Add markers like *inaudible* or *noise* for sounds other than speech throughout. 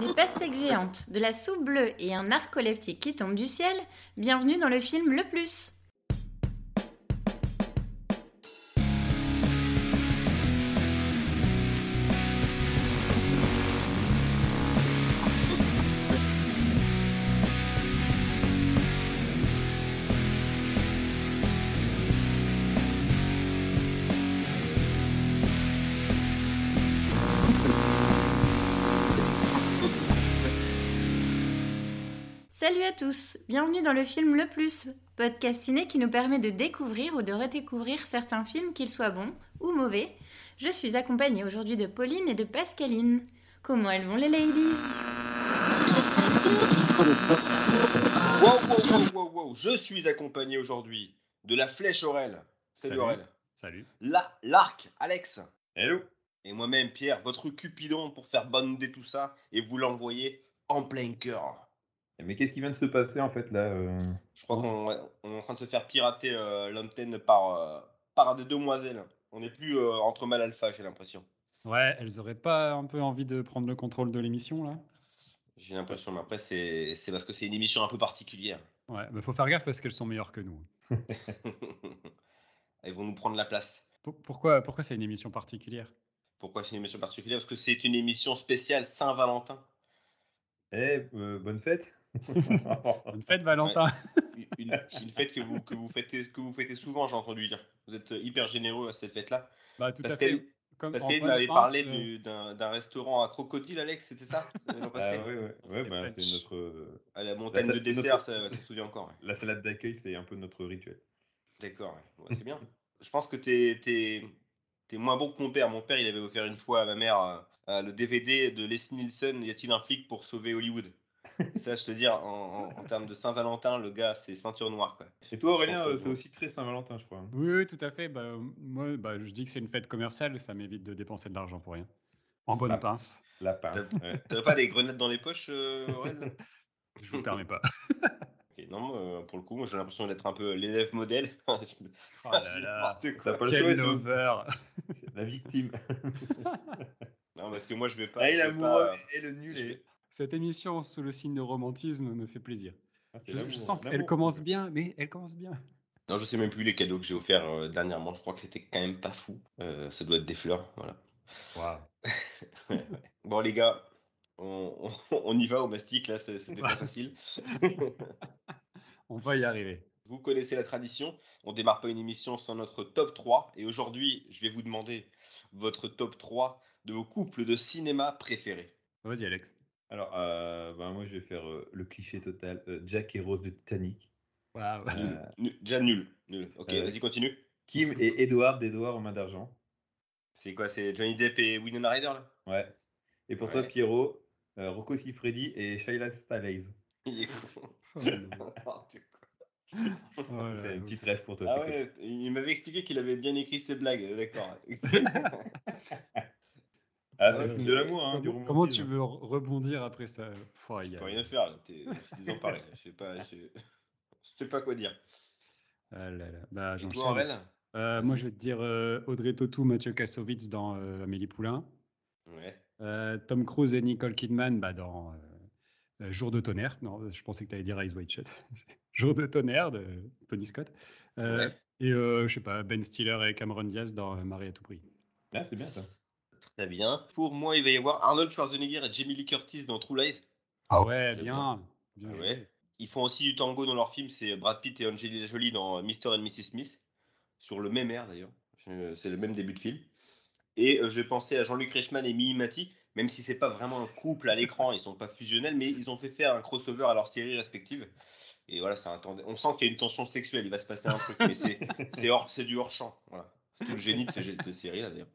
Des pastèques géantes, de la soupe bleue et un narcoleptique qui tombe du ciel, bienvenue dans le film Le Plus. Salut à tous, bienvenue dans le film Le Plus, podcast ciné qui nous permet de découvrir ou de redécouvrir certains films, qu'ils soient bons ou mauvais. Je suis accompagnée aujourd'hui de Pauline et de Pascaline. Comment elles vont les ladies? Wow, wow, wow, wow, wow. Je suis accompagné aujourd'hui de la flèche Aurel. Salut, Salut. Aurel. Salut. La, l'arc, Alex. Hello. Et moi-même, Pierre, votre cupidon pour faire bander tout ça et vous l'envoyer en plein cœur. Mais qu'est-ce qui vient de se passer en fait là euh Je crois qu'on ouais, on est en train de se faire pirater euh, l'antenne par, euh, par des demoiselles. On n'est plus euh, entre mal alpha, j'ai l'impression. Ouais, elles auraient pas un peu envie de prendre le contrôle de l'émission là? J'ai l'impression, mais après, c'est c'est parce que c'est une émission un peu particulière. Ouais, mais faut faire gaffe parce qu'elles sont meilleures que nous. *laughs* Elles vont nous prendre la place. Pour- Pourquoi, pourquoi c'est une émission particulière? Pourquoi c'est une émission particulière? Parce que c'est une émission spéciale Saint-Valentin. Eh, euh, bonne fête Bonne fête Valentin. une, une fête que vous, que, vous fêtez, que vous fêtez souvent, j'ai entendu dire. Vous êtes hyper généreux à cette fête-là. Bah tout Parce à fait. Comme parce qu'elle m'avait parlé euh, du- d'un restaurant à Crocodile, Alex, c'était ça? Ah passé ouais, ouais, ouais bah, c'est notre euh, À la montagne Bah, de dessert, notre- ça, ça se souvient encore. ouais. la salade d'accueil, c'est un peu notre rituel. D'accord, ouais. Ouais, c'est bien. Je pense que t'es es, moins bon que mon père. Mon père, il avait offert une fois à ma mère euh, euh, le DVD de Leslie Nielsen, Y a-t-il un flic pour sauver Hollywood? Ça, je te dis, en, en- en termes de Saint-Valentin, le gars, c'est ceinture noire. Quoi. Et toi Aurélien, t'es aussi très Saint-Valentin, je crois. hein. Oui, oui, tout à fait. Bah, moi, bah, je dis que c'est une fête commerciale, ça m'évite de dépenser de l'argent pour rien. En bonne Ah. pince, La pince. ouais. T'aurais pas des grenades dans les poches, euh, Aurel je vous permets pas. Non, euh, pour le coup, moi, j'ai l'impression d'être un peu l'élève modèle. *laughs* Oh là là, T'as pas le choix, la victime. non, parce que moi, je vais pas. Et l'amoureux pas- et le nul. vais- Cette émission sous le signe de romantisme me fait plaisir. Ah, Je, sens qu'elle commence bien, mais elle commence bien. Non, je sais même plus les cadeaux que j'ai offerts euh, dernièrement. Je crois que c'était quand même pas fou. Euh, ça doit être des fleurs, voilà. *laughs* Ouais, ouais. Bon, les gars, on, on- on y va au mastic, là, c'est- c'était pas facile. *laughs* On va y arriver. Vous connaissez la tradition, on démarre pas une émission sans notre top 3. Et aujourd'hui, je vais vous demander votre top 3 de vos couples de cinéma préférés. Vas-y, Alex. Alors, euh, bah, moi je vais faire euh, le cliché total. euh, Jack et Rose de Titanic. Waouh. Euh. Déjà nul. Nul. Ok, Euh, vas-y, continue. Kim et Edward d'Edouard aux mains d'argent. C'est quoi C'est Johnny Depp et Winona Ryder, là? Ouais. Et pour toi. Pierrot, euh, Rocco Siffredi et Shaila Stalaise. *laughs* Il est fou. Oh. Oh C'est une petite rêve pour toi. Ah ouais, il m'avait expliqué qu'il avait bien écrit ses blagues, d'accord. *laughs* *laughs* Ah, c'est Ouais, de l'amour, hein, du Comment, comment tu veux re- rebondir après ça? Faut Je y peux aller. rien faire là, je suis parler. Je sais pas, je... sais pas quoi dire. Ah là là. Bah, Et j'enchaîne. toi, Aurel? Euh, moi, je vais te dire euh, Audrey Tautou, Mathieu Kassovitz dans euh, Amélie Poulain. Ouais. Tom Cruise et Nicole Kidman bah, dans Jour de tonnerre. Non, je pensais que tu allais dire Eyes Wide Shut. Jour de tonnerre de Tony Scott. Ouais. Et je sais pas, Ben Stiller et Cameron Diaz dans Marie à tout prix. Ah, c'est bien ça. Très bien. Pour moi, il va y avoir Arnold Schwarzenegger et Jamie Lee Curtis dans True Lies. Ah ouais, bien. bien Ah ouais. Ils font aussi du tango dans leur film, c'est Brad Pitt et Angelina Jolie dans Mr. and Mrs. Smith, sur le même air d'ailleurs. Je- C'est le même début de film. Et euh, je pensais à Jean-Luc Reichmann et Mimi Mati, même si c'est pas vraiment un couple à l'écran, ils sont pas fusionnels, mais ils ont fait faire un crossover à leurs séries respectives. Et voilà, ça attendait. On sent qu'il y a une tension sexuelle, il va se passer un truc, mais c'est *laughs* c'est hors, c'est du hors champ. Voilà. C'est tout le génie de ces de séries là d'ailleurs.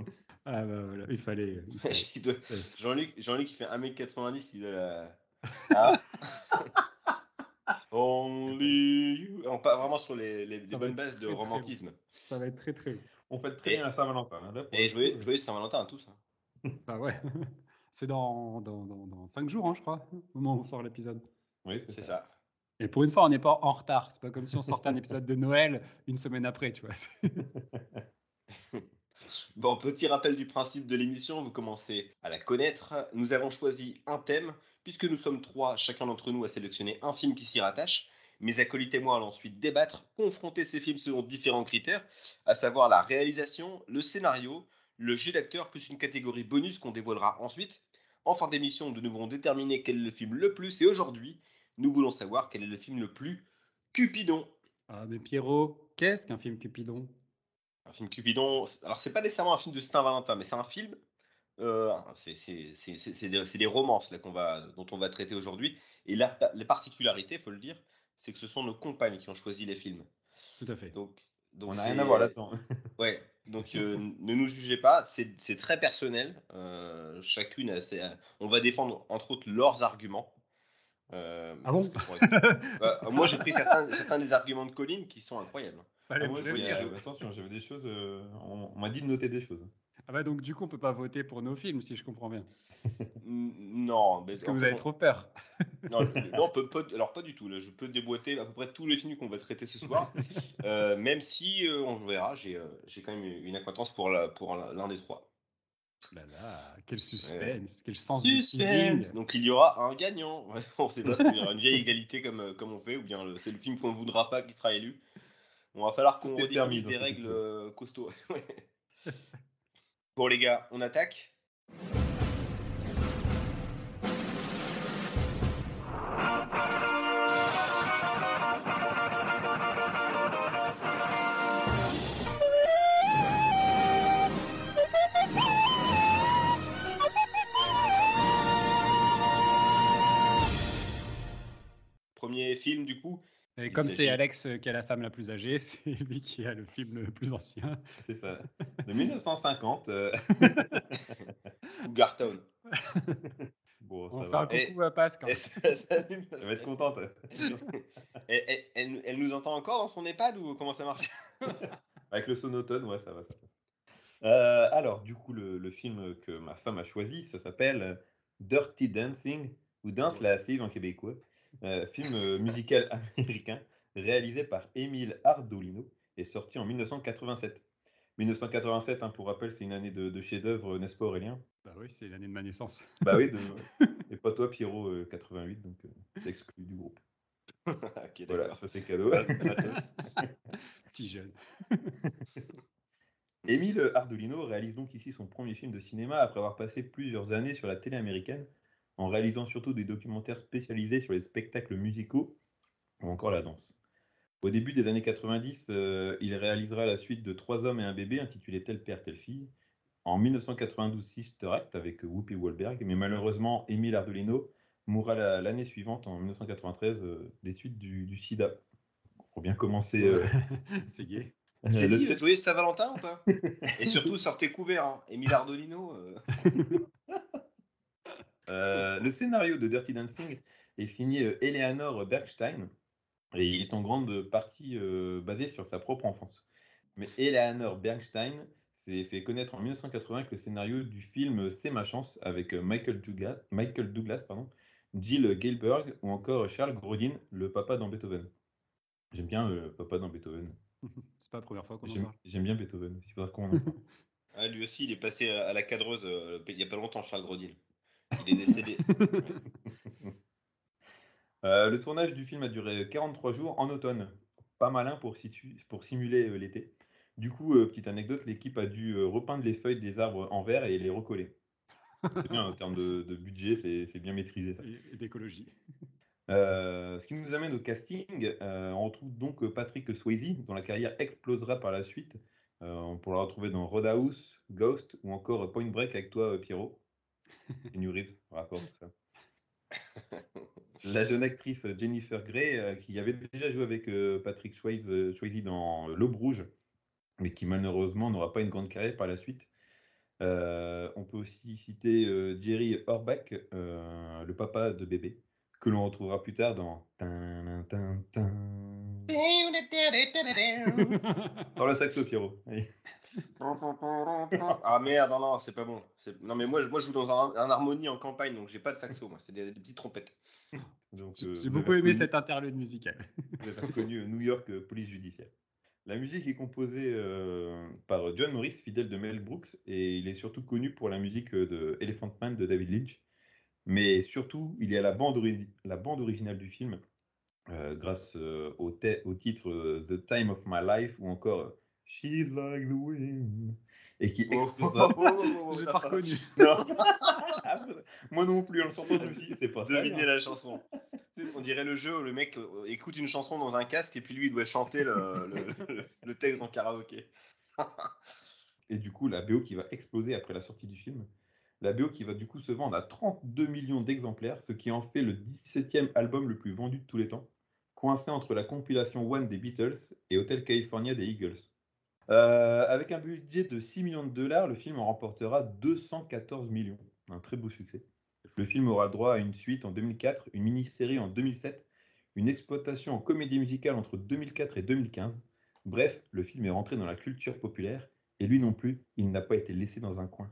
Ah bah voilà, il fallait. *laughs* doit-. Jean-Luc, Jean-Luc, il fait 1m90, il doit la. Ah. *laughs* Only you. On part vraiment sur les, bonnes bases de très romantisme. Ça va être très très. On fait très Et- bien la Saint-Valentin. hein, Et joyeux, joyeux Saint-Valentin à tous. hein. *laughs* Bah ouais. C'est dans, dans, dans, dans 5 jours, hein, je crois, au moment où on sort l'épisode. Oui, c'est C'est ça. ça. Et pour une fois, on n'est pas en retard. C'est pas comme si on sortait un épisode de Noël une semaine après, tu vois. Bon, petit rappel du principe de l'émission, vous commencez à la connaître. Nous avons choisi un thème, puisque nous sommes trois, chacun d'entre nous a sélectionné un film qui s'y rattache. Mes acolytes et moi allons ensuite débattre, confronter ces films selon différents critères, à savoir la réalisation, le scénario, le jeu d'acteur, plus une catégorie bonus qu'on dévoilera ensuite. En fin d'émission, nous devons déterminer quel est le film le plus, et aujourd'hui, nous voulons savoir quel est le film le plus Cupidon. Ah, mais Pierrot, qu'est-ce qu'un film Cupidon? Un film Cupidon, alors c'est pas nécessairement un film de Saint-Valentin, mais c'est un film. euh, c'est des, romances là, qu'on va, dont on va traiter aujourd'hui. Et la, la particularité, il faut le dire, c'est que ce sont nos compagnes qui ont choisi les films. Tout à fait. Donc, donc On n'a rien à voir là-dedans. *laughs* Ouais, donc euh, *laughs* ne nous jugez pas, c'est très personnel. euh, chacune a ses- On va défendre entre autres leurs arguments. Euh, Ah bon? que Bah, *laughs* Moi j'ai pris certains, certains des arguments de Colline qui sont incroyables. Fallait Ah, moi, me prévenir. euh, attention, j'avais des choses. euh, on on m'a dit de noter des choses. Ah bah donc du coup on peut pas voter pour nos films si je comprends bien. *laughs* Non, mais Parce que vous fait, avez on- trop peur. *laughs* Non, je- non, peu- peu- alors pas du tout. Là, je peux déboîter à peu près tous les films qu'on va traiter ce soir, *laughs* Euh, même si euh, on verra, j'ai euh, j'ai quand même une acquaintance pour la- pour l'un des trois. Là là, quel suspense, quel sens du Suspense. Donc il y aura un gagnant. on sait pas s'il y aura une vieille égalité comme, euh, comme on fait, ou bien c'est le film qu'on ne voudra pas qui sera élu. On va falloir qu'on redéfinisse des règles épisode. euh, costauds. *laughs* Bon les gars, on attaque. Comme c'est Alex euh, qui a la femme la plus âgée, *laughs* c'est lui qui a le film le plus ancien. C'est ça. De 1950. euh. *laughs* Bon, On ça va va. faire un Et- coucou à Pascal. Elle va être contente. Et- et- elle, elle nous entend encore dans son EHPAD ou comment ça marche? *laughs* Avec le sonotone, ouais, ça va, ça passe. Euh, alors, du coup, le, le film que ma femme a choisi, ça s'appelle Dirty Dancing, ou Danse lascive en québécois. Euh, film euh, musical *laughs* américain réalisé par Émile Ardolino et sorti en 1987. 1987, hein, pour rappel, c'est une année de, de chef-d'œuvre, n'est-ce pas Aurélien? Bah oui, c'est l'année de ma naissance. *laughs* Bah oui, de... *laughs* et pas toi Pierrot, euh, 88, donc euh, t'es exclu du groupe. Voilà, ça c'est cadeau. Petit jeune. Émile Ardolino réalise donc ici son premier film de cinéma après avoir passé plusieurs années sur la télé américaine, en réalisant surtout des documentaires spécialisés sur les spectacles musicaux ou encore la danse. Au début des années 90, euh, il réalisera la suite de Trois hommes et un bébé intitulé Tel père, telle fille. En 1992, Sister Act avec Whoopi Goldberg, mais malheureusement, Émile Ardolino mourra la- l'année suivante, en 1993, euh, des suites du, du sida. Pour bien commencer euh, *laughs* c'est gay. J'ai le joyeux Saint-Valentin ou pas? *laughs* Et surtout, sortez couverts, hein. Émile Ardolino. euh. *laughs* Euh, le scénario de Dirty Dancing est signé euh, Eleanor Bergstein et il est en grande partie euh, basé sur sa propre enfance. Mais Eleanor Bergstein s'est fait connaître en 1980 avec le scénario du film C'est ma chance avec Michael Douglas, Michael Douglas pardon, Jill Gilberg ou encore Charles Grodin, le papa dans Beethoven. J'aime bien euh, le papa dans Beethoven. *laughs* C'est pas la première fois qu'on en J'aime parle. j'aime bien Beethoven. Il faudra qu'on en *laughs* parle. Ah, lui aussi, il est passé à à la cadreuse euh, il n'y a pas longtemps, Charles Grodin. Il est décédé. Euh, le tournage du film a duré 43 jours en automne. Pas malin pour, situ- pour simuler euh, l'été. Du coup, euh, petite anecdote, l'équipe a dû euh, repeindre les feuilles des arbres en vert et les recoller. C'est bien en termes de, de budget, c'est bien maîtrisé ça. Et- et d'écologie. Euh, ce qui nous amène au casting. Euh, on retrouve donc Patrick Swayze, dont la carrière explosera par la suite. Euh, on pourra le retrouver dans Roadhouse, Ghost ou encore Point Break avec toi, euh, Pierrot. Et New Reeves, rapport tout ça? La jeune actrice Jennifer Grey, euh, qui avait déjà joué avec euh, Patrick Swayze, euh, Swayze dans L'Aube Rouge, mais qui malheureusement n'aura pas une grande carrière par la suite. Euh, on peut aussi citer euh, Jerry Orbach, euh, le papa de bébé, que l'on retrouvera plus tard dans dans le saxo Pierrot. Oui. Ah merde, non, non, c'est pas bon. Non, mais moi, je- moi, je joue dans un, un harmonie en campagne, donc j'ai pas de saxo, moi. C'est des, des petites trompettes. Donc, J'ai euh, j'ai beaucoup aimé reconnu- cet interlude musical. Vous avez reconnu euh, New York euh, Police Judiciaire. La musique est composée euh, par John Morris, fidèle de Mel Brooks, et il est surtout connu pour la musique de Elephant Man de David Lynch. Mais surtout, il y a la bande, la bande originale du film, euh, grâce euh, au, au, titre The Time of My Life ou encore She's like the wind. Et qui oh, *laughs* oh, oh, J'ai pas reconnu. *laughs* *laughs* Moi non plus, en chantant, je me suis c'est pas ça. Devinez la chanson. On dirait le jeu où le mec euh, écoute une chanson dans un casque et puis lui il doit chanter le, le, texte en karaoké. et du coup, la BO qui va exploser après la sortie du film. La BO qui va du coup se vendre à 32 millions d'exemplaires, ce qui en fait le 17e album le plus vendu de tous les temps, coincé entre la compilation One des Beatles et Hotel California des Eagles. Euh, avec un budget de 6 millions de dollars, le film en remportera 214 millions. Un très beau succès. Le film aura droit à une suite en 2004, une mini-série en 2007, une exploitation en comédie musicale entre 2004 et 2015. Bref, le film est rentré dans la culture populaire et lui non plus, il n'a pas été laissé dans un coin.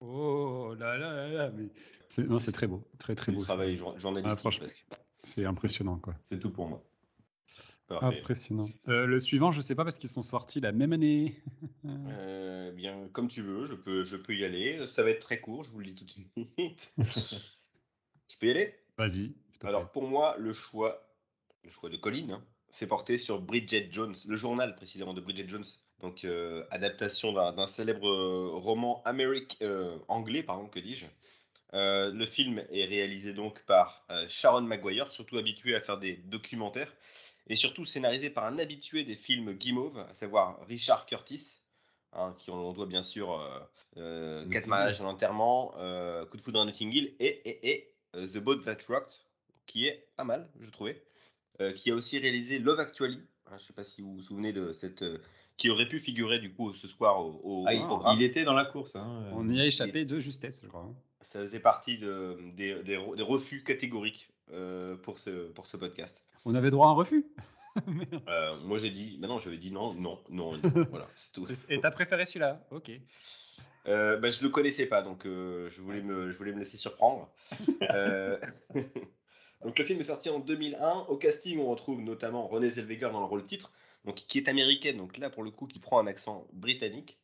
Oh là là là là, mais c'est, non, c'est très beau, très très beau. Travail journalistique ah, C'est impressionnant quoi. C'est tout pour moi. Impressionnant. Euh, le suivant, je sais pas parce qu'ils sont sortis la même année. *laughs* euh, bien, comme tu veux, je peux, je peux y aller. Ça va être très court, je vous le dis tout de suite. *laughs* tu peux y aller? Vas-y. Alors pour moi, le choix, le choix de Colin, hein, c'est porté sur Bridget Jones, le journal précisément de Bridget Jones. Donc euh, adaptation d'un célèbre roman américain, anglais, pardon, que dis-je. le film est réalisé donc par Sharon Maguire, surtout habitué à faire des documentaires et surtout scénarisé par un habitué des films Guimauve, à savoir Richard Curtis, hein, qui on, doit bien sûr euh, euh, Quatre mariages en enterrement, euh, Coup de foudre à Notting Hill et, et, euh, The Boat That Rocked, qui est pas mal, je trouvais, qui a aussi réalisé Love Actually. Hein, je ne sais pas si vous vous souvenez de cette qui aurait pu figurer du coup ce soir au, ah, programme. Il était dans la course. Hein. On y a échappé de justesse, je crois. Hein. Ça faisait partie de, des, des, refus catégoriques pour, ce, pour ce podcast. On avait droit à un refus *laughs* euh, Moi j'ai dit, maintenant j'avais dit non, non, non, *laughs* voilà, c'est tout. Et t'as préféré celui-là? Ok. Euh, bah, je le connaissais pas, donc euh, je, voulais me, je voulais me laisser surprendre. *laughs* Euh, donc le film est sorti en 2001. Au casting, on retrouve notamment Renée Zellweger dans le rôle titre, donc qui est américaine, donc là pour le coup qui prend un accent britannique.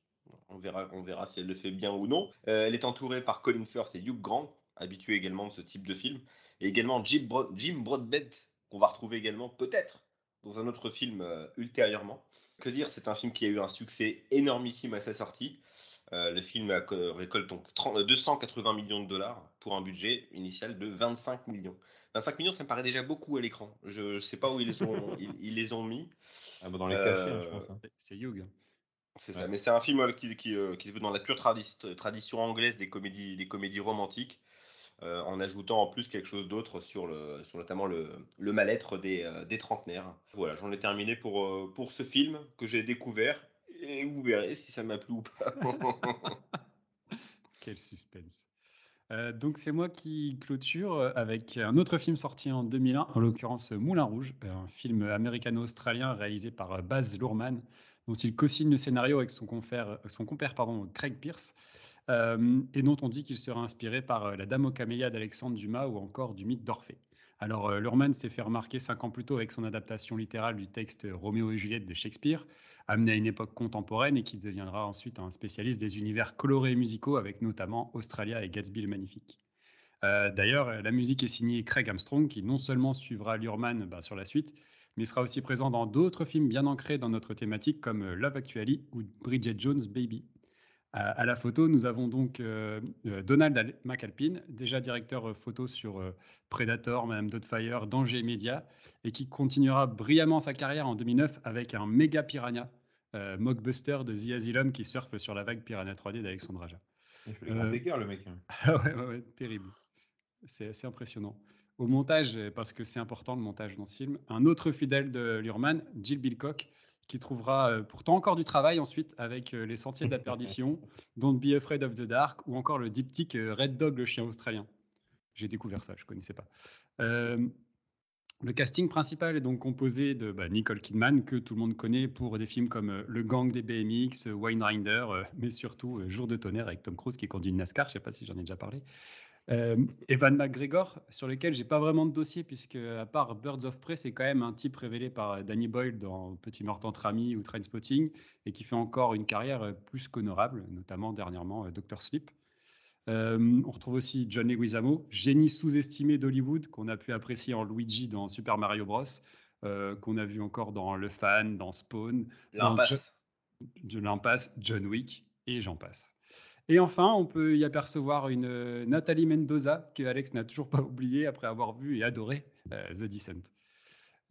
On verra, on verra si elle le fait bien ou non. elle est entourée par Colin Firth et Hugh Grant, habitués également de ce type de film, et également Jim, Jim Broadbent qu'on va retrouver également peut-être dans un autre film euh, ultérieurement. Que dire, c'est un film qui a eu un succès énormissime à sa sortie. Euh, le film récolte donc 280 euh, millions de dollars pour un budget initial de 25 millions. 25 millions, ça me paraît déjà beaucoup à l'écran. Je ne sais pas où ils les ont, *laughs* ils, les ont mis. Ah bah dans les cachets, je pense. Hein. C'est Hugh. C'est ça, mais c'est un film qui, qui, qui, se veut dans la pure tradition anglaise des comédies, des comédies romantiques. Euh, en ajoutant en plus quelque chose d'autre sur, sur notamment le, le mal-être des, euh, des, trentenaires. Voilà, j'en ai terminé pour, euh, pour ce film que j'ai découvert et vous verrez si ça m'a plu ou pas. *laughs* Quel suspense. donc c'est moi qui clôture avec un autre film sorti en 2001, en l'occurrence Moulin Rouge, un film américano-australien réalisé par Baz Luhrmann, dont il co-signe le scénario avec son, confère, son compère pardon, Craig Pierce. Euh, et dont on dit qu'il serait inspiré par euh, La Dame aux camélias d'Alexandre Dumas ou encore du mythe d'Orphée. Alors, euh, Lurman s'est fait remarquer cinq ans plus tôt avec son adaptation littérale du texte Roméo et Juliette de Shakespeare, amené à une époque contemporaine et qui deviendra ensuite un spécialiste des univers colorés et musicaux, avec notamment Australia et Gatsby le Magnifique. D'ailleurs, la musique est signée Craig Armstrong, qui non seulement suivra Lurman bah, sur la suite, mais sera aussi présent dans d'autres films bien ancrés dans notre thématique comme Love Actually ou Bridget Jones' Baby. À, la photo, nous avons donc euh, euh, Donald McAlpine, déjà directeur euh, photo sur Predator, Madame Doubtfire, Danger Media, et qui continuera brillamment sa carrière en 2009 avec un méga piranha, mockbuster de The Asylum qui surfe sur la vague Piranha 3D d'Alexandre Aja. Il fait euh, le mec. Hein. *laughs* Ah ouais, ouais, terrible. C'est assez impressionnant. Au montage, parce que c'est important le montage dans ce film, un autre fidèle de Lurman, Jill Bilcock, qui trouvera euh, pourtant encore du travail ensuite avec euh, Les Sentiers de la Perdition, *laughs* Don't Be Afraid of the Dark ou encore le diptyque euh, Red Dog, le chien australien. J'ai découvert ça, je ne connaissais pas. le casting principal est donc composé de bah, Nicole Kidman, que tout le monde connaît pour des films comme Le Gang des BMX, Wine Rider, mais surtout Jour de tonnerre avec Tom Cruise qui conduit une NASCAR, je ne sais pas si j'en ai déjà parlé. Euh, Evan McGregor, sur lequel j'ai pas vraiment de dossier, puisque à part Birds of Prey, c'est quand même un type révélé par Danny Boyle dans Petit meurtre entre amis ou Trainspotting, et qui fait encore une carrière plus qu'honorable, notamment dernièrement Doctor Sleep. on retrouve aussi John Leguizamo, génie sous-estimé d'Hollywood, qu'on a pu apprécier en Luigi dans Super Mario Bros, qu'on a vu encore dans Le Fan, dans Spawn, L'impasse. L'impasse, John Wick, et j'en passe. Et enfin, on peut y apercevoir une euh, Nathalie Mendoza que Alex n'a toujours pas oublié après avoir vu et adoré euh, The Descent.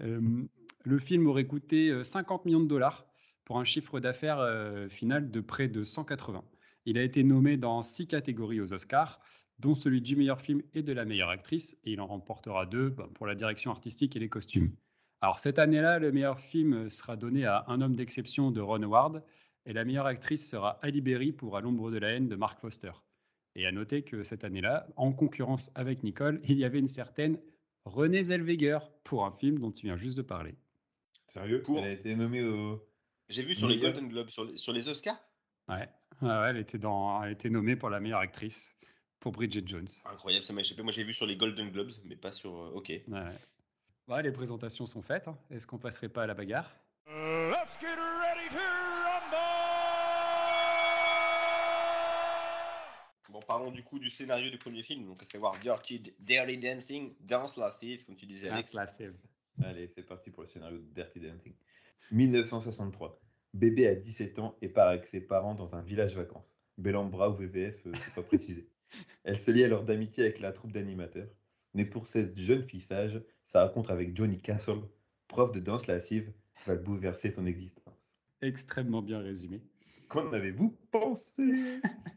Euh, le film aurait coûté 50 millions de dollars pour un chiffre d'affaires final de près de 180. Il a été nommé dans six catégories aux Oscars, dont celui du meilleur film et de la meilleure actrice, et il en remportera deux bah, pour la direction artistique et les costumes. Alors cette année-là, le meilleur film sera donné à Un homme d'exception de Ron Howard, et la meilleure actrice sera Ali Berry pour À l'ombre de la haine de Mark Foster. Et à noter que cette année-là, en concurrence avec Nicole, il y avait une certaine Renée Zellweger pour un film dont tu viens juste de parler. Sérieux Elle a été nommée au. J'ai vu sur les Golden Globes, sur les, Oscars ouais. elle, était dans, elle était nommée pour la meilleure actrice pour Bridget Jones. Incroyable, ça m'a échappé. Moi j'ai vu sur les Golden Globes, mais pas sur. Euh, ok. Ouais. les présentations sont faites. Hein. Est-ce qu'on passerait pas à la bagarre? Let's get parlons du coup du scénario du premier film, donc à savoir Dirty, Dirty Dancing, Danse lascive, comme tu disais. Danse lascive. Allez, c'est parti pour le scénario de Dirty Dancing. 1963. Bébé a 17 ans et part avec ses parents dans un village vacances. Bellambra ou VVF, euh, c'est pas précisé. *laughs* Elle se lie alors d'amitié avec la troupe d'animateurs. Mais pour cette jeune fille sage, sa rencontre avec Johnny Castle, prof de danse lascive, va bouleverser son existence. Extrêmement bien résumé. Qu'en avez-vous pensé? *laughs*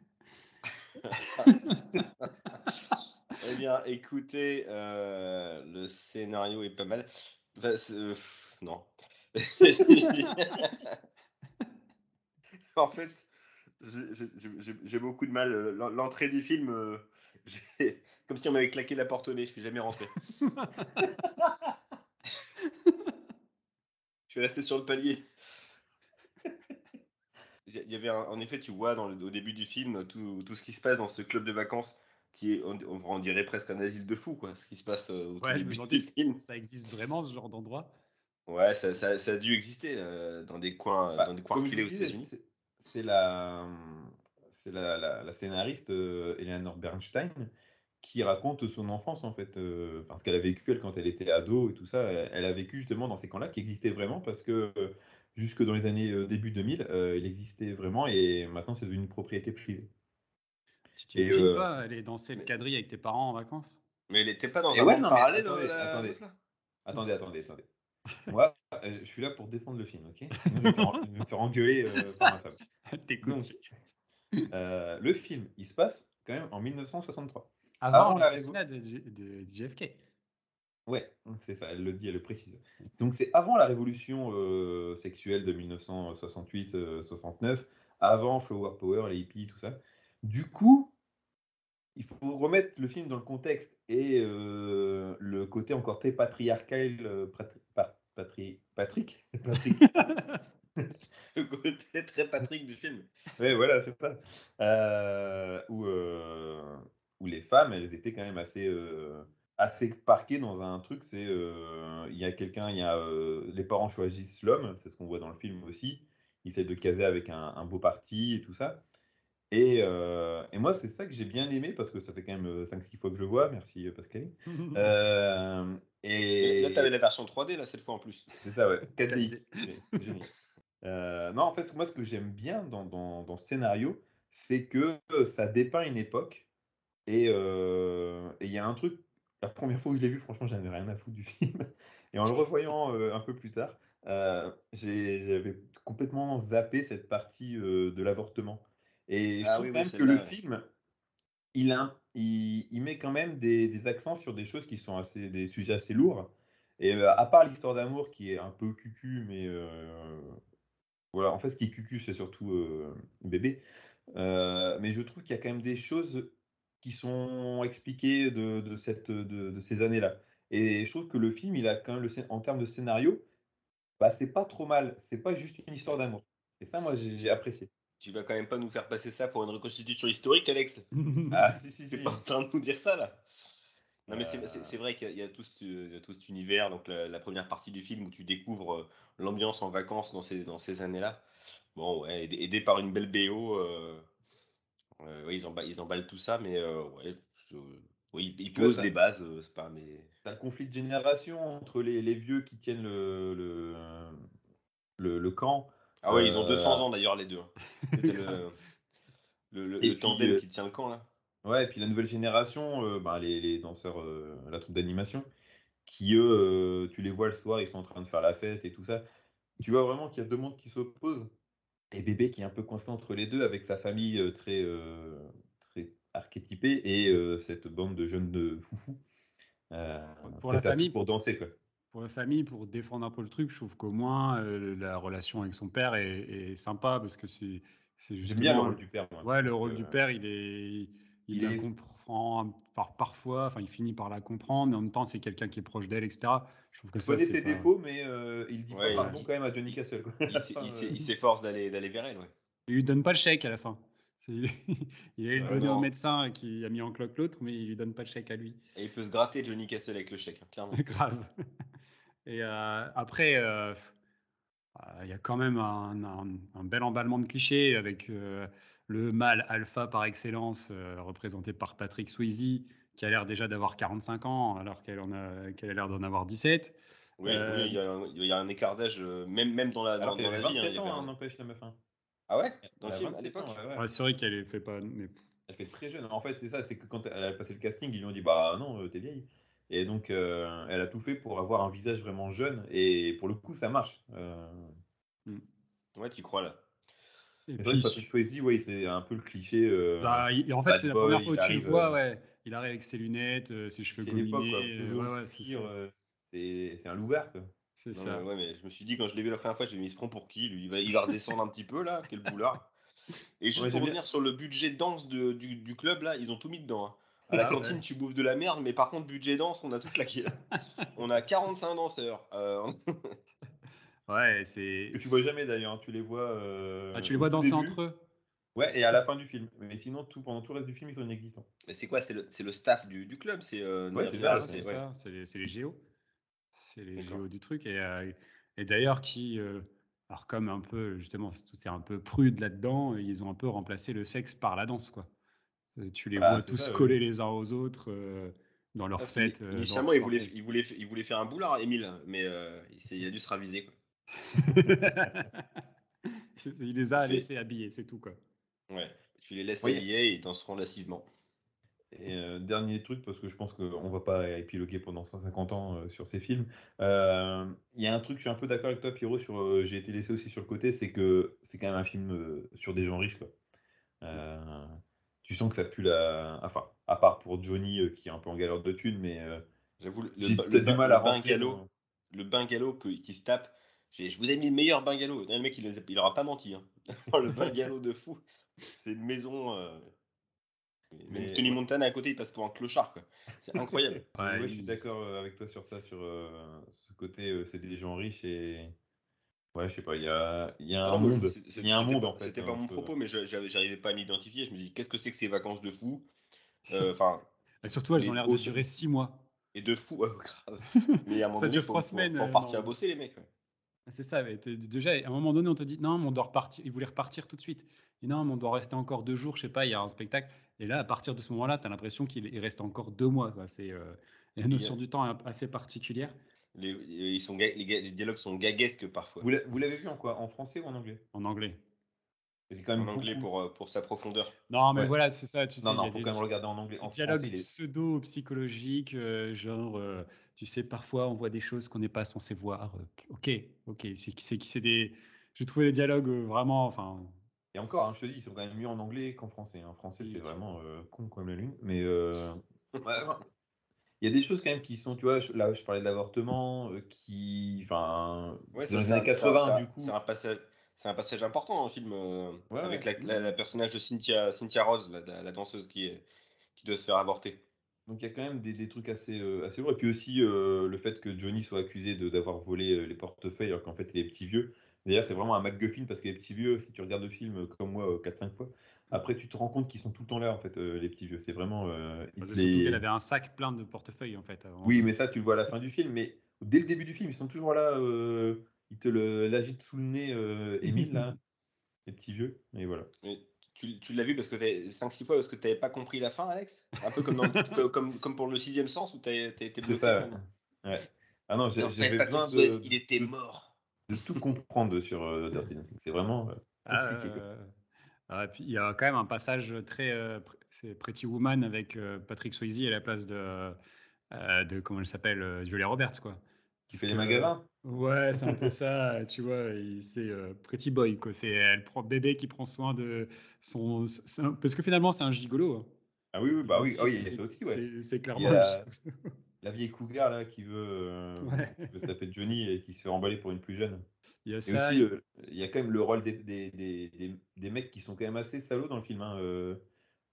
eh bien, écoutez, euh, le scénario est pas mal. Euh, non. en fait, j'ai beaucoup de mal. L'entrée du film, euh, comme si on m'avait claqué la porte au nez, je suis jamais rentré. *laughs* je suis resté sur le palier il y avait en effet, tu vois dans au début du film tout, tout, ce qui se passe dans ce club de vacances qui est, on, dirait presque un asile de fous, quoi. Ce qui se passe euh, au début du *laughs* film. Ça existe vraiment ce genre d'endroit Ouais, ça, ça, ça, a dû exister euh, dans des coins, bah, dans des coins aux États-Unis. C'est la, c'est la, la, scénariste euh, Eleanor Bernstein qui raconte son enfance en fait, enfin ce qu'elle a vécu elle quand elle était ado et tout ça. Elle, elle a vécu justement dans ces camps-là qui existaient vraiment parce que jusque dans les années euh, début 2000, euh, il existait vraiment et maintenant c'est devenu une propriété privée. Tu t'imagines euh, pas aller danser le quadrille avec tes parents en vacances? Mais il n'était pas dans un parallèle attendez, attendez, attendez, attendez, attendez, Moi, je suis là pour défendre le film, ok? Je, vais me faire engueuler par ma femme. *laughs* Donc, le film, il se passe quand même en 1963. Avant, l'assassinat de, de JFK. Ouais, *laughs* c'est ça, elle le dit, elle le précise. Donc c'est avant la révolution euh, sexuelle de 1968-69, euh, avant Flower Power, les hippies, tout ça. Du coup, il faut remettre le film dans le contexte et euh, le côté encore très patriarcal, Patrick, *laughs* Patrick, *laughs* le côté très Patrick du film. Oui, voilà, c'est ça. où, où les femmes, elles étaient quand même assez assez parqué dans un truc, c'est euh, il y a quelqu'un, il y a euh, les parents choisissent l'homme, c'est ce qu'on voit dans le film aussi. Ils essaient de caser avec un, beau parti et tout ça. Et, euh, et moi, c'est ça que j'ai bien aimé parce que ça fait quand même 5-6 fois que je vois. Merci Pascal. *laughs* et là, tu avais la version 3D là cette fois en plus. C'est ça, ouais. *laughs* 4D. non, en fait, moi, ce que j'aime bien dans, dans, dans, ce scénario, c'est que ça dépeint une époque. Et il y a un truc la première fois où je l'ai vu, franchement, j'avais rien à foutre du *laughs* film. Et en le revoyant euh, un peu plus tard, euh, j'avais complètement zappé cette partie euh, de l'avortement. Et je ah trouve même que le film, il, il, met quand même des, accents sur des choses qui sont assez, des sujets assez lourds. Et à part l'histoire d'amour qui est un peu cucu, mais voilà, en fait, ce qui est cucu, c'est surtout bébé. mais je trouve qu'il y a quand même des choses qui sont expliquées de, cette, de, ces années-là. Et je trouve que le film, il a quand même, le, en termes de scénario, bah, c'est pas trop mal. C'est pas juste une histoire d'amour. Et ça, moi, j'ai apprécié. Tu vas quand même pas nous faire passer ça pour une reconstitution historique, Alex *laughs* Ah, si, si, C'est si. pas en train de nous dire ça là Non mais c'est- Euh. c'est vrai qu'il y, a- il y a tout, cet univers, donc la, la première partie du film où tu découvres euh, l'ambiance en vacances dans ces, dans ces années-là. Bon ouais, aidé, aidé par une belle BO, euh, ouais, ils, emballent, ils emballent tout ça, mais euh, ouais, je- oui, ils posent les bases, euh, c'est pas mais... T'as le conflit de génération entre les, les vieux qui tiennent le, le, le, le camp. Ah ouais, ils ont Euh, 200 ans d'ailleurs les deux. hein. *laughs* Le, le, le- puis, tandem qui tient le camp là. Ouais, et puis la nouvelle génération, bah, les, les danseurs, la troupe d'animation, qui eux, tu les vois le soir, ils sont en train de faire la fête et tout ça. Tu vois vraiment qu'il y a deux mondes qui s'opposent? Et bébé qui est un peu coincé entre les deux avec sa famille euh, très, euh, très archétypée et euh, cette bande de jeunes de foufous. Euh, Pour la famille, Pour danser, quoi. Pour la famille, pour défendre un peu le truc, je trouve qu'au moins la relation avec son père est, est sympa parce que c'est c'est bien le rôle du père, moi. Ouais, le rôle du père, il est, il, il la comprend par, parfois, enfin, il finit par la comprendre, mais en même temps, c'est quelqu'un qui est proche d'elle, etc. Je trouve que Il ça, connaît ses pas- défauts, mais euh, il dit Ouais, pas pardon il- quand même à Johnny Castle. quoi. Il s'efforce d'aller d'aller vers elle, ouais. Il lui donne pas le chèque à la fin. Il allait le donner au médecin qui a mis en cloque l'autre, mais il lui donne pas le chèque à lui. Et il peut se gratter Johnny Castle avec le chèque, hein, clairement. *laughs* Grave. *laughs* Et euh, après, euh, euh, il y a quand même un, un- un bel emballement de clichés avec euh, le mâle alpha par excellence, euh, représenté par Patrick Swayze, qui a l'air déjà d'avoir 45 ans, alors qu'elle en a, qu'elle a l'air d'en avoir 17. Oui, Euh, oui, il y, a un- il y a un écart d'âge, euh, même, même dans la, dans, Alors dans avait la vie. hein, 27 il y avait ans, hein, n'empêche la meuf. hein. Ah ouais? Dans le film, à 27 l'époque? ans, ouais, ouais. Ouais, c'est vrai qu'elle est fait pas. mais- Elle fait très jeune. En fait, c'est ça, c'est que quand elle a passé le casting, ils lui ont dit Bah non, t'es vieille. Et donc, euh, elle a tout fait pour avoir un visage vraiment jeune. Et pour le coup, ça marche. Euh, Ouais, tu crois là. Et puis, que Patrick Swayze, ouais, c'est un peu le cliché. euh, bah, il- en fait, c'est la première fois où tu le vois, euh, ouais. Il arrive avec ses lunettes, euh, ses cheveux c'est l'époque, quoi. gominés. ouais, c'est un loupard, quoi. C'est ça. mais ouais, mais je me suis dit, quand je l'ai vu la première fois, je me il se prend pour qui lui? Il va, il va redescendre un petit peu là, quel boulard. Et juste pour bien. revenir sur le budget danse de- du, du club là, ils ont tout mis dedans. hein. À la Ah, cantine, ouais. tu bouffes de la merde, mais par contre, budget danse, on a tout claqué. *laughs* on a 45 danseurs. Euh, Ouais, c'est. Que tu vois jamais d'ailleurs, tu les vois. euh, Ah, tu les vois danser début. entre eux? Ouais, et à la fin du film. Mais sinon, tout, pendant tout le reste du film, ils sont inexistants. mais c'est quoi? C'est le, c'est le staff du, du club C'est euh, Ouais, c'est ça, c'est ouais. ça, c'est les, c'est les géos. C'est les géos du truc. Et, euh, et d'ailleurs, qui, euh, alors comme un peu, justement, c'est un peu prude là-dedans, ils ont un peu remplacé le sexe par la danse, quoi. Tu les Ah, vois tous ça, ouais. collés les uns aux autres euh, dans leur Parce que fête. Initialement, il voulait, il, voulait, il voulait faire un boulard, Emile, mais euh, il a dû se raviser. Quoi. Il les a laissés habillés, c'est tout, quoi. Ouais. Tu les laisses Oui. habiller et ils danseront lascivement. Et euh, dernier truc, parce que je pense qu'on va pas épiloguer pendant 150 ans euh, sur ces films. Euh, Il y a un truc, je suis un peu d'accord avec toi, Pierrot, sur, euh, j'ai été laissé aussi sur le côté, c'est que c'est quand même un film euh, sur des gens riches. Quoi. Euh, tu sens que ça pue la. Enfin, à part pour Johnny euh, qui est un peu en galère de thunes, mais euh, J'avoue, le, le du ba- mal le à rentrer bungalow, dans- le bungalow que- qui se tape. Je vous ai mis le meilleur bungalow. Le mec, il, il aura pas menti. Hein. *laughs* le bungalow de fou. C'est une maison. euh, Mais- Même Tony Montana à côté, il passe pour un clochard. C'est incroyable. *laughs* Ouais, Ouais, je suis d'accord euh, avec toi sur ça, sur euh, ce côté, euh, c'est des gens riches et. Ouais, je sais pas, il y a, il y a un Alors, monde. Il y a un c'était monde pas- en fait. C'était hein, pas mon entre- propos, mais j'arrivais pas à m'identifier. Je me dis, qu'est-ce que c'est que ces vacances de fou Euh, *laughs* Enfin, surtout, elles ont l'air de durer six mois. et de fou. grave. Mais à un moment Ça donné, dure faut, trois faut- semaines, faut euh, partir non. bosser, les mecs. Ouais. C'est ça, déjà, à un moment donné, on te dit non, mais on doit repartir. Ils voulaient repartir tout de suite. Et non, mais on doit rester encore deux jours, je sais pas, il y a un spectacle. Et là, à partir de ce moment-là, tu as l'impression qu'il il reste encore deux mois. C'est euh, la notion du temps assez particulière. Les, ils sont, les, dialogues sont gaguesques parfois. Vous l'avez vu en quoi? En français ou en anglais? En anglais. C'est quand En même anglais beaucoup- pour, euh, pour sa profondeur. Non, mais Ouais. voilà, c'est ça. Tu sais, Non, il y non, a faut des- quand même regarder en anglais. En dialogue français, il est- pseudo-psychologique, euh, genre, euh, tu sais, parfois on voit des choses qu'on n'est pas censé voir. ok, ok, c'est c'est c'est des. J'ai trouvé les dialogues vraiment, enfin, Et encore, hein, je te dis, ils sont quand même mieux en anglais qu'en français. En français, Oui, c'est tu- vraiment euh, con comme la lune. Mais euh, ouais, enfin, il y a des choses quand même qui sont, tu vois, je- là, je parlais de l'avortement, euh, qui, enfin, Ouais, c'est dans les années ça- 80, ça- du coup. C'est un passage. C'est un passage important dans le film euh, Ouais, avec ouais. la, la- la personnage de Cynthia, Cynthia Rose, la, la- la danseuse qui, est, qui doit se faire avorter. Donc il y a quand même des, des trucs assez, euh, assez lourds. Et puis aussi euh, le fait que Johnny soit accusé de d'avoir volé euh, les portefeuilles alors qu'en fait il est petit vieux. D'ailleurs, c'est vraiment un MacGuffin parce que les petits vieux, si tu regardes le film comme moi 4-5 fois, après tu te rends compte qu'ils sont tout le temps là en fait, euh, les petits vieux. C'est vraiment. euh, Parce les- qu'elle avait un sac plein de portefeuilles en fait. avant. Oui, mais ça, tu le vois à la fin du film. Mais dès le début du film, ils sont toujours là. Ils te l'agitent sous le nez, euh, Émile, là. *laughs* Les petits vieux. Et voilà. Mais tu, tu l'as vu parce que t'as 5-6 fois parce que tu n'avais pas compris la fin, Alex? Un peu comme, dans- co- *laughs* comme, comme pour le sixième sens où tu été C'est bloqué. ça. maintenant. Ouais. Ah non, j'avais besoin de, il était mort. de tout comprendre sur euh, Dirty Dancing. C'est vraiment euh, Ah, compliqué. euh, ah, et puis il y a quand même un passage très. euh, c'est Pretty Woman avec euh, Patrick Swayze à la place de. euh, de comment elle s'appelle euh, Julia Roberts, quoi. Qui fait les magasins Ouais, c'est un peu *laughs* ça, tu vois, c'est euh, Pretty Boy, quoi. C'est elle prend bébé qui prend soin de son. un- parce que finalement, c'est un gigolo. hein. Ah oui, oui, bah oui, C'est- oui, il y c'est- a ça aussi, ouais. c'est- clairement. *laughs* la vieille cougar là qui veut, euh, Ouais. qui veut se taper Johnny et qui se fait emballer pour une plus jeune. Il y a Et ça. aussi, le- il y a quand même le rôle des, des, des, des, mecs qui sont quand même assez salauds dans le film. hein, euh,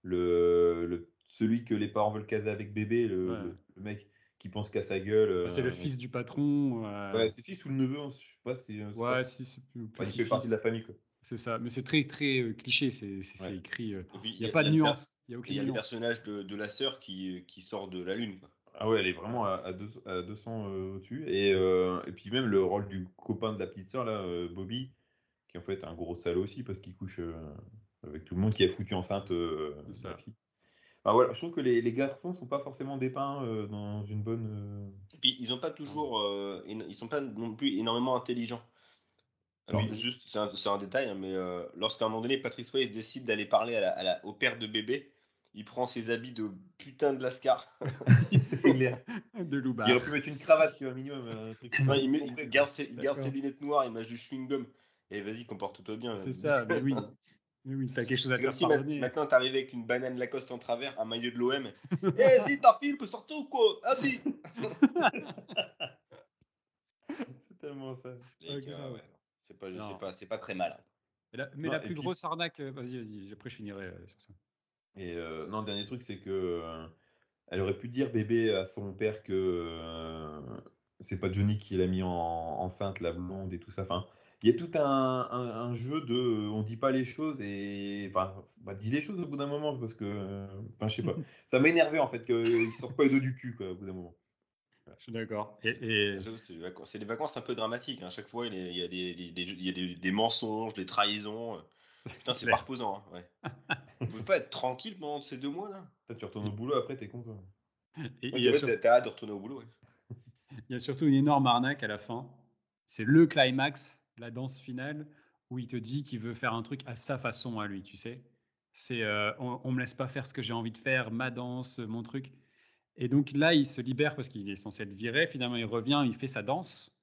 le, le, celui que les parents veulent caser avec bébé, le, Ouais. le, le mec qui pense qu'à sa gueule. c'est le euh, fils du patron. euh, Ouais, c'est le fils ou le neveu, on- je sais pas si. c'est ouais, pas- si, c'est plus- enfin, il fait petit-fils. partie de la famille. Quoi. C'est ça, mais c'est très très euh, cliché, c'est c'est- c'est Ouais. écrit. euh, Il n'y a, pas de le nuance, il n'y a Il aucune y a le nuance. personnage de, de la sœur qui, qui sort de la lune. quoi. Ah ouais, elle est vraiment à, à, deux- à 200 euh, au-dessus. Et, euh, et puis même le rôle du copain de la petite sœur, là, euh, Bobby, qui en fait un gros salaud aussi parce qu'il couche euh, avec tout le monde qui a foutu enceinte euh, sa ça. fille. Enfin, voilà, je trouve que les, les garçons sont pas forcément dépeints euh, dans une bonne. euh, Et puis ils ont pas toujours, euh, ils sont pas non plus énormément intelligents. Alors Oui. juste, c'est un, c'est un détail, hein, mais euh, lorsqu'à un moment donné Patrick Swayze décide d'aller parler à la- à la- au père de bébé, il prend ses habits de putain de lascar. *laughs* *laughs* De. Il aurait pu mettre une cravate, tu vois, minimum. Un truc Enfin, il, met- il garde ses, il garde ses lunettes noires, il mâche du chewing-gum. Et vas-y, comporte-toi bien. C'est ça, mais oui. *laughs* Mais oui, t'as quelque chose à faire si maintenant t'arrives avec une banane Lacoste en travers, un maillot de l'OM. Eh, *laughs* vas-y, ta fille peut sortir ou quoi? Vas-y *laughs* C'est tellement ça. Que, grave. ouais, C'est pas, pas, c'est pas très mal. Mais la, mais Non, la plus puis- grosse arnaque, euh, vas-y, vas-y, après je finirai euh, sur ça. Et euh, non, dernier truc, c'est que euh, elle aurait pu dire bébé à son père que euh, c'est pas Johnny qui l'a mis en, enceinte, la blonde et tout ça. Enfin, il y a tout un, un- un jeu de euh, on dit pas les choses et enfin, bah, dis les choses au bout d'un moment parce que euh, enfin, je sais pas. *laughs* Ça m'énervait en fait qu'ils sortent pas les dos du cul quoi, au bout d'un moment. Je suis d'accord. Et, et- J'avoue, C'est des vacances, un peu dramatiques. hein. Chaque fois, il y a, des, des- des- il y a des- des mensonges, des trahisons. *laughs* Putain, c'est pas reposant. hein, ouais. Vous pouvez pas être tranquille pendant ces deux mois là? Tu retournes au boulot après, t'es con quoi. et- Ouais, il y a sur- T'as t'as hâte de retourner au boulot. ouais. Il y a surtout une énorme arnaque à la fin. C'est le climax, la danse finale, où il te dit qu'il veut faire un truc à sa façon à lui, tu sais. C'est euh, on, on me laisse pas faire ce que j'ai envie de faire, ma danse, mon truc. Et donc là, il se libère parce qu'il est censé être viré. Finalement, il revient, il fait sa danse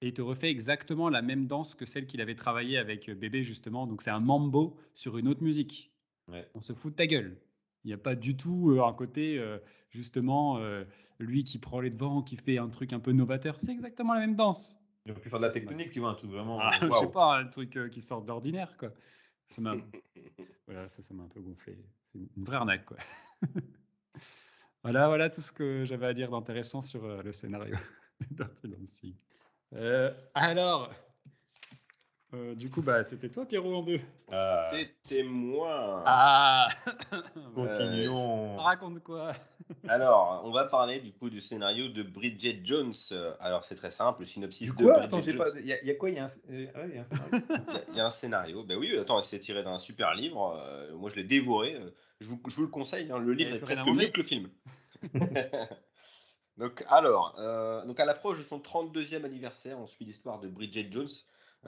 et il te refait exactement la même danse que celle qu'il avait travaillé avec euh, Bébé justement. Donc c'est un mambo sur une autre musique. Ouais. On se fout de ta gueule. Il n'y a pas du tout euh, un côté justement lui qui prend les devants, qui fait un truc un peu novateur. C'est exactement la même danse. Il aurait pu faire de la tectonique, tu vois, un truc vraiment. Ah, *laughs* je waouh. sais pas, un truc euh, qui sort de l'ordinaire, quoi. Ça m'a, *laughs* voilà, ça, ça m'a un peu gonflé. C'est une vraie arnaque, quoi. *laughs* voilà, voilà tout ce que j'avais à dire d'intéressant sur euh, le scénario de Dirty Dancing. Euh, alors, euh, du coup, bah, c'était toi, Pierrot, en deux. Ah. C'était moi. Ah Continuons. Raconte quoi? Alors, on va parler du coup du scénario de Bridget Jones. Alors, c'est très simple, le synopsis Du de quoi Bridget Attends, Jones. Il y, a- il y a quoi Il y a un. euh, ouais, il y a un scénario. *laughs* Il y a- il y, a un scénario. Ben oui, attends, c'est tiré d'un super livre. Euh, moi, je l'ai dévoré. Euh, Je vous, je vous le conseille. hein, Le livre est presque mieux que le film. *laughs* *laughs* donc, alors, euh, donc à l'approche de son 32e anniversaire, on suit l'histoire de Bridget Jones,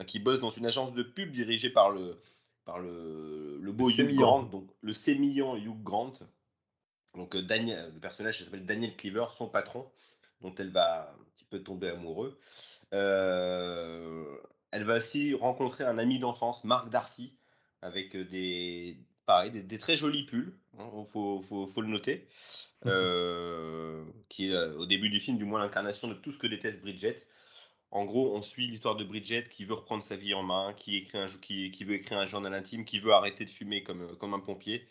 qui bosse dans une agence de pub dirigée par le, par le, le beau Hugh. Grant, donc le sémillant Hugh Grant. Donc, euh, Daniel, le personnage s'appelle Daniel Cleaver, son patron, dont elle va un petit peu tomber amoureux. Euh, elle va aussi rencontrer un ami d'enfance, Marc Darcy, avec des, pareil, des, des très jolis pulls, il faut, faut- faut le noter, *laughs* euh, qui est euh, au début du film du moins l'incarnation de tout ce que déteste Bridget. En gros, on suit l'histoire de Bridget qui veut reprendre sa vie en main, qui, écrit un, qui, qui veut écrire un journal intime, qui veut arrêter de fumer comme, comme un pompier.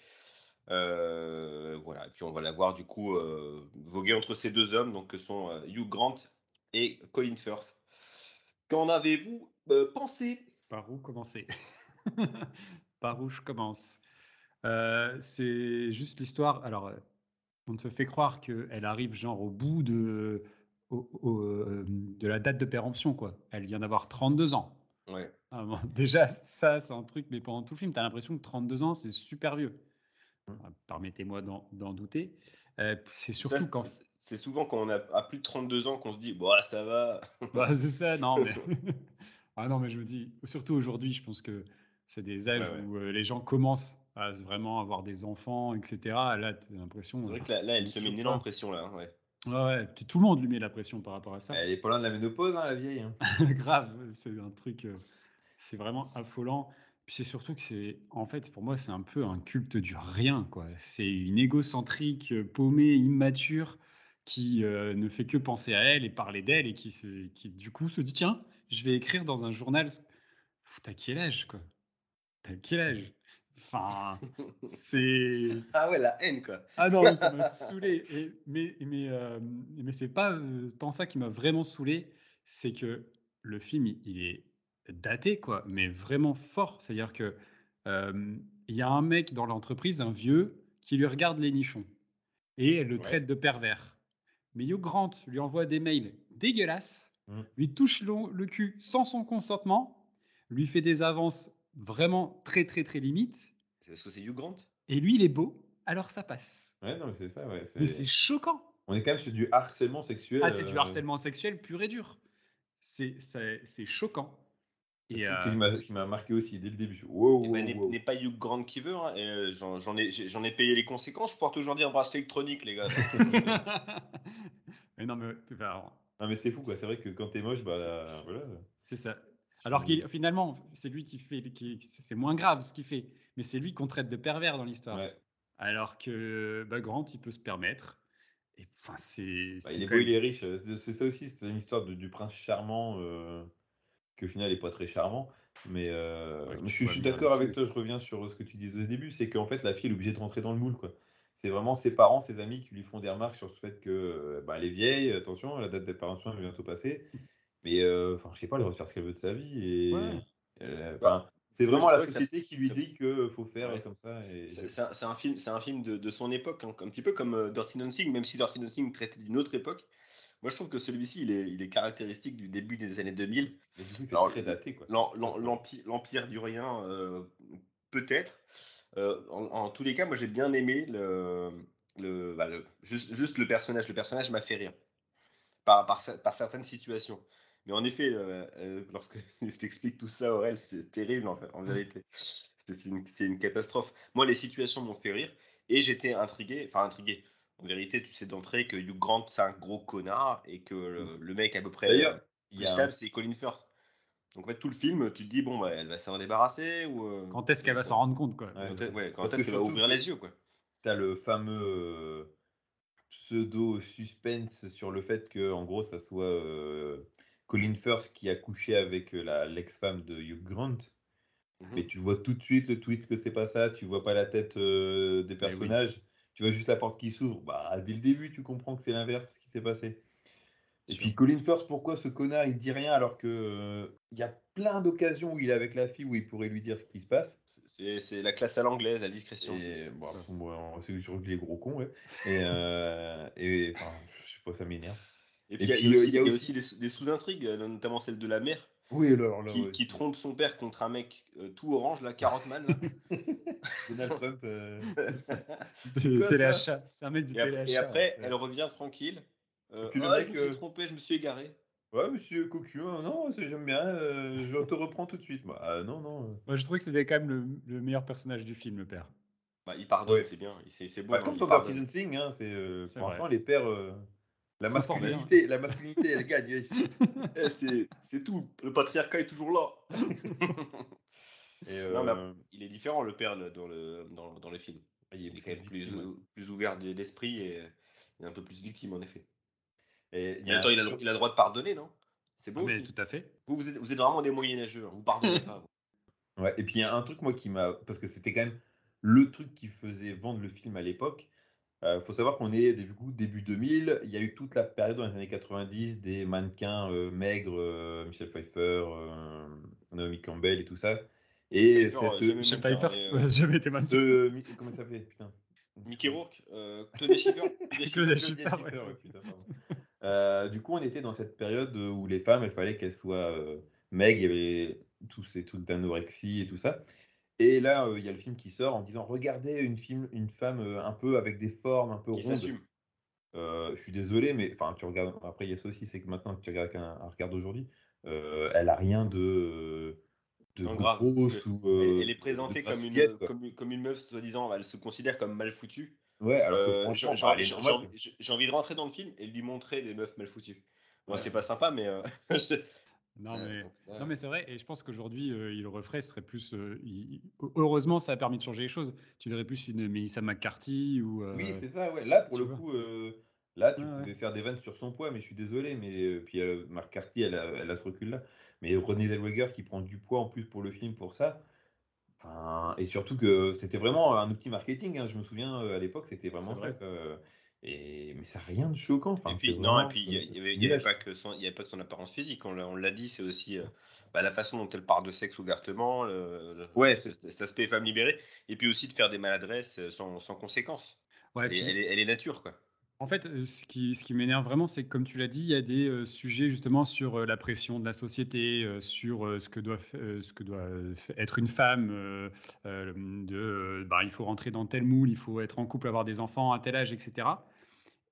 Euh, voilà, et puis on va la voir du coup euh, voguer entre ces deux hommes, donc que sont euh, Hugh Grant et Colin Firth. Qu'en avez-vous pensé? Par où commencer? *laughs* Par où je commence? C'est juste l'histoire. Alors, on te fait croire qu'elle arrive genre au bout de, au- au, de la date de péremption, quoi. Elle vient d'avoir 32 ans. Ouais. Ah *laughs* déjà, ça, c'est un truc, mais pendant tout le film, tu as l'impression que 32 ans, c'est super vieux. Mm. Euh, Permettez-moi d'en douter. Euh, c'est Ça, surtout quand. c'est- souvent quand on a à plus de 32 ans qu'on se dit, bah ça va. *laughs* Bah, c'est ça, non, mais. *laughs* *laughs* ah non, mais je me dis, surtout aujourd'hui, je pense que c'est des âges Ouais, ouais. où euh, les gens commencent à vraiment avoir des enfants, etc. Là, tu as l'impression. C'est vrai euh, que là, là, elle se met une énorme pression là. hein, Ouais. Ouais, tout le monde lui met la pression par rapport à ça. Elle est pas loin de la ménopause, hein, la vieille. hein. Grave, c'est un truc, euh, c'est vraiment affolant. Puis c'est surtout que c'est, en fait, pour moi, c'est un peu un culte du rien, quoi. C'est une égocentrique, euh, paumée, immature, qui euh, ne fait que penser à elle et parler d'elle et qui, se- qui, du coup, se dit, tiens, je vais écrire dans un journal. Pff, T'as quel âge, quoi? T'as quel âge? Enfin, c'est. *laughs* Ah ouais, la haine quoi. Ah non, mais ça m'a saoulé. Et, mais mais, euh, mais c'est pas euh, tant ça qui m'a vraiment saoulé, c'est que le film, il, il est daté, quoi, mais vraiment fort. C'est-à-dire que euh, il y a un mec dans l'entreprise, un vieux, qui lui regarde les nichons et le Ouais. traite de pervers. Mais Hugh Grant lui envoie des mails dégueulasses, Mm. lui touche le, le cul sans son consentement, lui fait des avances vraiment très très très limites, C'est parce que c'est Hugh Grant? Et lui il est beau, alors ça passe. Ouais, non, mais c'est ça, ouais. Mais c'est choquant. On est quand même sur du harcèlement sexuel. Ah, c'est du euh, harcèlement sexuel pur et dur. C'est choquant. Et, euh, qui m'a- qui m'a marqué aussi dès le début. Wow, Eh wow, ben, n'est wow. n'est pas Hugh Grant qui veut. hein, et, euh, J'en ai, j'ai- j'en ai payé les conséquences. Je porte aujourd'hui un bracelet électronique, les gars. *laughs* mais non, mais Non, mais c'est fou, quoi. C'est vrai que quand t'es moche, bah voilà. c'est ça. Alors qu'il finalement, c'est lui qui fait, qui, c'est moins grave ce qu'il fait, mais c'est lui qu'on traite de pervers dans l'histoire. Ouais. Alors que bah, Grant, il peut se permettre. Et enfin, c'est. Bah, il est beau, même- il est riche. C'est ça aussi, c'est une histoire de- du prince charmant, euh, qui au final n'est pas très charmant. Mais, euh, je, suis- d'accord avec toi, je reviens sur ce que tu disais au début, c'est qu'en fait la fille elle est obligée de rentrer dans le moule. quoi. C'est vraiment ses parents, ses amis qui lui font des remarques sur ce fait que euh, bah, elle est vieille, attention, la date d'apparition est bientôt passée. Mais euh, enfin, je sais pas, elle va faire ce qu'elle veut de sa vie. Et, Ouais. euh, enfin, c'est vraiment la que ça- société qui lui ça- dit qu'il faut faire Ouais. comme ça. Et... C'est un, film, c'est un film de, de son époque, hein, un petit peu comme euh, Dirty Dancing, même si Dirty Dancing traitait d'une autre époque. Moi, je trouve que celui-ci, il est, il est caractéristique du début des années 2000. Mais du coup, il fait Alors, très daté. Quoi. L'empire du rien, euh, peut-être. Euh, en, en tous les cas, moi, j'ai bien aimé le, le, bah, le- juste, juste le personnage. Le personnage m'a fait rire par, par, cer- par certaines situations. Mais en effet, euh, lorsque *laughs* tu t'expliques tout ça, Aurel, c'est terrible en, fait, en vérité. C'est une, c'est une catastrophe. Moi, les situations m'ont fait rire et j'étais intrigué, enfin intrigué. En vérité, tu sais d'entrée que Hugh Grant, c'est un gros connard et que le, le mec à peu près D'ailleurs, euh, il plus stable, c'est Colin Firth. Donc en fait, tout le film, tu te dis, bon, bah, elle va s'en débarrasser ou... euh, Quand est-ce qu'elle va s'en rendre compte, quoi Ouais. Quand est- ouais, quand Parce est-ce que qu'elle va ouvrir les yeux, quoi? T'as le fameux euh, pseudo suspense sur le fait que, en gros, ça soit euh, Colin Firth qui a couché avec euh, la l'ex-femme de Hugh Grant. Mhm. Mais tu vois tout de suite le tweet que c'est pas ça. Tu vois pas la tête euh, des oui. Tu vois juste la porte qui s'ouvre. Bah, dès le début, tu comprends que c'est l'inverse qui s'est passé. Et puis Colin Firth, pourquoi ce connard il dit rien alors que euh, il y a plein d'occasions où il est avec la fille où il pourrait lui dire ce qui se passe. C'est la classe à l'anglaise, la discrétion. Bon, c'est sûr que les gros cons, ouais. Et, euh, et enfin, je sais pas, ça m'énerve. Et puis Et il y a, puis, il y a il y a aussi, il y a aussi- des des sous-intrigues, euh, notamment celle de la mère, Oui, alors là, qui, ouais, qui c'est- trompe son père contre un mec euh, tout orange, là, Carrot Man. là. *laughs* Donald Trump. euh, *laughs* téléachat. C'est un mec du et, après, et téléachat. après, ouais. elle revient tranquille. Euh, Et puis le Ah, mec, je me suis euh, trompé, je me suis égaré. Ouais, monsieur Cocu, hein, non, c'est- j'aime bien, euh, je te reprends tout de suite. Bah, euh, non, non. Moi, je trouvais que c'était quand même le, le meilleur personnage du film, le père. Bah, il pardonne, Ouais. c'est bien, il- c'est c'est bon. Bah, hein, comme. Dancing, hein, c'est, euh, pour l'instant, les pères. La masculinité, la masculinité, elle gagne. *laughs* Eh, c'est tout, le patriarcat est toujours là. *laughs* Et, Non, mais euh, Il est différent, le père, le- dans le, dans, dans le film. il est Il est quand même plus, plus ouvert de- d'esprit et il est un peu plus victime, en effet. Et il a il a, il a le droit de pardonner, non? C'est Ah, beau mais aussi. tout à fait. Vous, vous êtes, vous êtes vraiment des moyenâgeux, hein. vous pardonnez pas. vous. Ouais, et puis il y a un truc, moi, qui m'a. Parce que c'était quand même le truc qui faisait vendre le film à l'époque. Il faut savoir qu'on est début, début 2000. Il y a eu toute la période dans les années 90 des mannequins maigres, Michel Pfeiffer, Naomi Campbell et tout ça. Et cette. Michel Pfeiffer, *laughs* jamais été mannequin. De, comment ça s'appelait Putain? Mickey Rourke, Claude Schiffer. *laughs* Claude Schiffer, euh, du coup, on était dans cette période où les femmes, il fallait qu'elles soient euh, maigres, il y avait tout, ces, toute l'anorexie et tout ça. Et là, il y a le film qui sort en disant Regardez une, film, une femme un peu avec des formes un peu rondes. je suis désolé, mais enfin, tu regardes. Après, il y a ça aussi, c'est que maintenant, tu regardes un, un regard d'aujourd'hui, elle a rien de de grosse ou, elle, est présentée comme une, comme, comme, une meuf soi-disant elle se considère comme mal foutue Ouais, alors euh, j'ai envie, de rentrer dans le film et lui montrer des meufs mal foutues. Moi, c'est pas sympa, mais. Euh, *laughs* non, mais, non, mais c'est vrai, et je pense qu'aujourd'hui, euh, il le referait, ce serait plus. Heureusement, ça a permis de changer les choses. Tu verrais plus une Melissa McCarthy ou. Oui, c'est ça, ouais. Là, pour le coup, là, tu pouvais faire des vannes sur son poids, mais je suis désolé, mais. Puis McCarthy, elle a, elle a ce recul-là. Mais René Zellweger qui prend du poids en plus pour le film pour ça et surtout que c'était vraiment un outil marketing. Hein. Je me souviens euh, à l'époque, c'était vraiment ça. Et, mais ça n'a rien de choquant. Enfin, et puis, non, et puis il n'y avait, pas que son, avait pas que son apparence physique. On l'a dit, c'est aussi euh, bah, la façon dont elle parle de sexe ouvertement, le, ouais. cet aspect femme libérée, et puis aussi de faire des maladresses euh, sans, sans conséquence. Ouais, elle, est, elle, est, nature, quoi. En fait, euh, ce qui, ce qui m'énerve vraiment, c'est que, comme tu l'as dit, il y a des euh, sujets justement sur euh, la pression de la société, sur ce, que doit, ce que doit être une femme, de bah, il faut rentrer dans tel moule, il faut être en couple, avoir des enfants à tel âge, etc.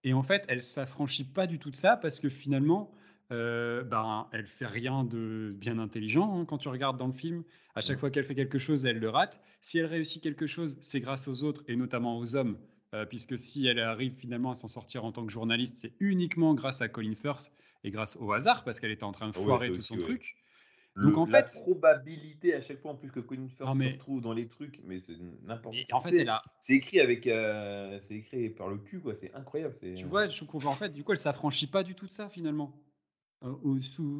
Et en fait, elle ne s'affranchit pas du tout de ça parce que finalement, euh, ben, elle fait rien de bien intelligent hein, quand tu regardes dans le film. À chaque fois qu'elle fait quelque chose, elle le rate. Si elle réussit quelque chose, c'est grâce aux autres et notamment aux hommes euh, puisque si elle arrive finalement à s'en sortir en tant que journaliste, c'est uniquement grâce à Colin Firth et grâce au hasard, parce qu'elle était en train de foirer tout son truc. Donc en la probabilité à chaque fois en plus que Colin Firth se retrouve dans les trucs, mais c'est n'importe quoi. En fait, c'est écrit avec, euh, c'est écrit par le cul quoi. C'est incroyable. Tu vois, je en fait, du coup, elle s'affranchit pas du tout de ça finalement. Euh,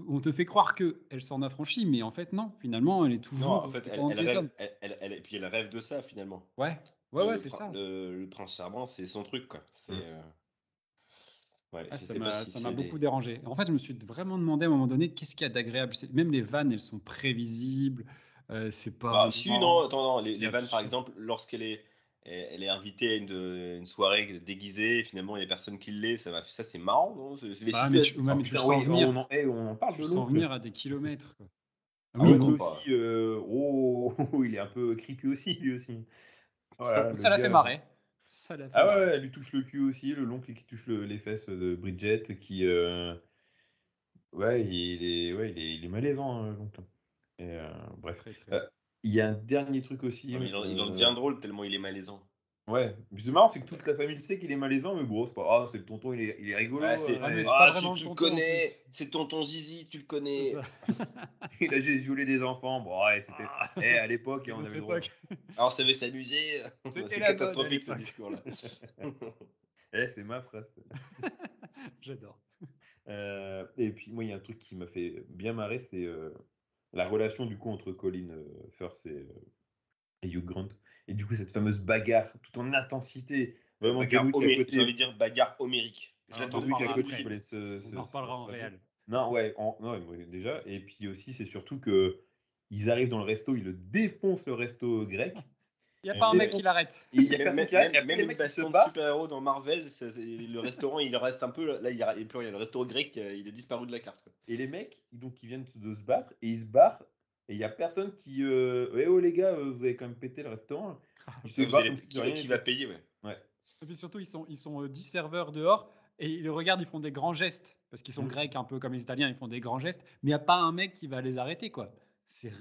on te fait croire que elle s'en affranchit, mais en fait non. Finalement, elle est toujours. Non, en fait, elle, rêve, elle, et puis elle rêve de ça finalement. Ouais. Ouais, ouais, c'est ça. Le, prince charmant, c'est son truc, quoi. Mmh. Euh, ah, ça m'a beaucoup dérangé. En fait, je me suis vraiment demandé à un moment donné qu'est-ce qu'il y a d'agréable? Même les vannes, elles sont prévisibles. Euh, c'est pas. Ah, si, non, attends, non. Les, vannes, par exemple, lorsqu'elle est, elle est invitée à une, soirée déguisée, finalement, il n'y a personne qui l'est, ça, ça c'est marrant, non? C'est les ah, mais tu, même, tu sens venir, on, en, on parle de sens venir à des kilomètres. Quoi. Ah, oui, aussi, euh, oh, *laughs* il est un peu creepy aussi, lui aussi ça l'a fait marrer. Ça fait ah ouais, elle lui touche le cul aussi, le l'oncle qui touche les fesses de Bridget, qui. Euh, ouais, il est, ouais, il est, il est malaisant, hein, longtemps. Et, euh, bref. Euh, il y a un dernier truc aussi. il, en, il en devient drôle tellement il est malaisant. Ouais, c'est marrant, c'est que toute la famille sait qu'il est malaisant, mais bon, c'est pas ah, c'est le tonton, il est, il est rigolo. Ah, c'est ah, pas ah, vraiment tu, le connais, c'est tonton Zizi, tu le connais. *laughs* il a juste violé des enfants. Bon, ouais, c'était. Eh, à l'époque, on *laughs* avait le droit. Alors, ça veut s'amuser. *laughs* C'est catastrophique ce discours-là. eh, c'est ma phrase. J'adore. Euh, et puis, moi, il y a un truc qui m'a fait bien marrer, c'est euh, la relation du coup entre Colin euh, Firth et, et Hugh Grant. Et du coup, cette fameuse bagarre, tout en intensité. Vraiment, bagarre homérique. J'ai envie de dire bagarre homérique. J'ai entendu qu'à côté, il se, On en reparlera en réel. Non, ouais, non, déjà. Et puis aussi, c'est surtout que ils arrivent dans le resto, ils le défoncent le resto grec. Il n'y a pas un mec qui l'arrête. Il y a même, qui arrête. Même une baston de super-héros dans Marvel, le restaurant, il reste un peu. Là, il y a, plus rien. Le restaurant grec, il est disparu de la carte. Et les mecs, donc, ils viennent de se battre et ils se barrent et il n'y a personne qui. Euh, eh oh les gars, vous avez quand même pété le restaurant. Je pas qui, va payer, ouais. ouais. Et puis surtout, ils sont, ils sont 10 euh, serveurs dehors et ils regardent, ils font des grands gestes. Parce qu'ils sont mm. grecs, un peu comme les Italiens, ils font des grands gestes. Mais il n'y a pas un mec qui va les arrêter, quoi.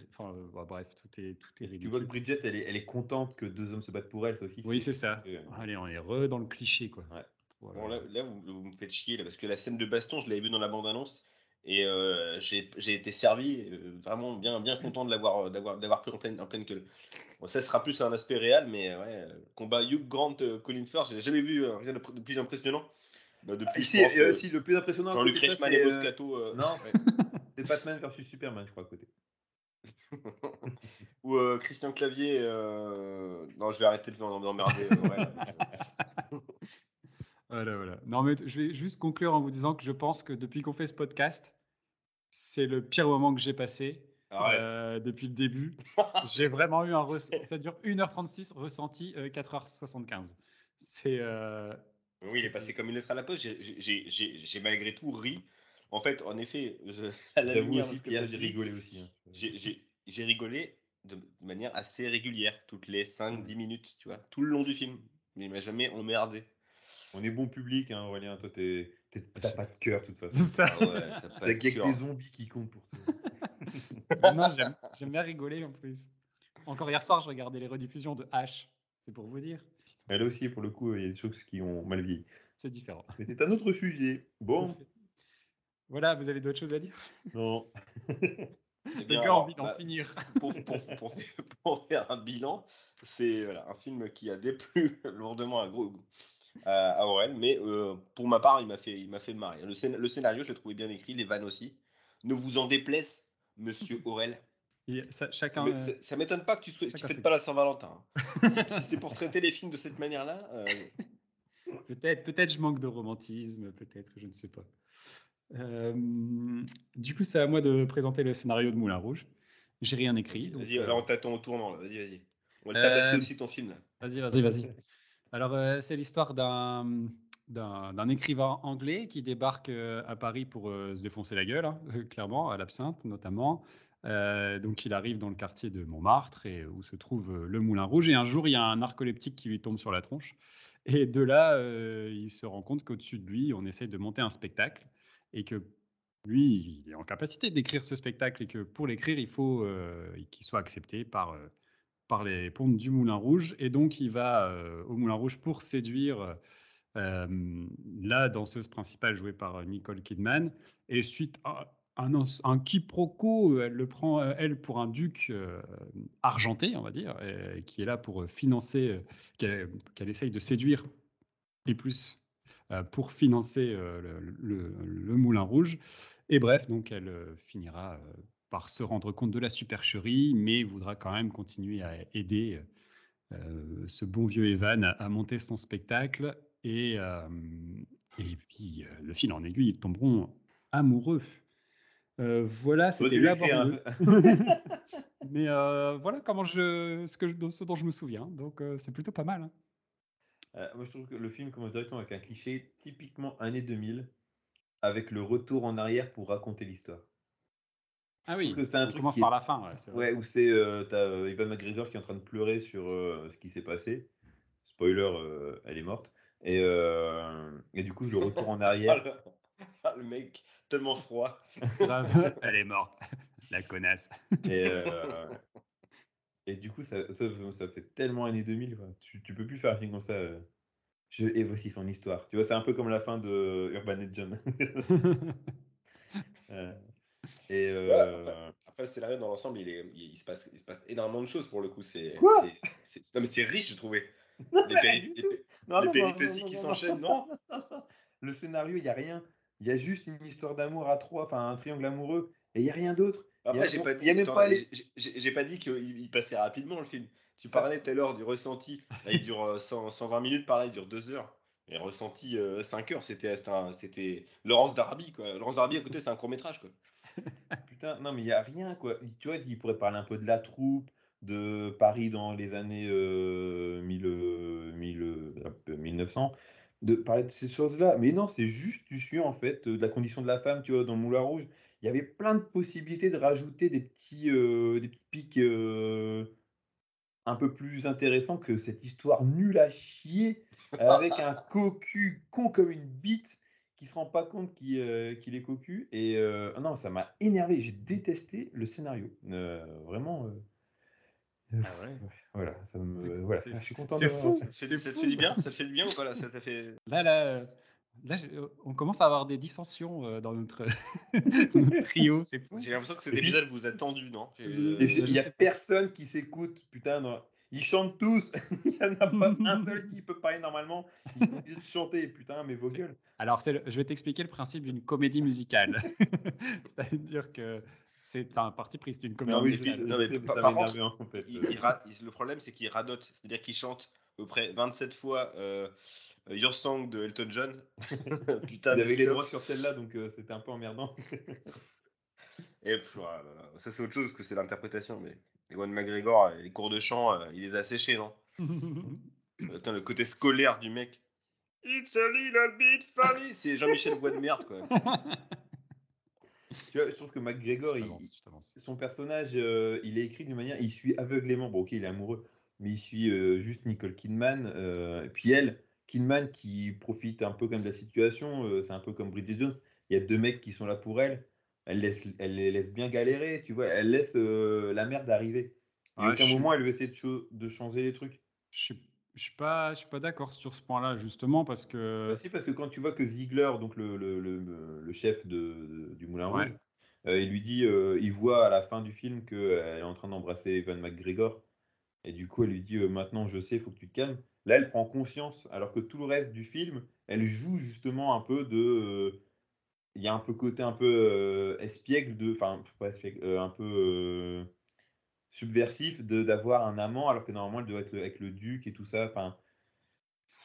Enfin, euh, bah, bref, tout est, tout est ridicule. Tu vois que Bridget, elle est, elle est contente que deux hommes se battent pour elle, ça aussi. Oui, c'est ça. Allez, on est re dans le cliché, quoi. Ouais. Bon, là, là vous, vous, me faites chier, là, parce que la scène de baston, je l'avais vue dans la bande-annonce. Et euh, j'ai été servi, euh, vraiment bien, bien content de l'avoir d'avoir pris en pleine, en pleine queue. Bon, ça sera plus un aspect réel, mais ouais, combat Hugh Grant, euh, Colin Firth, j'ai jamais vu rien de, plus impressionnant. Bah, depuis, si, pense, si, le plus impressionnant. Jean-Luc Reichmann et Moscato. non, *laughs* c'est Batman versus Superman, je crois, à côté. *laughs* Ou euh, Christian Clavier. euh, Non, je vais arrêter de m'emmerder. euh, ouais, euh, *laughs* Voilà, voilà. Non, mais je vais juste conclure en vous disant que je pense que depuis qu'on fait ce podcast, c'est le pire moment que j'ai passé euh, depuis le début. *laughs* j'ai vraiment eu un ressenti. Ça dure 1h36, ressenti euh, 4h75. C'est. euh, Oui, il est passé comme une lettre à la poste. J'ai- malgré tout ri. En fait, en effet, je, à la lumière aussi, j'ai rigolé aussi. hein. J'ai- rigolé de de manière assez régulière, toutes les 5-10 minutes, tu vois, tout le long du film. Mais il m'a jamais emmerdé. On est bon public, hein, Aurélien. Toi, t'es- t'es- t'as pas de cœur, de toute façon. c'est ça. Ah ouais, t'as que des zombies qui comptent pour toi. *laughs* non, j'aime bien rigoler en plus. Encore hier soir, je regardais les rediffusions de H. C'est pour vous dire. Mais là aussi, pour le coup, il y a des choses qui ont mal vieilli. C'est différent. Mais c'est un autre sujet. Bon, Voilà, vous avez d'autres choses à dire? Non. *laughs* Eh bien, gars alors, envie d'en bah, finir. pour, pour- pour- pour faire un bilan, c'est voilà, un film qui a déplu *laughs* lourdement à, gros, à, à Aurel, mais euh, pour ma part, il m'a fait, il m'a fait marrer. Le, scén- le scénario, je l'ai trouvé bien écrit, les vannes aussi. Ne vous en déplaise, monsieur *laughs* Aurel. Ça- chacun. euh, ça- ça m'étonne pas que tu ne fêtes pas la Saint-Valentin. hein. si c'est pour *laughs* traiter les films de cette manière-là, euh, *laughs* Peut-être, peut-être je manque de romantisme, peut-être, je ne sais pas. Euh, du coup, c'est à moi de présenter le scénario de Moulin Rouge. J'ai rien écrit. donc, vas-y, euh, là on t'attend au tournant. là. Vas-y, vas-y. On va Euh, tabasser aussi ton film. Là. Vas-y, vas-y, vas-y. Alors, euh, c'est l'histoire d'un écrivain anglais qui débarque euh, à Paris pour euh, se défoncer la gueule, hein, *laughs* clairement, à l'absinthe notamment. Donc, il arrive dans le quartier de Montmartre et où se trouve le Moulin Rouge. Et un jour, il y a un narcoleptique qui lui tombe sur la tronche. Et de là, il se rend compte qu'au-dessus de lui, on essaie de monter un spectacle et que lui, il est en capacité d'écrire ce spectacle et que pour l'écrire, il faut qu'il soit accepté par, par les pontes du Moulin Rouge. Et donc, il va euh, au Moulin Rouge pour séduire euh, la danseuse principale jouée par Nicole Kidman. Et suite à un, un quiproquo, elle le prend, euh, elle, pour un duc euh, argenté, on va dire, et qui est là pour financer, euh, qu'elle qu'elle essaye de séduire, et plus euh, pour financer euh, le, le- Moulin Rouge. Et bref, donc elle euh, finira euh, par se rendre compte de la supercherie, mais voudra quand même continuer à aider euh, ce bon vieux Evan à, à monter son spectacle. Et, euh, et puis, euh, le fil en aiguille, ils tomberont amoureux. Voilà, c'était laborieux. *laughs* Mais voilà comment je, ce, que je- ce dont je me souviens. Donc, c'est plutôt pas mal. hein. Moi, je trouve que le film commence directement avec un cliché typiquement année 2000, avec le retour en arrière pour raconter l'histoire. Ah oui, que c'est un on truc commence qui par est- la fin. Ouais. Ouais, où c'est euh, t'as euh, Ivan McGregor qui est en train de pleurer sur euh, ce qui s'est passé. Spoiler, euh, elle est morte. Et, euh, et du coup, le retour en arrière. le, *laughs* ah, le mec, tellement froid. Grave. *laughs* Elle est morte. La connasse. Et, euh, et du coup, ça, ça, ça fait tellement années 2000. quoi. Tu, tu peux plus faire un film comme ça. euh. Je, et voici son histoire. Tu vois, c'est un peu comme la fin de Urban Legend. *laughs* Euh, et euh, Après, le scénario dans l'ensemble, il, est, il, il se passe, il se passe énormément de choses pour le coup. C'est, Quoi? c'est- c'est- non, mais c'est riche, j'ai trouvé. *laughs* Non, Les, péri- Non, péripéties qui s'enchaînent, non. *laughs* Le scénario, il n'y a rien. Il y a juste une histoire d'amour à trois, enfin un triangle amoureux, et il n'y a rien d'autre. Après, j'ai pas dit, même attends, pas les- j'ai- j'ai j'ai pas dit qu'il il passait rapidement le film. Tu parlais tout à l'heure du ressenti. Là, il dure euh, 100 120 minutes, par là, il dure 2 heures. Et ressenti 5 heures, c'était c'était un- c'était Laurence quoi. Laurence d'Arabie, à côté, c'est un court métrage, quoi. *laughs* Putain, non, mais il n'y a rien, quoi. Tu vois, il pourrait parler un peu de la troupe, de Paris dans les années euh, 1000, euh, 1000, euh, 1900, de parler de ces choses-là. Mais non, c'est juste du suis, en fait, de la condition de la femme, tu vois, dans le Moulin Rouge. Il y avait plein de possibilités de rajouter des petits, euh, des petits pics euh, un peu plus intéressants que cette histoire nulle à chier, avec un *laughs* cocu con comme une bite qui se rend pas compte qu'il euh, est cocu. Et euh, non, ça m'a énervé. J'ai détesté le scénario. Euh, vraiment. euh, Ah ouais. Voilà, ça me, C'est- voilà. c'est- je suis content c'est fou. Ça te du bien Ça te fait du bien ou pas là? Ça, ça fait... *laughs* Là, là, là, je- on commence à avoir des dissensions euh, dans notre, *laughs* notre trio. C'est fou. J'ai l'impression que cet épisode vous a tendu, non? Euh, Il y a personne qui s'écoute, putain. non. Ils chantent tous. *laughs* Il n'y en a pas un seul *laughs* qui peut parler normalement. Ils sont obligés de chanter, putain, mais vos gueules. Alors, le- je vais t'expliquer le principe d'une comédie musicale. *laughs* C'est-à-dire que C'est un parti pris, c'est une comédie. Non, oui, puis- je- non, mais je sais, par- ça par m'énerve en fait. Il- il ra- il- le problème, c'est qu'il radote, c'est-à-dire qu'il chante à peu près 27 fois euh, Your Song de Elton John. Putain, Il avait les droits sur celle-là, donc euh, c'était un peu emmerdant. Et pff, voilà, ça c'est autre chose que c'est l'interprétation. Mais Ewan McGregor, euh, les cours de chant, euh, il les a séchés, non? *laughs* Putain, le côté scolaire du mec. It's a little bit funny. *laughs* C'est Jean-Michel Voix de merde, quoi. tu vois, je trouve que McGregor, il- son personnage, euh, il est écrit d'une manière, il suit aveuglément. Bon, ok, il est amoureux, mais il suit euh, juste Nicole Kidman. euh, et puis elle, Kidman, qui profite un peu comme de la situation. euh, c'est un peu comme Bridget Jones. Il y a deux mecs qui sont là pour elle. Elle, laisse, elle les laisse bien galérer, tu vois. Elle laisse euh, la merde arriver. À Ouais, aucun suis- moment, elle veut essayer de, cho- de changer les trucs. Je suis, je suis pas, je suis pas d'accord sur ce point-là justement parce que Bah si, parce que quand tu vois que Ziegler, donc le, le, le- le chef de, du Moulin Ouais. Rouge, euh, il lui dit, euh, il voit à la fin du film qu'elle est en train d'embrasser Evan McGregor. Et du coup, elle lui dit, maintenant je sais, il faut que tu te calmes. Là, elle prend conscience, alors que tout le reste du film, elle joue justement un peu de. Il y a un peu côté un peu espiègle, de, enfin, pas espiègle, un peu subversif de d'avoir un amant, alors que normalement, elle doit être le- avec le duc et tout ça. Enfin,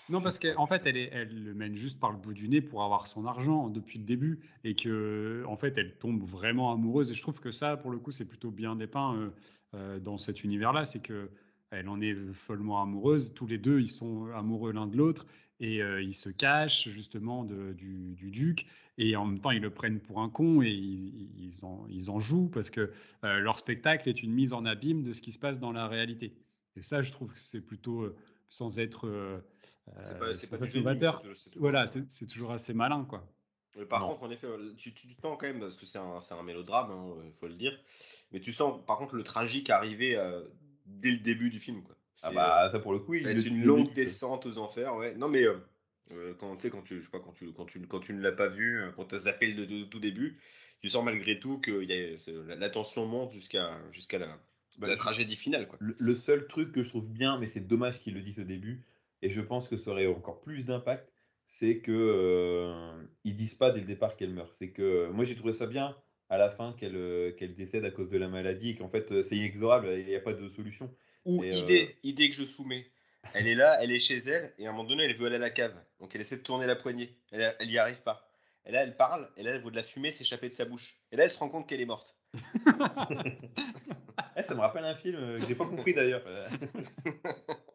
Non, parce qu'en fait, elle, est, elle le mène juste par le bout du nez pour avoir son argent depuis le début et que, en fait, elle tombe vraiment amoureuse. Et je trouve que ça, pour le coup, c'est plutôt bien dépeint euh, euh, dans cet univers-là. C'est que elle en est follement amoureuse. Tous les deux, ils sont amoureux l'un de l'autre et euh, ils se cachent justement de- du, du duc. Et en même temps, ils le prennent pour un con et ils, ils en, ils en jouent parce que euh, leur spectacle est une mise en abîme de ce qui se passe dans la réalité. Et ça, je trouve que c'est plutôt, euh, sans être novateur, voilà, c'est toujours assez malin, quoi. Mais par Non. contre, en effet, tu, tu sens quand même, parce que c'est un, mélodrame, il faut le dire, mais tu sens par contre le tragique arriver dès le début du film. Quoi. Ah bah, ça pour le coup, euh, il être une longue descente aux enfers, ouais. Non, mais euh, euh, quand, tu sais, quand, tu, je sais pas, quand, tu, quand, tu, quand tu ne l'as pas vu, euh, quand tu as zappé le tout début, tu sens malgré tout que y a, la, tension monte jusqu'à jusqu'à la, Bah, la tragédie finale. Quoi. Le, le seul truc que je trouve bien, mais c'est dommage qu'ils le disent au début, et je pense que ça aurait encore plus d'impact, c'est que euh, ils disent pas dès le départ qu'elle meurt. C'est que moi j'ai trouvé ça bien à la fin qu'elle euh, qu'elle décède à cause de la maladie et qu'en fait euh, c'est inexorable, il n'y a pas de solution. Ou Et, euh, idée, idée que je soumets. Elle est là, elle est chez elle, et à un moment donné, elle veut aller à la cave. Donc elle essaie de tourner la poignée. Elle, elle y arrive pas. Et là, elle parle, et là, elle voit de la fumée s'échapper de sa bouche. Et là, elle se rend compte qu'elle est morte. *laughs* Eh, ça me rappelle un film euh, que j'ai pas compris d'ailleurs. *laughs*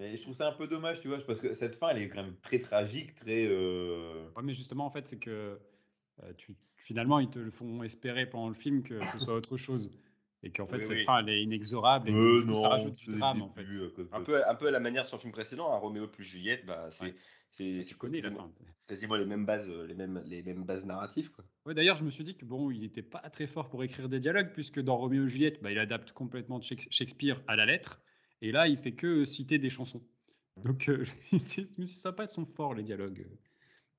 Et je trouve ça un peu dommage, tu vois, parce que cette fin elle est quand même très tragique, très. euh, Ouais, mais justement, en fait, c'est que euh, tu, finalement, ils te le font espérer pendant le film que ce soit autre chose. Et qu'en fait, Oui, cette oui. fin, elle est inexorable et que, euh, coup, ça rajoute c'est du drame, en fait. cause Un de- peu, un peu à la manière de son film précédent, un Roméo plus Juliette, bah, c'est Ouais. c'est- Tu c'est connais la quasiment, fin. quasiment les mêmes bases, euh, les mêmes, les mêmes bases narratives. Quoi. Ouais, D'ailleurs, je me suis dit que bon, il n'était pas très fort pour écrire des dialogues, puisque dans Roméo et Juliette, bah, il adapte complètement de Shakes- Shakespeare à la lettre, et là, il fait que citer des chansons. Donc, euh, *laughs* c'est- mais ça va pas être son fort, les dialogues,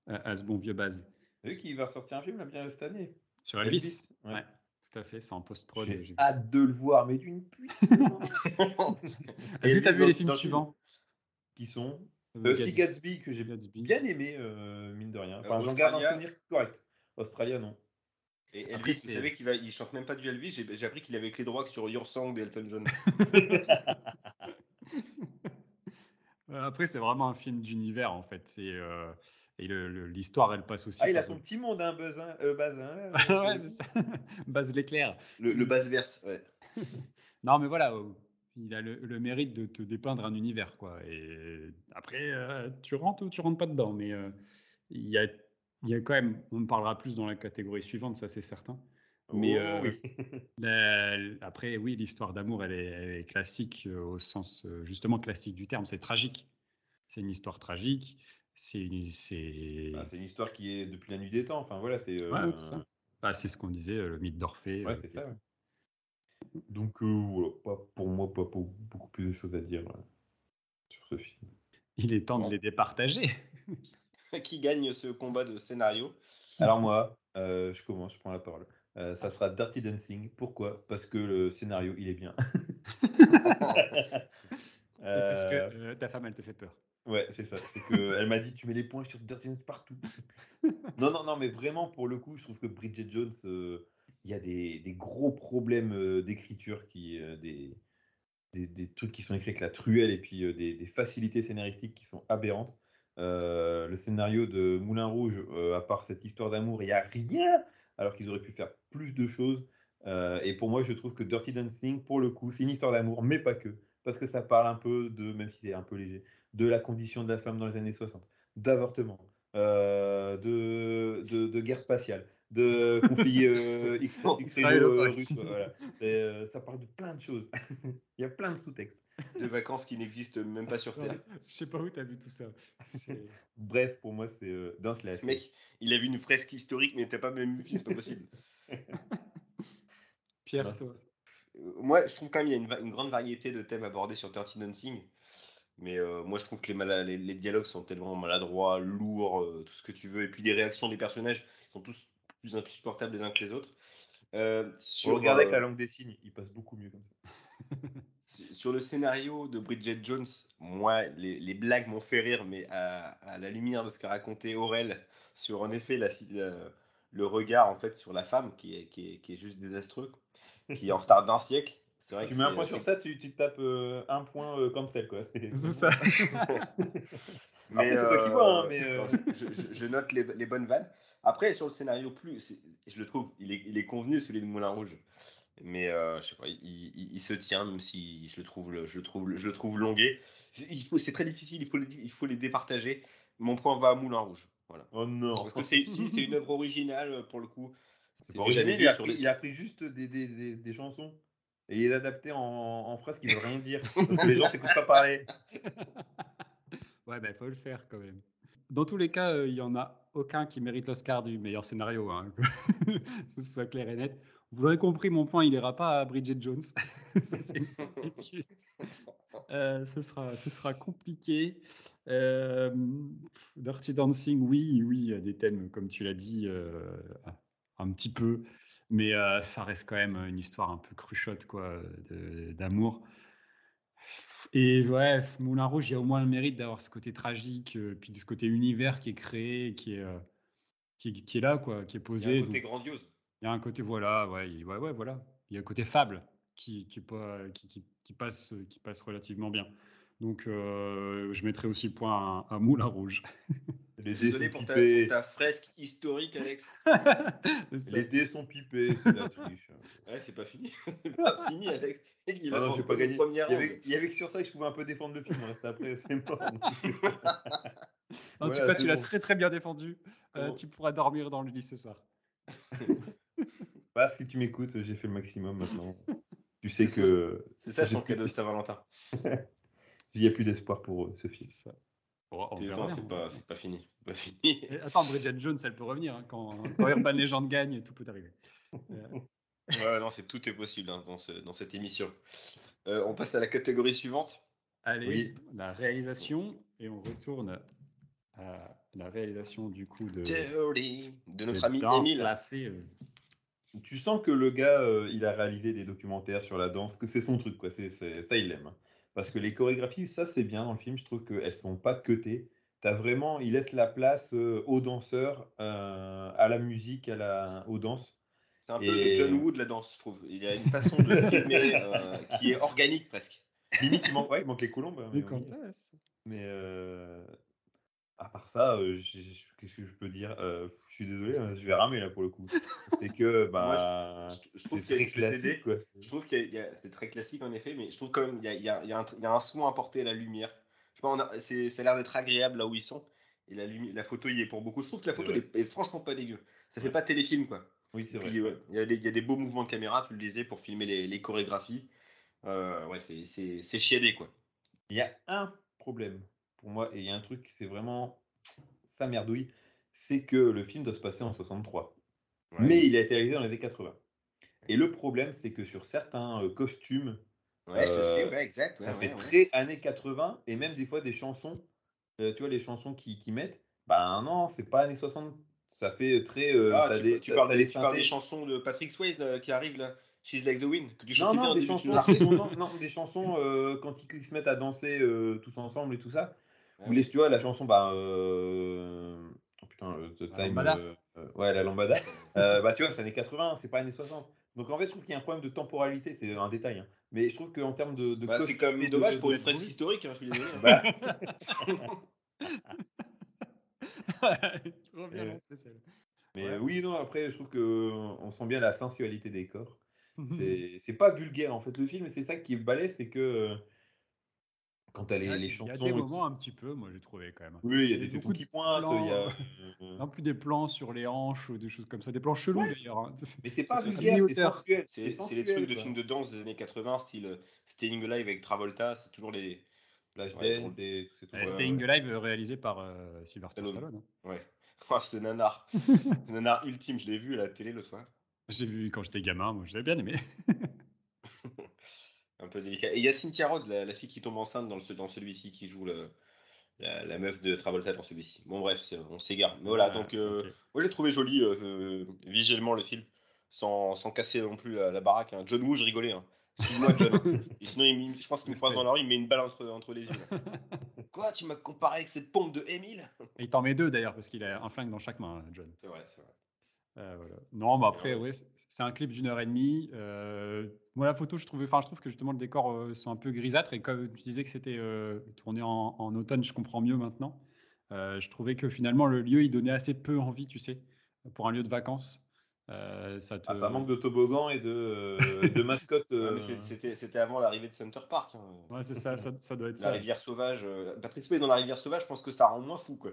euh, à, à ce bon vieux base. Vu qu'il va sortir un film là, bien cette année? Sur Elvis, Elvis, ouais. ouais. Tout à fait, c'est en post-prod. J'ai hâte de le voir, mais d'une puissance. *laughs* *laughs* Est-ce que tu as vu les films suivants qui sont Euh, euh, Si Gatsby. Gatsby, que j'ai bien aimé, euh, mine de rien. Enfin, Euh, j'en garde un souvenir correct. Australia, non. Et Après, Elvis, vous c'est- savez qu'il va, il chante même pas du Elvis. J'ai appris qu'il avait que les droits sur Your Song de Elton John. *laughs* Après, c'est vraiment un film d'univers, en fait. C'est, euh, et l'histoire, elle passe aussi. Ah, il a son petit monde, hein. Euh, *laughs* ouais, c'est ça. *laughs* Base l'éclair. Le, le verse, ouais. *laughs* Non, mais voilà, euh, il a le, le mérite de te dépeindre un univers, quoi. Et après, euh, tu rentres ou tu rentres pas dedans, mais euh, il y a, il y a quand même, on en parlera plus dans la catégorie suivante, ça c'est certain. Mais Oh, euh, oui. la- après, oui, l'histoire d'amour, elle est, elle est classique euh, au sens euh, justement classique du terme. C'est tragique. C'est une histoire tragique. C'est, une- c'est, Bah, c'est une histoire qui est depuis la nuit des temps. Enfin, voilà, c'est. euh, Ouais, c'est. Bah, ce qu'on disait, euh, le mythe d'Orphée. Ouais, euh, c'est qui- ça. ouais. Donc, euh, voilà, pas, pour moi, pas, beaucoup plus de choses à dire euh, sur ce film. Il est temps de les départager. *laughs* Qui gagne ce combat de scénario? Alors, moi, euh, je commence, je prends la parole. Euh, ça sera Dirty Dancing. Pourquoi? Parce que le scénario, il est bien. *laughs* *laughs* Parce que ta femme, elle te fait peur. Ouais, c'est ça. C'est que elle m'a dit tu mets les points sur Dirty Dancing partout. *laughs* non, non, non, mais vraiment pour le coup, je trouve que Bridget Jones, euh, il y a des, des gros problèmes euh, d'écriture, qui, euh, des, des, des trucs qui sont écrits avec la truelle et puis des, des facilités scénaristiques qui sont aberrantes. Le scénario de Moulin Rouge, à part cette histoire d'amour, il n'y a rien, alors qu'ils auraient pu faire plus de choses. Et pour moi, je trouve que Dirty Dancing, pour le coup, c'est une histoire d'amour, mais pas que. Parce que ça parle un peu de, même si c'est un peu léger, de la condition de la femme dans les années 60, d'avortement, euh, de, de, de guerre spatiale, de conflit euh, *laughs* x- Israélo-palestinien. russe. Voilà. Euh, ça parle de plein de choses. *laughs* Il y a plein de sous-textes. *laughs* De vacances qui n'existent même pas sur Terre. Je sais pas où t'as vu tout ça. Bref, pour moi, c'est euh, d'un slash. Mec, il a vu une fresque historique, mais t'as pas même vu c'est pas possible. Pierre, Non, toi. Euh, Moi, je trouve quand même qu'il y a une, grande variété de thèmes abordés sur Dirty Dancing. Mais euh, moi, je trouve que les, mala- les, les dialogues sont tellement maladroits, lourds, euh, tout ce que tu veux. Et puis les réactions des personnages sont tous plus insupportables les uns que les autres. Euh, On sur, le regarde avec la langue des signes, il passe beaucoup mieux comme ça. *laughs* *laughs* Sur le scénario de Bridget Jones, moi, les, les blagues m'ont fait rire, mais à, à la lumière de ce qu'a raconté Aurel sur, en effet, la, si- la- le regard en fait sur la femme qui est, qui est, qui est juste désastreux, qui est en retard d'un siècle. C'est vrai Tu que mets un point sur ça, tu, tu tapes euh, un point euh, cancel, quoi. C'est ça. *laughs* Après, c'est toi qui vois, hein, mais, euh, je, je- je note les, les bonnes vannes. Après, sur le scénario plus, je le trouve, il est, il est convenu celui de Moulin Rouge. Mais euh, je sais pas, il, il- il se tient, même si je le trouve, le- je le trouve, je le trouve longué. Il faut, c'est très difficile, il faut, les, il faut les départager. Mon point va à Moulin Rouge. Voilà. Oh non. Parce que c'est une œuvre originale pour le coup. C'est original, il a, pris, les- il a pris juste des, des, des, des chansons et il est adapté en, en phrases qui veulent rien dire. *laughs* Parce que les gens s'écoutent pas parler. *laughs* Ouais, ben faut le faire quand même. Dans tous les cas, euh, il y en a aucun qui mérite l'Oscar du meilleur scénario. Hein. *laughs* que ce soit clair et net. Vous l'aurez compris, mon point, il ira pas à Bridget Jones. Ça, c'est une certitude. Euh, ce, sera, ce sera compliqué. Euh, Dirty Dancing, oui, oui, il y a des thèmes, comme tu l'as dit, euh, un petit peu. Mais euh, ça reste quand même une histoire un peu cruchotte, quoi, d'amour. Et ouais, Moulin Rouge, il y a au moins le mérite d'avoir ce côté tragique, euh, puis de ce côté univers qui est créé, qui est, euh, qui, est- qui est là, quoi, qui est Il y a posé. un côté Donc, grandiose. il y a un côté, voilà, ouais, ouais, ouais, voilà. Il y a un côté fable qui, qui passe, qui passe relativement bien. Donc, euh, je mettrai aussi point à, à Moulin Rouge. *laughs* Les dés Désolé sont pour ta, pipés. pour ta fresque historique, Alex. *laughs* Les dés sont pipés, c'est la triche. *laughs* Ouais, c'est pas fini. c'est pas fini, Alex. Il Ah a non, pas gagné. Il y, avait, il y avait que sur ça que je pouvais un peu défendre le film. Reste après, c'est mort. En tout cas, tu l'as bon. très très bien défendu. Euh, tu pourras dormir dans le lit ce soir. Bah, si tu m'écoutes, j'ai fait le maximum maintenant. Tu sais que C'est ça son cadeau de Saint-Valentin. Il n'y a plus d'espoir pour euh, ce film. C'est ça. Bon, on Non, verra bien. c'est pas, fini. Pas *laughs* Attends, Bridget Jones, elle peut revenir. hein, quand, quand Urban Legend gagne, tout peut arriver. Euh, Ouais, non, c'est tout est possible hein, dans, ce, dans cette émission. Euh, on passe à la catégorie suivante. Allez, Oui. la réalisation, et on retourne à la réalisation du coup de, de notre de ami Danse Émile. Lacée, Tu sens que le gars, euh, il a réalisé des documentaires sur la danse, que c'est son truc, quoi. C'est, c'est- ça, il l'aime. Parce que les chorégraphies, ça, c'est bien dans le film. Je trouve qu'elles sont pas cutées. T'as vraiment, il laisse la place euh, aux danseurs, euh, à la musique, à la, aux danses. C'est un peu le John Woo de la danse, je trouve. Il y a une façon de *laughs* filmer euh, qui est organique presque. Limite, il manque, ouais, il manque les colombes. hein, mais, mais, euh, ça, euh, qu'est-ce que je peux dire Euh, Je suis désolé, hein, je vais ramer là pour le coup. C'est que, *laughs* bah, Je, je trouve qu'il y a- classique, quoi. Je trouve qu'il y a- c'est très classique en effet, mais je trouve quand même qu'il y a, y y un, soin apporté à la lumière. Je sais pas, on a- c'est- ça a l'air d'être agréable là où ils sont. Et la, photo y est pour beaucoup. Je trouve que la photo est, est franchement pas dégueu. Ça fait Ouais. pas téléfilm quoi. Oui, c'est vrai. Ouais, il, y a des, il y a des beaux mouvements de caméra, tu le disais, pour filmer les, les chorégraphies. Euh, ouais, c'est- c'est c'est chiadé quoi. Il y a un problème pour moi, et il y a un truc, c'est vraiment ça merdouille, c'est que le film doit se passer en 63. Ouais. Mais il a été réalisé dans les années 80. Et le problème, c'est que sur certains euh, costumes, Ouais, je te euh, suis, ouais, exact. ça fait très années 80, et même des fois des chansons, euh, tu vois, les chansons qui, qui mettent, bah non, c'est pas années 60, ça fait très. Ah, tu, des- tu t'as- parles, des, les tu parles des synthés. chansons de Patrick Swayze qui arrivent là, She's Like the Wind, que tu Non, bien non, des chansons, chansons- non, des chansons quand ils, se mettent à danser tous ensemble et tout ça. Ou les, tu vois, la chanson, bah. Euh... Oh putain, le The La Time. lambada. euh, euh, ouais, la lambada. Euh, bah, tu vois, c'est années 80, c'est pas années 60. Donc en fait, je trouve qu'il y a un problème de temporalité, c'est un détail. hein. Mais je trouve qu'en termes de. de Bah, c'est quand même dommage de- pour les fresques bruit. historiques, hein, je suis désolé. hein. Bah, *laughs* Trop bien Euh, lancé, mais Ouais. euh, oui, non, après, je trouve que on sent bien la sensualité des corps. Mhm. C'est c'est pas vulgaire en fait le film, et c'est ça qui est balèze, c'est que euh, quand t'as les, les Il y chansons. a des moments un petit peu, moi j'ai trouvé quand même. Oui, il y a des tétons qui pointent, il y a. euh, Non plus des plans sur les hanches ou des choses comme ça, des plans chelous Ouais. d'ailleurs. hein. Mais c'est pas vulgaire, c'est sensuel. C'est les trucs de films de danse des années 80, style euh, Staying Alive avec Travolta, c'est toujours les. Flash Ouais, Dance Euh, trucs. Staying Alive euh, réalisé par euh, Sylvester Stallone. Stallone. hein. Ouais. *laughs* Oh, ce nanar. *laughs* ce nanar ultime, je l'ai vu à la télé le soir. J'ai vu quand j'étais gamin, moi j'avais bien aimé. *laughs* Un peu délicat. Et il y a Cynthia Rhodes, la, la fille qui tombe enceinte dans, le, dans celui-ci, qui joue le, la, la meuf de Travolta dans celui-ci. Bon, bref, on s'égare. Mais voilà, Ah, donc euh, ok. moi j'ai trouvé joli euh, euh, visuellement le film, sans, sans casser non plus la, la baraque. hein. John Woo, je rigolais. Hein. Excuse-moi, John. Et *laughs* sinon, il je pense qu'il me croise dans la rue, il me met une balle entre, entre les yeux. là. *laughs* Quoi, tu m'as comparé avec cette pompe de Emile? Et il t'en met deux d'ailleurs, parce qu'il a un flingue dans chaque main, John. C'est vrai, c'est vrai. Euh, voilà. Non, mais après, Ouais. c'est- c'est un clip d'une heure et demie. Euh, moi, la photo, je, trouvais, enfin, je trouve que justement le décor euh, sont un peu grisâtres. Et comme tu disais que c'était euh, tourné en, en automne, je comprends mieux maintenant. Euh, je trouvais que finalement le lieu, il donnait assez peu envie, tu sais, pour un lieu de vacances. Euh, ça, te... Ah, ça manque de toboggan et de, euh, de mascotte. *laughs* Euh, c'est- c'était c'était avant l'arrivée de Center Park. hein. Ouais, c'est ça, ça, ça doit être La ça. rivière sauvage. euh, Patrick Swayze dans la rivière sauvage, je pense que ça rend moins fou, quoi.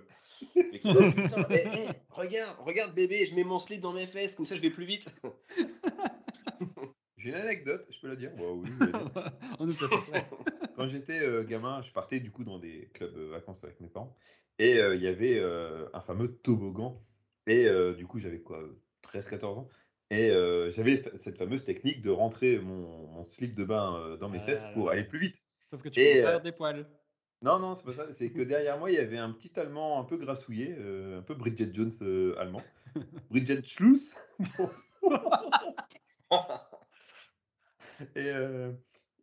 Mais qui- oh, putain, eh, eh, regarde, regarde bébé, je mets mon slip dans mes fesses, comme ça je vais plus vite. *laughs* J'ai une anecdote, je peux la dire? Bah oui, je vais la dire. On nous passe après. *laughs* Quand j'étais euh, gamin, je partais du coup dans des clubs euh, vacances avec mes parents. Et euh, il y avait un fameux toboggan. Et du coup, j'avais quoi 13-14 ans. Et j'avais cette fameuse technique de rentrer mon, mon slip de bain dans mes Ah fesses pour aller plus vite. Sauf que tu Et, commences à des poils. Non, non, c'est pas ça. C'est que *laughs* derrière moi, il y avait un petit Allemand un peu grassouillé, un peu Bridget Jones allemand. *laughs* Bridget Schluss. Et, euh,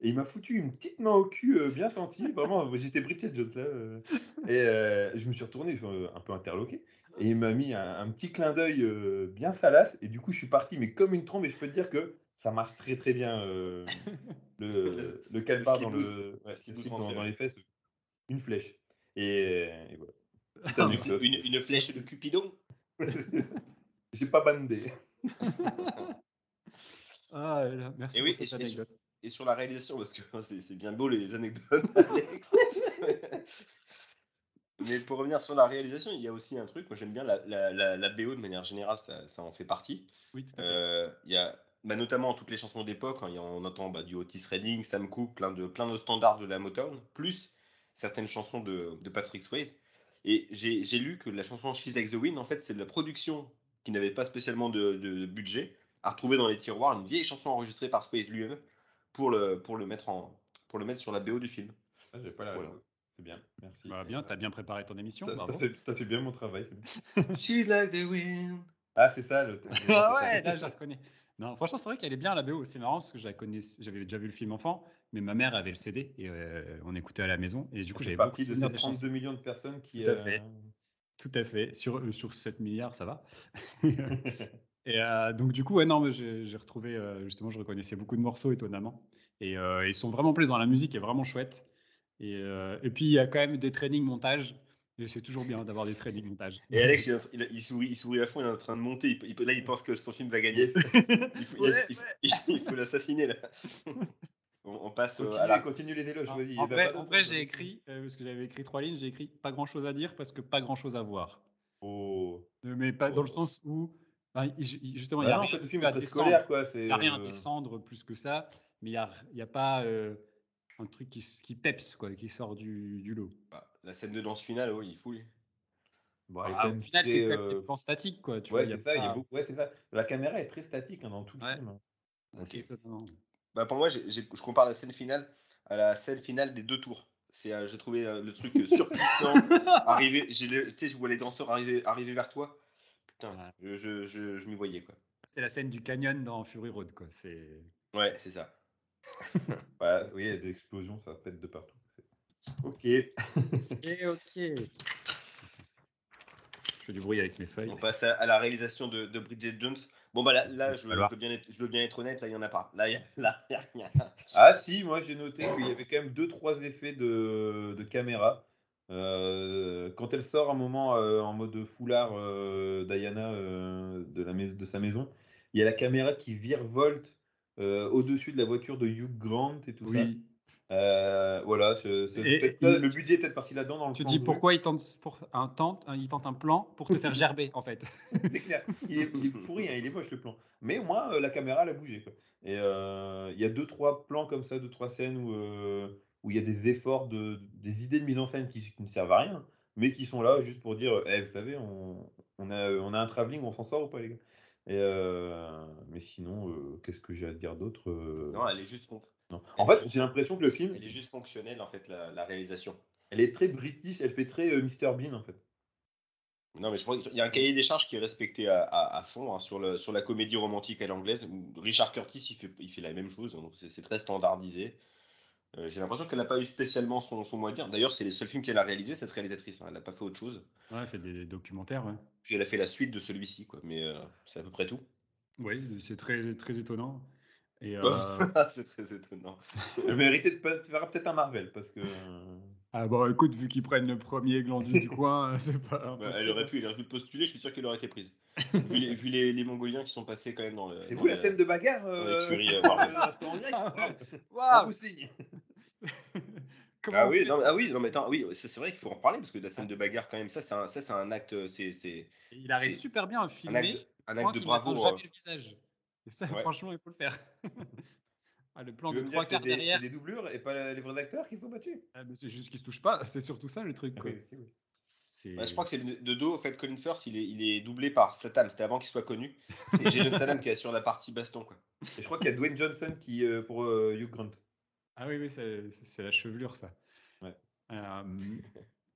et il m'a foutu une petite main au cul euh, bien sentie. Vraiment, j'étais Bridget là. euh. et euh, je me suis retourné euh, un peu interloqué. Et il m'a mis un, un petit clin d'œil euh, bien salace. Et du coup, je suis parti, mais comme une trombe. Et je peux te dire que ça marche très très bien. euh, le, *laughs* le calbar dans, le, ouais, Le les fesses. Une flèche. Et, voilà. *laughs* Une flèche de Cupidon? *laughs* J'ai pas bandé. Ah, là merci Et pour oui, cette et- sur- anecdote. Et sur la réalisation, parce que *laughs* c'est c'est bien beau les anecdotes. *laughs* *laughs* Mais pour revenir sur la réalisation, il y a aussi un truc, moi j'aime bien la, la, la, la BO de manière générale, ça, ça en fait partie. Oui, tout à fait. Euh, il y a bah, notamment toutes les chansons d'époque, hein, on entend bah, du Otis Redding, Sam Cooke, plein de, plein de standards de la Motown, plus certaines chansons de, de Patrick Swayze. Et j'ai j'ai lu que la chanson She's Like the Wind, en fait, c'est de la production qui n'avait pas spécialement de, de budget, à retrouver dans les tiroirs, une vieille chanson enregistrée par Swayze lui-même pour le, pour, le mettre en, pour le mettre sur la BO du film. Ah, J'ai pas la Voilà. C'est bien, merci. Bah, bien, t'as bien préparé ton émission. T'as bravo. t'as fait, t'as fait bien mon travail. c'est bien. *laughs* She's like the wind. Ah, c'est ça le. *laughs* Ah ouais, là, je la reconnais. Non, franchement, c'est vrai qu'elle est bien la BO. C'est marrant parce que je la connais- j'avais déjà vu le film enfant, mais ma mère avait le CD et euh, on écoutait à la maison. Et du coup, j'avais partie beaucoup de de ces 32 millions de personnes qui. Tout à euh, fait. Tout à fait. Sur, euh, sur 7 milliards, ça va. *laughs* et euh, donc, du coup, ouais, non, mais j'ai j'ai retrouvé, euh, justement, je reconnaissais beaucoup de morceaux étonnamment. Et euh, ils sont vraiment plaisants. La musique est vraiment chouette. Et, euh, et puis, il y a quand même des trainings montage. Et c'est toujours bien d'avoir des trainings montage. Et Alex, il, sourit, il sourit à fond, il est en train de monter. Il, il- là, il pense que son film va gagner. Il faut, il- Ouais, il faut- il faut l'assassiner là. On, on passe Continue, à la. continue les éloges, En, vas-y. en vrai, j'ai écrit, euh, parce que j'avais écrit trois lignes, j'ai écrit pas grand chose à dire parce que pas grand chose à voir. Oh. Mais pas dans le Oh. sens où, enfin, justement, il n'y a non, en rien fait, le film à est très descendre. scolaire, quoi. C'est. Il n'y a rien à euh, descendre plus que ça, mais il n'y a, il y a pas euh, un truc qui, qui peps, quoi, qui sort du, du lot. bah, la scène de danse finale, oh, il fout lui. bon, Ah, au final, c'est quand même euh, des plans statiques, quoi. Tu Ouais, vois, il y a c'est ça, il y a pas- beaucoup. Ouais, c'est ça. La caméra est très statique hein, dans tout le Ouais. film. c'est étonnant. Bah, pour moi, j'ai- j'ai- je compare la scène finale à la scène finale des deux tours. C'est, euh, j'ai trouvé euh, le truc euh, *laughs* surpuissant. arriver, j'ai je vois les danseurs arriver, arriver vers toi. Putain, je, je, je, je m'y voyais quoi. C'est la scène du canyon dans Fury Road, quoi. C'est Ouais, c'est ça. Voilà, *laughs* oui, il y a des explosions, ça pète de partout. C'est- Ok. *laughs* ok, ok. Je fais du bruit avec mes feuilles. On passe à, à la réalisation de, de Bridget Jones. Bon, bah là, là je, veux bien être, je veux bien être honnête, là, il n'y en a pas. Là, il y a, *laughs* là, il y a rien. Ah si, moi j'ai noté qu'il y avait quand même deux trois effets de, de caméra. Euh, quand elle sort un moment euh, en mode foulard, euh, Diana euh, de, la mais- de sa maison, il y a la caméra qui virevolte au-dessus de la voiture de Hugh Grant et tout Oui. ça. Voilà, Et- ça, le budget est peut-être parti là-dedans dans le Tu te plan dis pourquoi il tente, pour un, tente, il tente un plan pour te faire gerber, en fait. *laughs* C'est clair. Il est, il est pourri, hein, il est moche le plan. Mais au moins, la caméra, elle a bougé. quoi. Et il y a deux, trois plans comme ça, deux, trois scènes où où il y a des efforts, de, des idées de mise en scène qui, qui ne servent à rien, mais qui sont là juste pour dire Eh, vous savez, on, on, a, on a un travelling, on s'en sort ou pas, les gars? Et euh, Mais sinon, euh, qu'est-ce que j'ai à te dire d'autre euh, Non, elle est juste, non. En fait, j'ai l'impression que le film, elle est juste fonctionnelle, en fait, la, la réalisation. elle est très british, elle fait très Mr Bean, en fait. Non, mais je crois qu'il y a un cahier des charges qui est respecté à, à- à fond hein, sur, le, sur la comédie romantique à l'anglaise. Richard Curtis, il fait, il fait la même chose, donc c'est très standardisé. Euh, J'ai l'impression qu'elle n'a pas eu spécialement son, son mot à dire. D'ailleurs, c'est les seuls films qu'elle a réalisés, cette réalisatrice. hein, Elle n'a pas fait autre chose. Ouais, il fait des documentaires, ouais. Puis elle a fait la suite de celui-ci, quoi. Mais euh, c'est à peu près tout. Oui, c'est très, très étonnant. Et, euh, *laughs* c'est très étonnant. Elle méritait de faire peut-être un Marvel, parce que. ah bon, écoute, vu qu'ils prennent le premier glandu du coin, c'est pas. *laughs* Bah, elle aurait pu, elle aurait pu postuler, je suis sûr qu'elle aurait été prise. Vu les, vu les, les Mongoliens qui sont passés quand même dans le. C'est vous la scène de bagarre dans euh, *laughs* euh, euh, *laughs* On Waouh vous signe. Ah oui, fait non, mais- ah oui, non, mais attends, oui, c'est c'est vrai qu'il faut en reparler parce que la scène de bagarre, quand même, ça, c'est un, ça, c'est un acte, c'est, c'est Il arrive c'est super bien à un filmer. acte, un acte de bravo. euh, jamais le visage. Et ça, Ouais. franchement, il faut le faire. *laughs* ah, le plan de trois quarts des, derrière, c'est des doublures et pas les vrais acteurs qui sont battus? Ah, mais c'est juste qu'ils se touchent pas. C'est surtout ça le truc. Ah quoi. oui, aussi, oui. Ouais, je crois que c'est de dos, en fait, Colin Firth, il est, il est doublé par Statham, c'était avant qu'il soit connu. C'est Jason *laughs* Statham qui est sur la partie baston, quoi. Et je crois qu'il y a Dwayne Johnson qui euh, pour euh, Hugh Grant. Ah oui, oui, c'est la chevelure, ça. Ouais. Euh,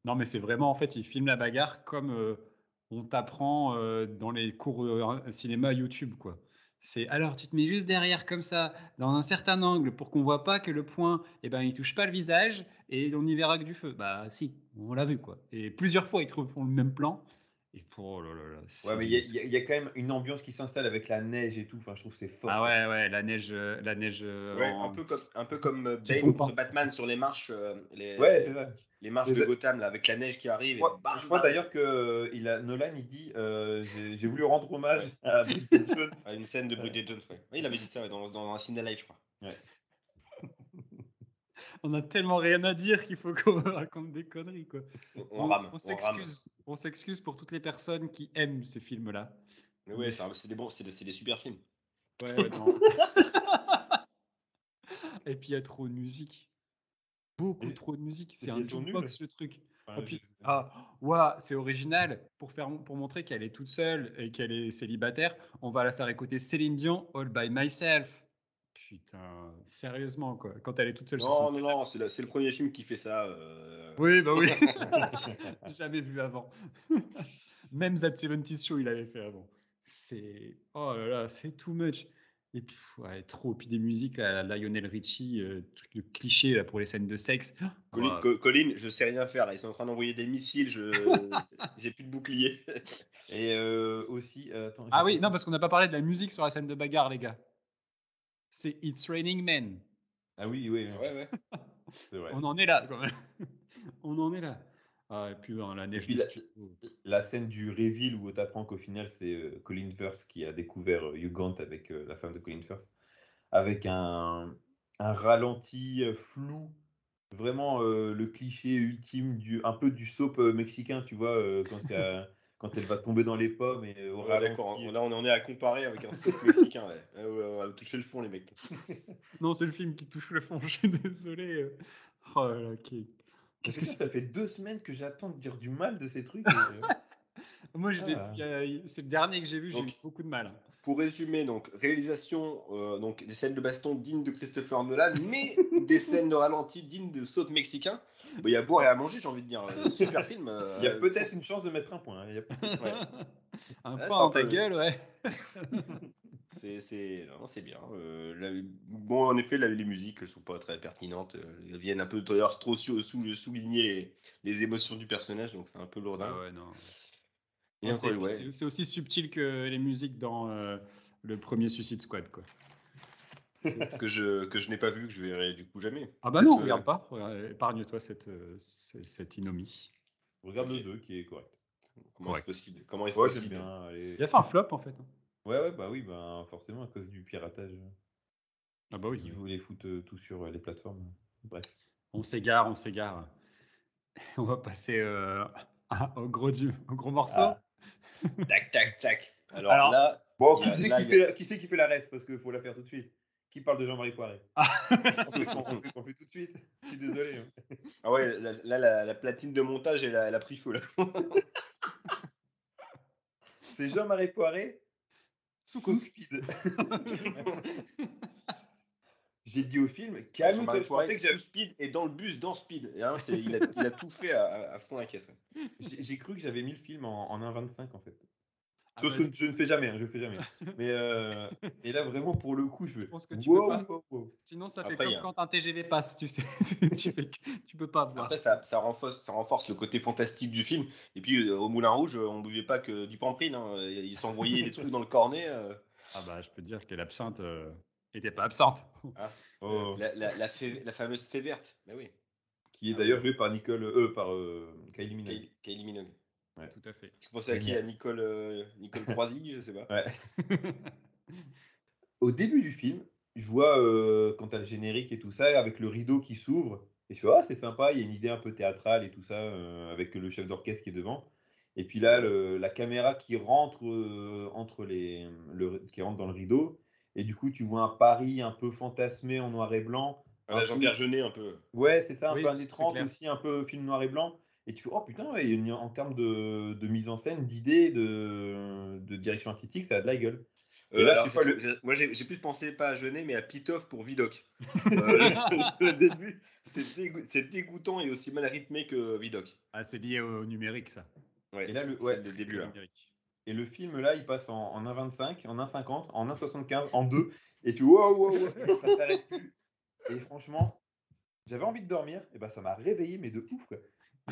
non, mais c'est vraiment, en fait, il filme la bagarre comme euh, on t'apprend euh, dans les cours euh, cinéma YouTube, quoi. C'est alors, tu te mets juste derrière comme ça, dans un certain angle, pour qu'on voit pas que le point, eh ben, il touche pas le visage et on y verra que du feu. Bah, si, on l'a vu, quoi. Et plusieurs fois, ils te refont le même plan. Et pour, oh là là là, c'est- Ouais, mais il y, a- y y quand même une ambiance qui s'installe avec la neige et tout. Enfin, je trouve que c'est fort. Ah ouais, ouais, la neige, euh, la neige. euh, Ouais, en- un peu comme, un peu comme euh, Bane contre. Batman sur les marches, euh, les, Ouais, c'est ça. Les marches de. Gotham, là, avec la neige qui arrive. et crois, bam, je crois d'ailleurs que euh, il a, Nolan il dit euh, j'ai voulu rendre hommage à Bridget Jones. *laughs* Ouais, une scène de Bridget Jones, ouais. Ouais, il avait dit ça ouais, dans, dans un ciné live, je crois. *laughs* On a tellement rien à dire qu'il faut qu'on *laughs* raconte des conneries, quoi. On, on rame. on s'excuse. On s'excuse pour toutes les personnes qui aiment ces films-là. Mais ouais, c'est des bons, c'est des, super films. Ouais, ouais, non. Et puis il y a trop de musique. Beaucoup Et- trop de musique. C'est un jukebox le truc. Ouais, Et puis, ah, ouah, c'est original. Pour, faire, pour montrer qu'elle est toute seule et qu'elle est célibataire, on va la faire écouter Céline Dion, All by Myself. Putain, sérieusement, quoi. Quand elle est toute seule Non, non, non, c'est le premier film qui fait ça. euh. Oui, bah oui. *laughs* *laughs* Jamais vu avant. *laughs* Même That 70 Show, il avait fait avant. C'est. Oh là là, c'est too much. Et puis, ouais, trop. Puis des musiques, là, Lionel Richie, euh, truc de cliché là, pour les scènes de sexe. *gasps* Colin, Ouais. Co- Colin, je sais rien faire. Là. Ils sont en train d'envoyer des missiles. Je, *laughs* j'ai plus de bouclier. *laughs* Et euh, aussi, euh, attends. Ah oui, non, parce qu'on n'a pas parlé de la musique sur la scène de bagarre, les gars. C'est It's Raining Men. Ah oui, oui, oui, ouais. *laughs* On en est là, quand même. On en est là. Ah, et puis, la neige. puis la- scène du reveal où t'apprends qu'au final c'est euh, Colin Firth qui a découvert euh, Hugh Grant avec euh, la femme de Colin Firth, avec un, un ralenti euh, flou, vraiment euh, le cliché ultime du un peu du soap euh, mexicain, tu vois, euh, quand, *laughs* elle va tomber dans les pommes et au Ouais, ralenti. Là, on en est à comparer avec un soap mexicain. Ouais. Ouais, on va toucher le fond, les mecs. *laughs* Non, c'est le film qui touche le fond, *laughs* je suis désolé. Oh là là, ok. Qu'est-ce que ça fait deux semaines que j'attends de dire du mal de ces trucs. euh, *laughs* Moi, je Ah. a- c'est le dernier que j'ai vu, j'ai eu beaucoup de mal. Pour résumer, donc réalisation, euh, donc des scènes de baston dignes de Christopher Nolan, mais *laughs* des scènes de ralenti dignes de saut mexicain. Bon, Il y a à boire et à manger, j'ai envie de dire. Euh, Super film. euh, Il y a peut-être une chance de mettre un point. hein, il y a- Ouais. *laughs* Un Ouais, point un ta gueule, ouais. C'est, c'est, non, c'est bien. Euh, la- bon, en effet, la- les musiques elles sont pas très pertinentes. euh, Elles viennent un peu d'ailleurs trop sou- sou- souligner les, les émotions du personnage, donc c'est un peu lourdin. Ah ouais, non. Et Ouais, encore, c'est ouais. c'est- c'est aussi subtil que les musiques dans euh, le premier Suicide Squad. Quoi. *laughs* que je, que je n'ai pas vu, que je verrai du coup jamais. Ah bah non, regarde pas. Regarde, Épargne-toi cette, euh, cette, cette inomie. Regarde Ok. le 2 qui est correct. Comment Correct. est-ce possible? Comment est-ce Ouais, j'aime possible? bien. allez. Il a fait un flop en fait. Ouais, ouais, bah oui, bah forcément à cause du piratage. Ah bah oui. Ils voulaient foutre euh, tout sur euh, les plateformes. Bref. On s'égare, on s'égare. *laughs* On va passer euh, à- au, gros du, au gros morceau. Ah. Tac, tac, tac. Alors, Alors- là, Bon, qui c'est qui, la- qui qui fait la ref? Parce qu'il faut la faire tout de suite. Qui parle de Jean-Marie Poiré? Ah. on, fait, on fait- on fait tout de suite. *laughs* Je suis désolé. hein. ah ouais, là, là, la, la platine de montage, elle a, elle a pris feu là. *laughs* C'est Jean-Marie Poiré Sous sous speed. *laughs* J'ai dit au film, calme-toi. Je pensais que j'avais- speed et dans le bus dans speed. Et, hein, il, a, il a tout fait à, fond la caisse. j'ai j'ai cru que j'avais mis le film en, en 1,25 en fait. Ah Chose bah, que je ne fais jamais, hein, je fais jamais. *laughs* Mais euh, et là vraiment pour le coup, je veux. pense que tu wow, peux pas. wow, wow. Sinon, ça fait Après, comme a- quand un TGV passe, tu sais. *laughs* tu, fais que- tu peux pas voir. Après, ça, ça, renforce, ça renforce le côté fantastique du film. Et puis, euh, au Moulin Rouge, on bougeait pas que du pamprine. Hein. Ils s'envoyaient des trucs dans le cornet. euh. Ah bah, je peux te dire que l'absinthe euh, était pas absente. Oh. La, la, la, fée- la fameuse fée verte. Mais oui, Qui est d'ailleurs joué par Nicole, euh, par euh, Kylie Minogue. Kylie, Kylie Minogue. Tout à fait. Tu pensais à qui? À Nicole, euh, Nicole Croisy Je sais pas. Ouais. Au début du film, je vois euh, quand t'as le générique et tout ça, avec le rideau qui s'ouvre, et je fais ah c'est sympa, il y a une idée un peu théâtrale et tout ça, euh, avec le chef d'orchestre qui est devant. Et puis là, le- la caméra qui rentre euh, entre les, le, qui rentre dans le rideau, et du coup tu vois un Paris un peu fantasmé en noir et blanc. Ah, la Jean-Pierre Jeunet, un peu. Ouais, c'est ça, un Oui, peu 30 clair. aussi, un peu film noir et blanc. Et tu fais, oh putain, ouais, il y a une- en termes de, de mise en scène, d'idées, de, de direction artistique, ça a de la gueule. Et Euh, là, alors, c'est pas le- Moi, j'ai plus pensé pas à Jeunet, mais à Pitoff pour Vidocq. *laughs* Euh, le, *laughs* le début, c'est c'est dégoûtant et aussi mal rythmé que Vidocq. Ah, c'est lié au numérique, ça. Ouais, Et là, le- ouais, le début là. Numérique. Et le film là, il passe en, en 1,25, en 1,50, en 1,75, en 2. Et tu wow, wow, wow, ça s'arrête plus. Et franchement, j'avais envie de dormir, et ben ça m'a réveillé, mais de ouf quoi.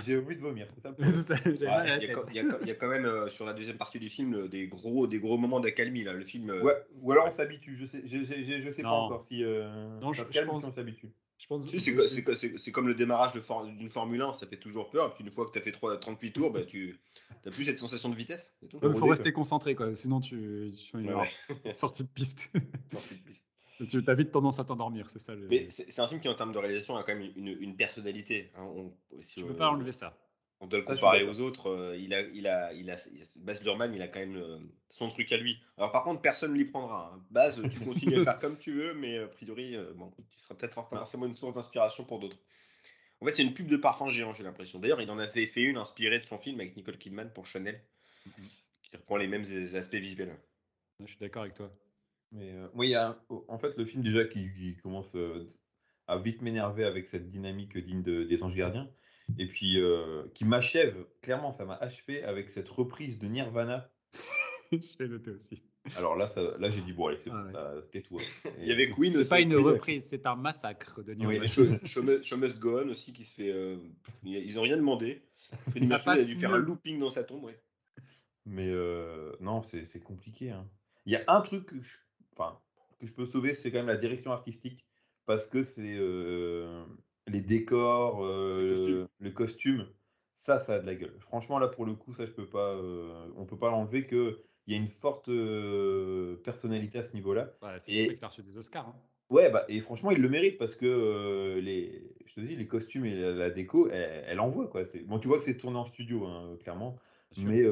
J'ai envie de vomir, c'est ça. *laughs* C'est ça, Ah, Il y, a quand- il y a quand- il y a quand même euh, sur la deuxième partie du film euh, des gros, des gros moments d'accalmie là. Le film. euh, Ouais, ou alors on s'habitue, je sais, je, je- je- je sais pas encore si euh, Non, ça je- calme pense- si on s'habitue. Je pense si, c'est co- c'est co- c'est- c'est comme le démarrage de for- d'une Formule 1, ça fait toujours peur. Et puis une fois que tu as fait 3, 38 tours, bah, tu n'as plus cette sensation de vitesse. Il faut rester concentré, quoi. Sinon, tu, tu Ouais, alors, ouais. *laughs* sortie de piste. Sortie de piste. Tu as vite tendance à t'endormir, c'est ça. Le... Mais c'est un film qui, en termes de réalisation, a quand même une, une personnalité. hein. On, si, tu euh, peux pas enlever ça. On doit le comparer aux autres. euh, il a, il a, il a, Baz Luhrmann, il a quand même euh, son truc à lui. Alors par contre, personne ne l'y prendra. hein. Baz, tu continues à *laughs* faire comme tu veux, mais a priori, euh, bon, tu seras peut-être pas forcément une source d'inspiration pour d'autres. En fait, c'est une pub de parfum géant, j'ai l'impression. D'ailleurs, il en avait fait une inspirée de son film avec Nicole Kidman pour Chanel, Mhm. qui reprend les mêmes aspects visuels. Je suis d'accord avec toi. Mais euh, moi, il y a un- en fait le film déjà qui, qui commence euh, à vite m'énerver avec cette dynamique digne de- des Anges Gardiens, et puis euh, qui m'achève, clairement, ça m'a achevé avec cette reprise de Nirvana. *laughs* je l'ai noté aussi. Alors là, ça, là j'ai dit, bon, allez, c'est Ah bon, ouais. ça, tais-toi. *laughs* Il y avait Queen C'est pas une Oui, reprise, c'est un massacre de Il y Nirvana. avait *laughs* Show, Must- Go On aussi qui se fait. euh, ils ont rien demandé. Freddie Ça Mercury a passe dû faire un looping dans sa tombe. ouais. Mais euh, non, c'est compliqué. hein. Il y a un truc que je, enfin, que je peux sauver, c'est quand même la direction artistique, parce que c'est euh, les décors, euh, Les costumes. le costume, ça, ça a de la gueule. Franchement, là, pour le coup, ça, je peux pas, euh, on peut pas l'enlever que il y a une forte euh, personnalité à ce niveau-là. Ouais, c'est Et- tu as reçu des Oscars. hein. Ouais, bah, et franchement, il le mérite parce que euh, les, je te dis, les costumes et la, la déco, elle, elle envoie quoi. Bon, tu vois que c'est tourné en studio, hein, clairement, Bien mais,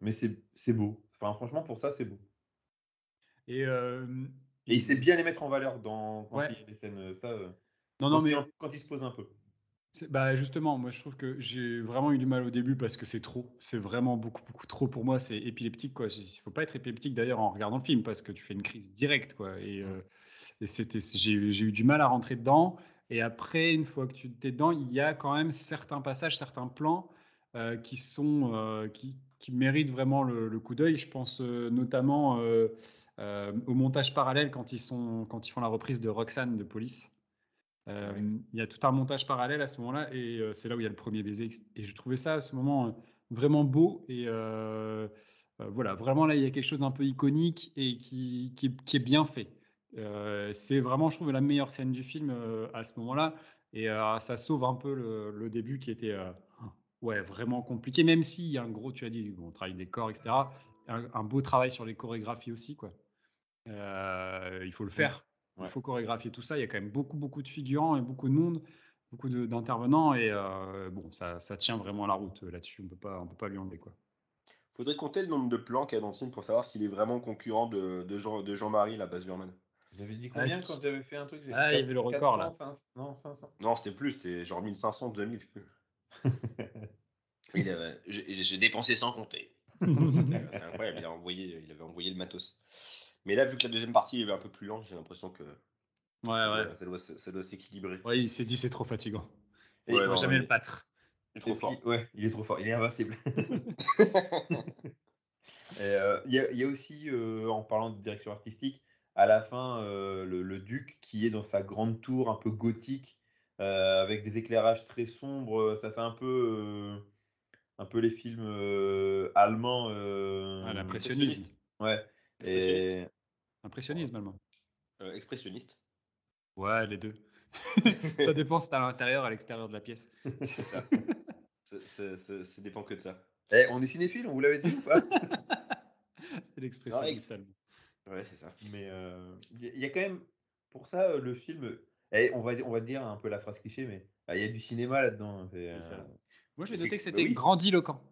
mais c'est c'est beau. Enfin, franchement, pour ça, c'est beau. Et, euh, Et il sait bien les mettre en valeur dans, quand Ouais. il y a des scènes, ça, euh, Non, quand, non, mais il, quand il se pose un peu. bah, justement, moi je trouve que j'ai vraiment eu du mal au début parce que c'est trop. C'est vraiment beaucoup, beaucoup trop pour moi. C'est épileptique, quoi. Il faut pas être épileptique d'ailleurs en regardant le film parce que tu fais une crise directe, quoi. Et, euh, et c'était, j'ai eu du mal à rentrer dedans. Et après, une fois que tu t'es dedans, il y a quand même certains passages, certains plans euh, qui sont euh, qui, qui méritent vraiment le, le coup d'œil. Je pense notamment euh, au montage parallèle quand ils sont quand ils font la reprise de Roxane de Police. Euh. Il y a tout un montage parallèle à ce moment-là et euh, c'est là où il y a le premier baiser. Et je trouvais ça à ce moment vraiment beau et voilà, vraiment là, il y a quelque chose d'un peu iconique et qui, qui, est, qui est bien fait. C'est vraiment, je trouve, la meilleure scène du film à ce moment-là. Et ça sauve un peu le, le début qui était ouais, vraiment compliqué, même s'il y a un gros, tu as dit, bon, travail des corps, etc. Un, un beau travail sur les chorégraphies aussi. Quoi. Euh, il faut le faire. Ouais. Il faut chorégraphier tout ça. Il y a quand même beaucoup, beaucoup de figurants et beaucoup de monde, beaucoup d'intervenants. Et euh, bon, ça, ça tient vraiment la route euh, là-dessus. On peut pas, on peut pas lui enlever. Quoi. Faudrait compter le nombre de plans qu'il y a dans le film pour savoir s'il est vraiment concurrent de, de Jean, de Jean-Marie, la base Lurman. J'avais dit Ah, combien si. quand j'avais fait un truc Ah, il y avait le record, là. 400, 500, Non, 500. Non, c'était plus, c'était genre 1500, 2000. je sais plus. Il avait- J'ai j'ai dépensé sans compter. *laughs* C'est incroyable, il, a envoyé, il avait envoyé le matos. Mais là, vu que la deuxième partie est un peu plus lente, j'ai l'impression que Ouais, ça, ouais. doit, ça doit se- ça doit s'équilibrer. Ouais, il s'est dit c'est trop fatigant. Et il Ouais, non, jamais le battre. Il est trop fort. puis- ouais, il est trop fort, il est invincible. *laughs* *laughs* Euh, Il y, a- il y a aussi, euh, en parlant de direction artistique, à la fin, euh, le, le duc qui est dans sa grande tour un peu gothique, avec des éclairages très sombres. Ça fait un peu, un peu les films allemands. Ah, L'impressionnisme. Ouais. Et. Impressionnisme allemand. Euh, expressionniste. Ouais, les deux. *laughs* ça dépend si t'es à l'intérieur, à l'extérieur de la pièce. C'est ça. Ça- ça- ça- ça dépend que de ça. Eh, on est cinéphile, on vous l'avait dit ou pas? *laughs* C'est l'expressionniste allemand. Ouais, c'est ça. Mais euh, il y, a- il y a quand même, pour ça, euh, le film, eh, on, va, dire- on va dire un peu la phrase cliché, mais ah, il y a du cinéma là-dedans. hein, c'est, C'est ça. euh, Moi, j'ai C'est- noté que bah c'était oui. grandiloquent.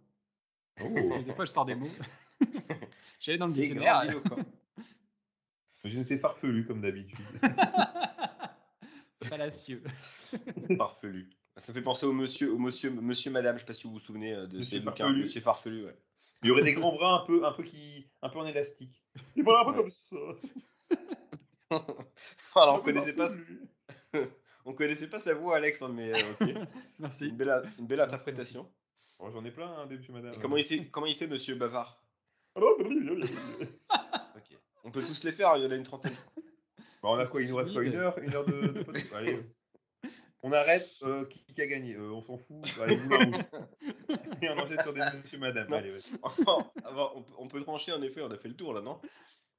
oh. Parce que des fois, je sors des mots. *laughs* J'allais dans le C'est dictionnaire. Noté farfelu comme d'habitude. *laughs* Fallacieux. *laughs* Farfelu. Ça me fait penser au monsieur, au monsieur, monsieur, madame, je sais pas si vous vous souvenez euh, de Monsieur ces bouquins. Farfelu. Monsieur Farfelu, ouais. Il y aurait des grands bras un peu, un peu, qui, un peu en élastique. Et voilà, un peu Ouais. comme ça. *laughs* Alors, on connaissait pas, on connaissait pas sa voix, Alex, hein, mais euh, ok. Merci. Une belle, une belle interprétation. Oh, J'en ai plein, hein, des monsieur madame. Et comment il fait, comment il fait, monsieur Bavard? Ok. On peut tous les faire, il y en a une trentaine. Bah, on a quoi Il nous reste quoi Une heure Une heure de, de podcast Allez. On arrête. euh, qui, qui a gagné? Euh, On s'en fout. Allez, vous la rouge. *laughs* Et on enchaîne sur des monsieur madame. Non. Allez, ouais. *laughs* Enfin, avant, on, peut- on peut trancher, en effet, on a fait le tour là, non?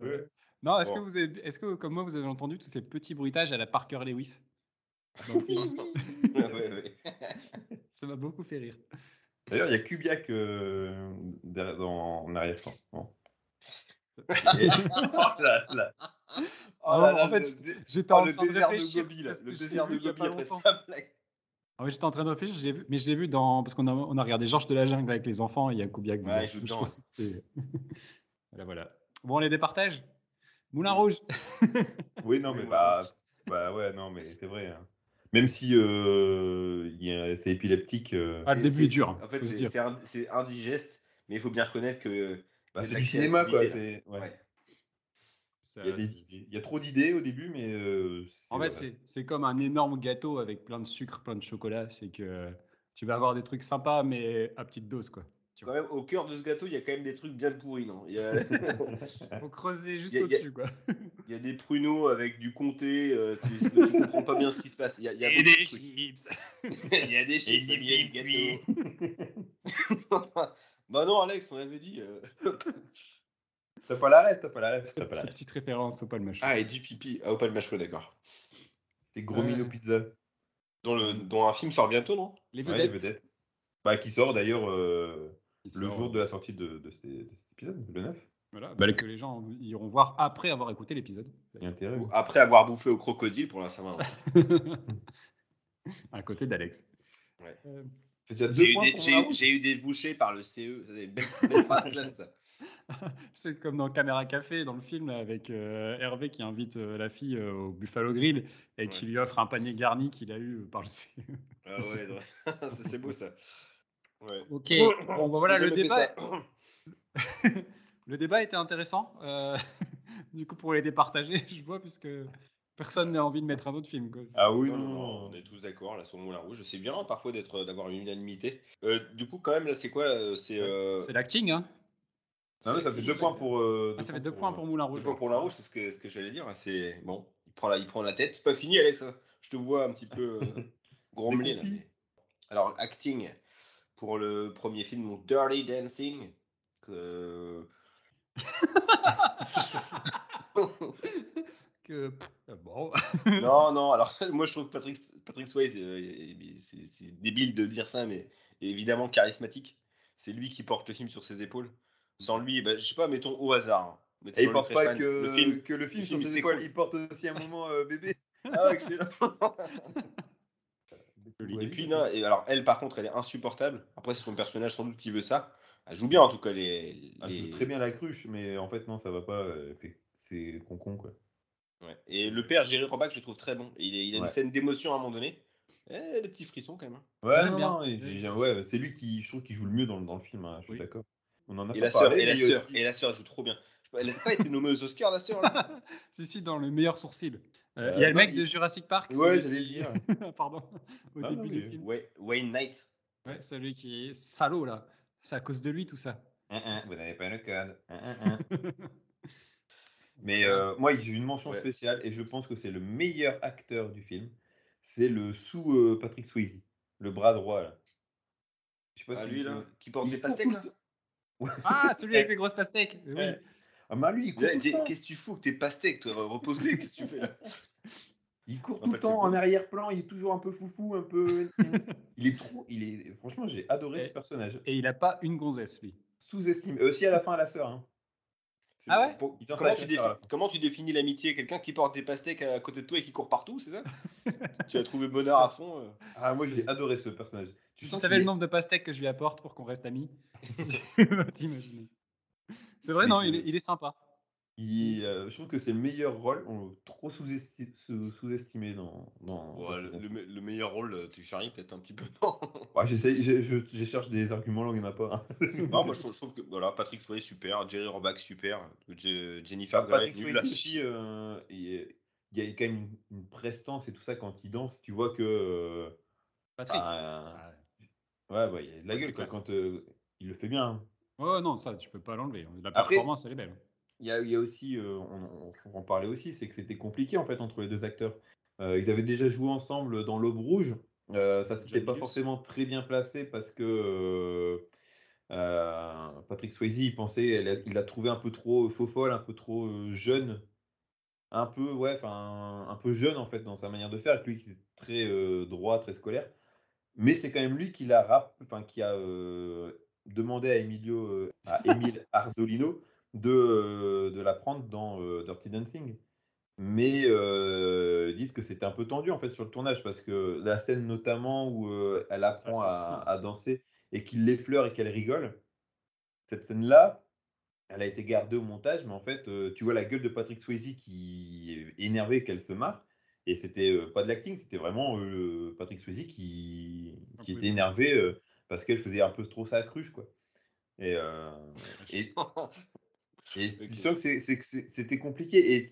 Ouais. Non, est-ce Bon. que vous avez, est-ce que comme moi vous avez entendu tous ces petits bruitages à la Parker Lewis? Ouais, ouais, ouais. Ça m'a beaucoup fait rire. D'ailleurs, il y a Kubiak euh, derrière- dans, en arrière-plan. Bon. Et- *laughs* *laughs* Oh là là. *laughs* Oh Non, là là, en fait, j'étais oh, en train de désert de réfléchir Le désert de Gobi après. Ah j'étais en train de réfléchir, vu- mais je l'ai vu dans parce qu'on a, on a regardé Georges de la jungle avec les enfants et il y a dedans. Ouais, Je c'était- voilà, voilà. Bon, les départages. Moulin Rouge. Oui, non, mais bah, bah ouais, non, mais c'est vrai. hein. Même si euh, c'est épileptique. euh, Ah, le début est c'est- dur. hein, En fait, c'est ind- c'est indigeste, mais il faut bien reconnaître que. Bah, c'est du cinéma, quoi. c'est- ouais. Ouais. Ça- Il, y a des il y a trop d'idées au début, mais. euh, En fait, c'est- c'est comme un énorme gâteau avec plein de sucre, plein de chocolat. C'est que tu vas avoir des trucs sympas, mais à petite dose, quoi. Quand même, au cœur de ce gâteau, il y a quand même des trucs bien pourris, non il a, Faut creuser juste au-dessus, quoi. il y a des pruneaux avec du comté, euh, tu, tu comprends pas bien ce qui se passe. Il y a, il y a beaucoup de trucs. chips. Il y a des chips, Et il y a du gâteau. Bah non, Alex, on l'avait dit. euh. *laughs* T'as pas la rêve, t'as pas la rêve, t'as pas la rêve. petites références au palmach. Ah, et du pipi. Ah, au pas le macho, d'accord. C'est Gros Mino Ouais. Pizza. Dont, le, dont un film sort bientôt, non? Les Ouais, les vedettes. vedettes. Bah, qui sort d'ailleurs euh, le jour de la sortie de, de, cet, de cet épisode, le 9. Voilà, bah, que les gens iront voir après avoir écouté l'épisode. Il y a intérêt. Ou Après avoir bouffé au crocodile pour la Saint-Valentin. *laughs* à côté d'Alex. Ouais. Euh, J'ai eu, des- eu- bouchées par le CE. C'est une belle, *laughs* belle phrase classe, ça. *laughs* c'est comme dans Caméra Café, dans le film, avec euh, Hervé qui invite euh, la fille euh, au Buffalo Grill et qui lui offre un panier garni qu'il a eu par le CE. Ah ouais, *laughs* c'est beau ça. Ouais. Ok, bon, bah voilà, le débat, le débat était intéressant. Euh, du coup, pour les départager, je vois, puisque personne n'a envie de mettre un autre film. Quoi. Ah oui, Non, on est tous d'accord là sur le Moulin Rouge. C'est bien parfois d'être, d'avoir une unanimité. Euh, du coup, quand même, là, c'est quoi C'est euh, C'est l'acting, hein Non, mais ça fait deux points pour. euh, Ah, Ça fait deux points pour Moulin deux Rouge. points pour Moulin Rouge, c'est ce que, ce que j'allais dire. hein, C'est bon, il prend la, il prend la tête. C'est pas fini, Alex. hein. Je te vois un petit peu euh, *laughs* grommeler là. Mais- Alors, acting. pour le premier film, donc Dirty Dancing. Que... *laughs* *laughs* que pff, bon. *laughs* non, non, alors *laughs* moi je trouve Patrick, Patrick Swayze, euh, c'est c'est débile de dire ça, mais évidemment charismatique. C'est lui qui porte le film sur ses épaules. Sans lui, bah, je sais pas, mettons au hasard. hein. Mettons Et il porte pas que le film. que le film le sur ses épaules, cool. il porte aussi un moment euh, bébé. *laughs* Ah, excellent. Et puis, non, et alors elle, par contre, elle est insupportable. Après, c'est son personnage sans doute qui veut ça. Elle joue bien en tout cas les. Elle joue très bien la cruche, mais en fait non, ça va pas. euh, C'est con con quoi. Ouais. Et le père, Jerry Roback, je le trouve très bon. Il, est- il a une scène d'émotion à un moment donné. Eh, des petits frissons quand même. hein. Ouais, non, ouais, c'est lui qui, je trouve, qui joue le mieux dans, le- dans le film. hein, je suis Oui. d'accord. On en a Et pas la sœur, parlé, et la sœur, aussi- et la sœur joue trop bien. Elle n'a pas été nommée aux Oscars, la sœur. *laughs* si, si, dans le meilleur sourcil. Euh, Euh, il y a le mec il- de Jurassic Park. Ouais, j'allais le dire. Pardon. Au Ah, début non, du film. Ouais, Wayne Knight. Ouais, celui qui est salaud là. C'est à cause de lui tout ça. Vous n'avez pas le code. *laughs* Mais euh, moi, j'ai une mention Ouais. spéciale et je pense que c'est le meilleur acteur du film. C'est le sous euh, Patrick Swayze, le bras droit là. Je sais pas Ah, si lui là, qui porte des pastèques là? Ah, *laughs* celui avec les grosses pastèques. Oui. Ouais. Ah, mais lui, il court. Qu'est-ce que tu fous que tes pastèques, toi? Repose-les, qu'est-ce que tu fais là? Il court Ah, tout le temps en arrière-plan. Il est toujours un peu foufou, un peu. *laughs* il est trop. Il est. Franchement, j'ai adoré Et- ce personnage. Et il a pas une gonzesse lui. Sous-estimé. Euh, aussi à la fin, la sœur. Hein. Ah ouais pour- comment, tu défi- comment définis l'amitié? Quelqu'un qui porte des pastèques à côté de toi et qui court partout, c'est ça? *laughs* Tu as trouvé bonheur à fond euh. Ah, moi, j'ai adoré ce personnage. Tu savais le nombre de pastèques que je lui apporte pour qu'on reste amis? *laughs* *laughs* C'est vrai, non, c'est- il est, il est sympa. Il, euh, je trouve que c'est le meilleur rôle, on- trop sous-esti- sous- sous-estimé dans. dans Ouais, dans le, cette le me- le meilleur rôle, euh, tu charries peut-être un petit peu. *laughs* Non, Ouais, j'essaie- je, je, je cherche des arguments là où il n'y en a pas. hein. *laughs* Non, moi je trouve, je trouve que voilà, Patrick Swayze super, Jerry Roback super, Je- Jennifer Grey Patrick Swayze aussi, euh, il y a quand même une, une prestance et tout ça quand il danse. Tu vois que. euh, Patrick? bah, Ah, ouais, bah, il y a de la Ouais, gueule quoi, quand euh, il le fait bien. hein. Ouais, non, ça, tu peux pas l'enlever. La Après- performance, elle est belle. Il y a, il y a aussi, euh, on, on en parlait aussi, c'est que c'était compliqué en fait entre les deux acteurs. Euh, ils avaient déjà joué ensemble dans l'Aube Rouge. Euh, ça s'était pas forcément très bien placé parce que Patrick Swayze, il pensait, il l'a trouvé un peu trop faux folle, un peu trop jeune, un peu ouais, enfin un peu jeune en fait dans sa manière de faire. Avec lui qui est très droit, très scolaire. Mais c'est quand même lui qui l'a enfin qui a demandé à Emilio, à *laughs* Emile Ardolino de, euh, de la prendre dans euh, Dirty Dancing. Mais euh, ils disent que c'était un peu tendu en fait sur le tournage parce que la scène notamment où elle apprend Ça, à, danser et qu'il l'effleure et qu'elle rigole, cette scène-là, elle a été gardée au montage, mais en fait, euh, tu vois la gueule de Patrick Swayze qui est énervé qu'elle se marre. Et c'était euh, pas de l'acting, c'était vraiment euh, Patrick Swayze qui, Ah, qui était énervé parce qu'elle faisait un peu trop sa cruche, quoi. Et, *laughs* et, et *laughs* Ok. tu sens que c'était compliqué. Et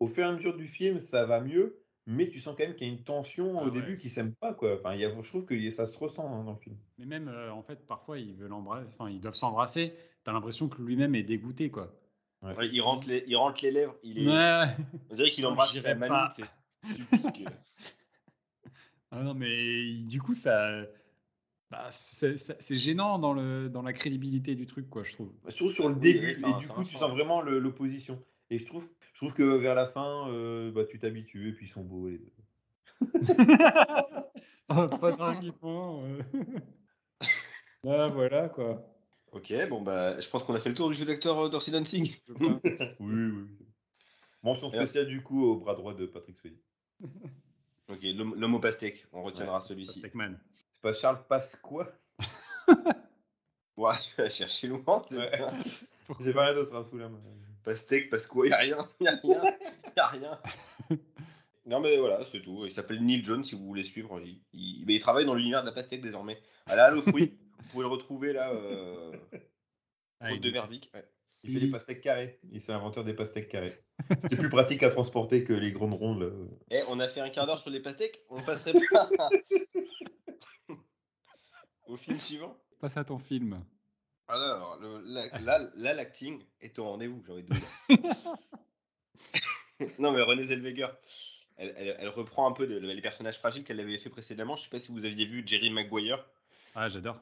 au fur et à mesure du film, ça va mieux, mais tu sens quand même qu'il y a une tension Ah au ouais. début qui s'aime pas, quoi. Enfin, il y a, je trouve que ça se ressent hein, dans le film. Mais même, euh, en fait, parfois, ils veulent embrasser, enfin, ils doivent s'embrasser. T'as l'impression que lui-même est dégoûté, quoi. Ouais, il, rentre les, il rentre les lèvres, il est, on dirait qu'il *laughs* embrasse sa mamie. tu. Tu. Ah non, mais du coup, ça, bah, c'est gênant dans le dans la crédibilité du truc, quoi, je trouve. Surtout sur le début, oui, et du coup, tu sens vraiment l'opposition. Et je trouve, je trouve que vers la fin, euh, bah, tu t'habitues, et puis ils sont beaux les deux. *laughs* Oh, pas tranquillement. euh. *laughs* Ah, voilà, quoi. Ok, bon bah, je pense qu'on a fait le tour du jeu d'acteur euh, Dirty Dancing. *laughs* Oui, oui. Mention Et là- spéciale du coup au bras droit de Patrick Swayze. Ok, l'homme au pastèque, on retiendra celui-ci. Steakman. C'est pas Charles Pasqua *laughs* Ouais, tu vas chercher loin. Ouais. *laughs* J'ai pas rien d'autre hein, sous la main. Pastèque, quoi, y a rien, y a rien, y a rien. Non mais voilà, c'est tout. Il s'appelle Neil Jones si vous voulez suivre. Il, il- mais il travaille dans l'univers de la pastèque désormais. À la Halo Fruit, *laughs* vous pouvez le retrouver là, euh, Ah, il de Vervic. Ouais. Il fait des pastèques carrés. Il est l'inventeur des pastèques carrés. C'est plus pratique à transporter que les grandes rondes. là. Eh, on a fait un quart d'heure sur les pastèques, on passerait pas au film suivant? Passe à ton film. Alors, le, la, là, là, l'acting est au rendez-vous, j'ai envie de vous dire. *laughs* non, mais Renée Zellweger, elle, elle- elle reprend un peu de- les personnages fragiles qu'elle avait fait précédemment. Je sais pas si vous aviez vu Jerry Maguire. Ah, j'adore.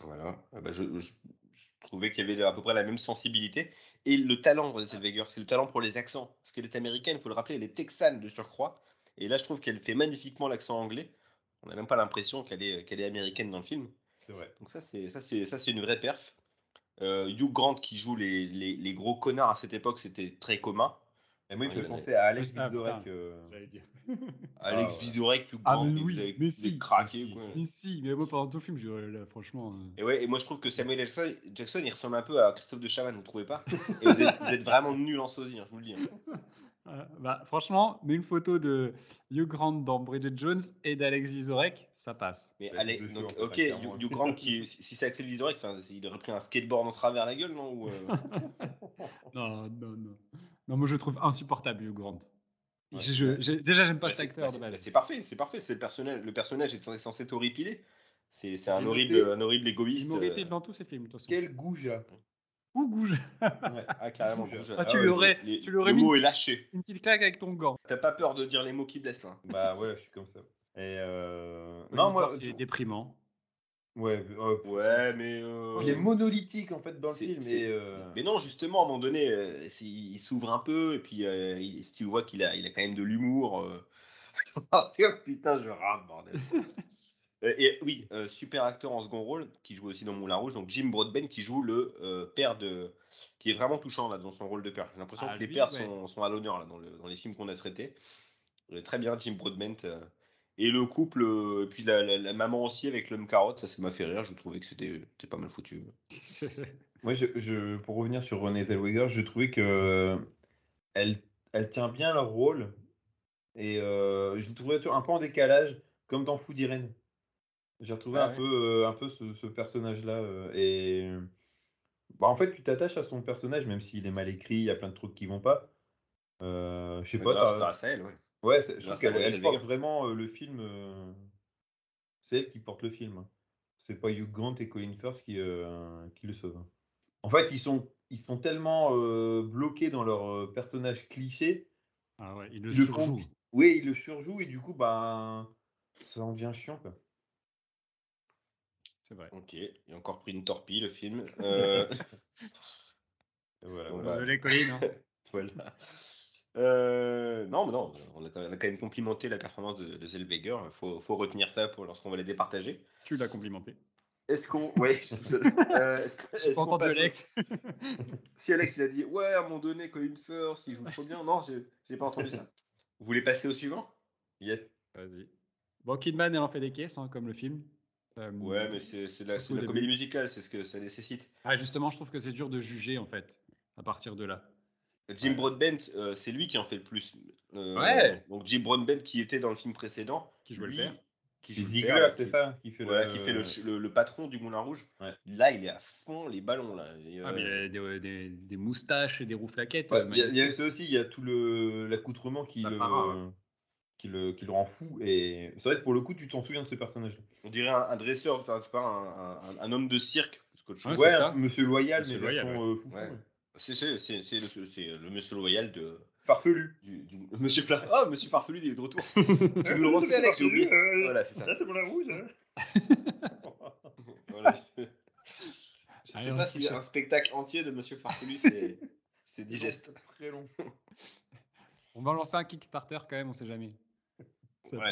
Voilà. Ah bah, je, je- je trouvais qu'il y avait à peu près la même sensibilité. Et le talent, Renée Zellweger, c'est le talent pour les accents. Parce qu'elle est américaine, il faut le rappeler, elle est texane de surcroît. Et là, je trouve qu'elle fait magnifiquement l'accent anglais. On n'a même pas l'impression qu'elle est, qu'elle est américaine dans le film. C'est vrai. Donc ça, c'est ça, c'est ça, c'est une vraie perf. Euh, Hugh Grant qui joue les, les, les gros connards à cette époque, c'était très commun. Et moi, il en a- pensais à Alex Ah, Vizorek. euh, J'allais dire. *laughs* Alex ouais. Vizorek, Hugh Ah, Grant, mais ils oui, mais si. craqué. Mais Mais si, mais moi pendant tout le film, je, là, franchement. euh, Et ouais, et moi je trouve que Samuel Jackson, Jackson, il ressemble un peu à Christophe de Chavannes, vous trouvez pas? Et vous êtes, vous êtes vraiment nul en sosie, hein, je vous le dis. hein. *laughs* euh, bah, franchement, mais une photo de Hugh Grant dans Bridget Jones et d'Alex Vizorek, ça passe. Mais Bah, allez, donc, ok. Hugh, Hugh Grant, qui, si c'est Axel Vizorek, il aurait pris un skateboard en travers la gueule, non ou, euh, *laughs* Non, non, non. Non, moi je le trouve insupportable, Hugh Grant. Ouais, Je- je- j'ai- déjà, j'aime pas bah, cet c'est- acteur bah, de c'est- base. C'est parfait, c'est parfait. C'est le personnage, le personnage est censé- être horripilé. C'est un horrible, un horrible Il égoïste. m'aurait euh, dans tous ses films, de toute façon. Quel goujat. Ouh, gouge. Ouais. Ah, carrément. Ah, je- tu ouais, lui aurais- les- tu lui aurais le mis- mot est lâché. Une petite claque avec ton gant. T'as pas peur de dire les mots qui blessent là? Bah ouais, je suis comme ça. Et euh... Ouais, non, moi, c'est déprimant. ouais, euh, Ouais, mais. euh, il est monolithique en fait dans le film. euh, Mais non, justement, à un moment donné, euh, il s'ouvre un peu, et puis euh, il, si tu vois qu'il a, il a quand même de l'humour. euh. *laughs* Putain, je rame, bordel. Euh, et oui, euh, super acteur en second rôle, qui joue aussi dans Moulin Rouge, donc Jim Broadbent, qui joue le euh, père de. qui est vraiment touchant là, dans son rôle de père. J'ai l'impression Ah, que les pères ouais. sont, sont à l'honneur là, dans, le- dans les films qu'on a traités. Euh, très bien, Jim Broadbent. euh. Et le couple, et puis la, la- la maman aussi avec l'homme carotte, ça, ça m'a fait rire. Je trouvais que c'était c'était pas mal foutu. *laughs* Moi, je, je- pour revenir sur Renée Zellweger, je trouvais que elle, elle tient bien leur rôle et euh, je le trouvais un peu en décalage, comme dans Fou d'Irène. J'ai retrouvé Ah un ouais. peu, euh, un peu ce, ce personnage-là euh, et bah, en fait, tu t'attaches à son personnage, même s'il est mal écrit, il y a plein de trucs qui vont pas. Euh, je sais pas. grâce, grâce à elle, ouais. Ouais, je trouve qu'elle porte vraiment euh, le film. euh, C'est elle qui porte le film. hein. C'est pas Hugh Grant et Colin Firth qui, euh, qui le sauvent. hein. En fait, ils sont, ils sont tellement bloqués dans leur personnage cliché. Ah ouais, le Ils le surjoue. font- Oui, ils le surjouent et du coup, ben, ça en devient chiant. Quoi. C'est vrai. Ok, il a encore pris une torpille le film. *laughs* Euh, voilà, voilà. Désolé, Colin. hein. *laughs* voilà. Euh, non, mais non, on a, quand même, on a quand même complimenté la performance de, de Zellweger. Il faut, faut retenir ça pour lorsqu'on va les départager. Tu l'as complimenté. Est-ce qu'on. Ouais, *laughs* euh, est-ce que- qu'on passe Alex. Si Alex il a dit Ouais, à un moment donné, Colin Firth, il joue trop bien. Non, j'ai j'ai pas entendu ça. Vous voulez passer au suivant? Yes. Vas-y. Bon, Kidman, elle en fait des caisses, hein, comme le film. Euh, Ouais, mais c'est c'est la, c'est comédie musicale, c'est ce que ça nécessite. Ah, justement, je trouve que c'est dur de juger, en fait, à partir de là. Jim Broadbent, euh, c'est lui qui en fait le plus. Euh, Ouais. Donc Jim Broadbent qui était dans le film précédent. Qui jouait le lui, père. Qui C'est joue le Ziegler, père, c'est qui- ça qui fait Voilà, le... qui fait le, le- le patron du Moulin Rouge. Ouais. Là, il est à fond les ballons. Là. Et, Ah, mais il a des, des- des moustaches et des rouflaquettes. Ouais, euh, Il y, a- il y a magnifiques. ça aussi, il y a tout le l'accoutrement qui Ça le, part, ouais. Qui, le, qui le rend fou. Et c'est vrai que pour le coup, tu t'en souviens de ce personnage-là. on dirait un, un dresseur, enfin, c'est pas un, un- un homme de cirque. Parce chose. Ouais, ça. Monsieur Loyal, Monsieur mais Loyal, version euh, foufou. Ouais. ouais. C'est c'est- c'est- c'est le, c'est le monsieur loyal de. Farfelu. Du, du- *laughs* monsieur Pla- Ah, monsieur Farfelu, il est de retour. *laughs* tu le refais, Alex, j'ai oublié. Voilà, c'est ça. c'est mon rouge. *laughs* Voilà. Je je sais pas si un spectacle entier de monsieur Farfelu, c'est c'est digeste. Très long. On va lancer un Kickstarter quand même, on sait jamais.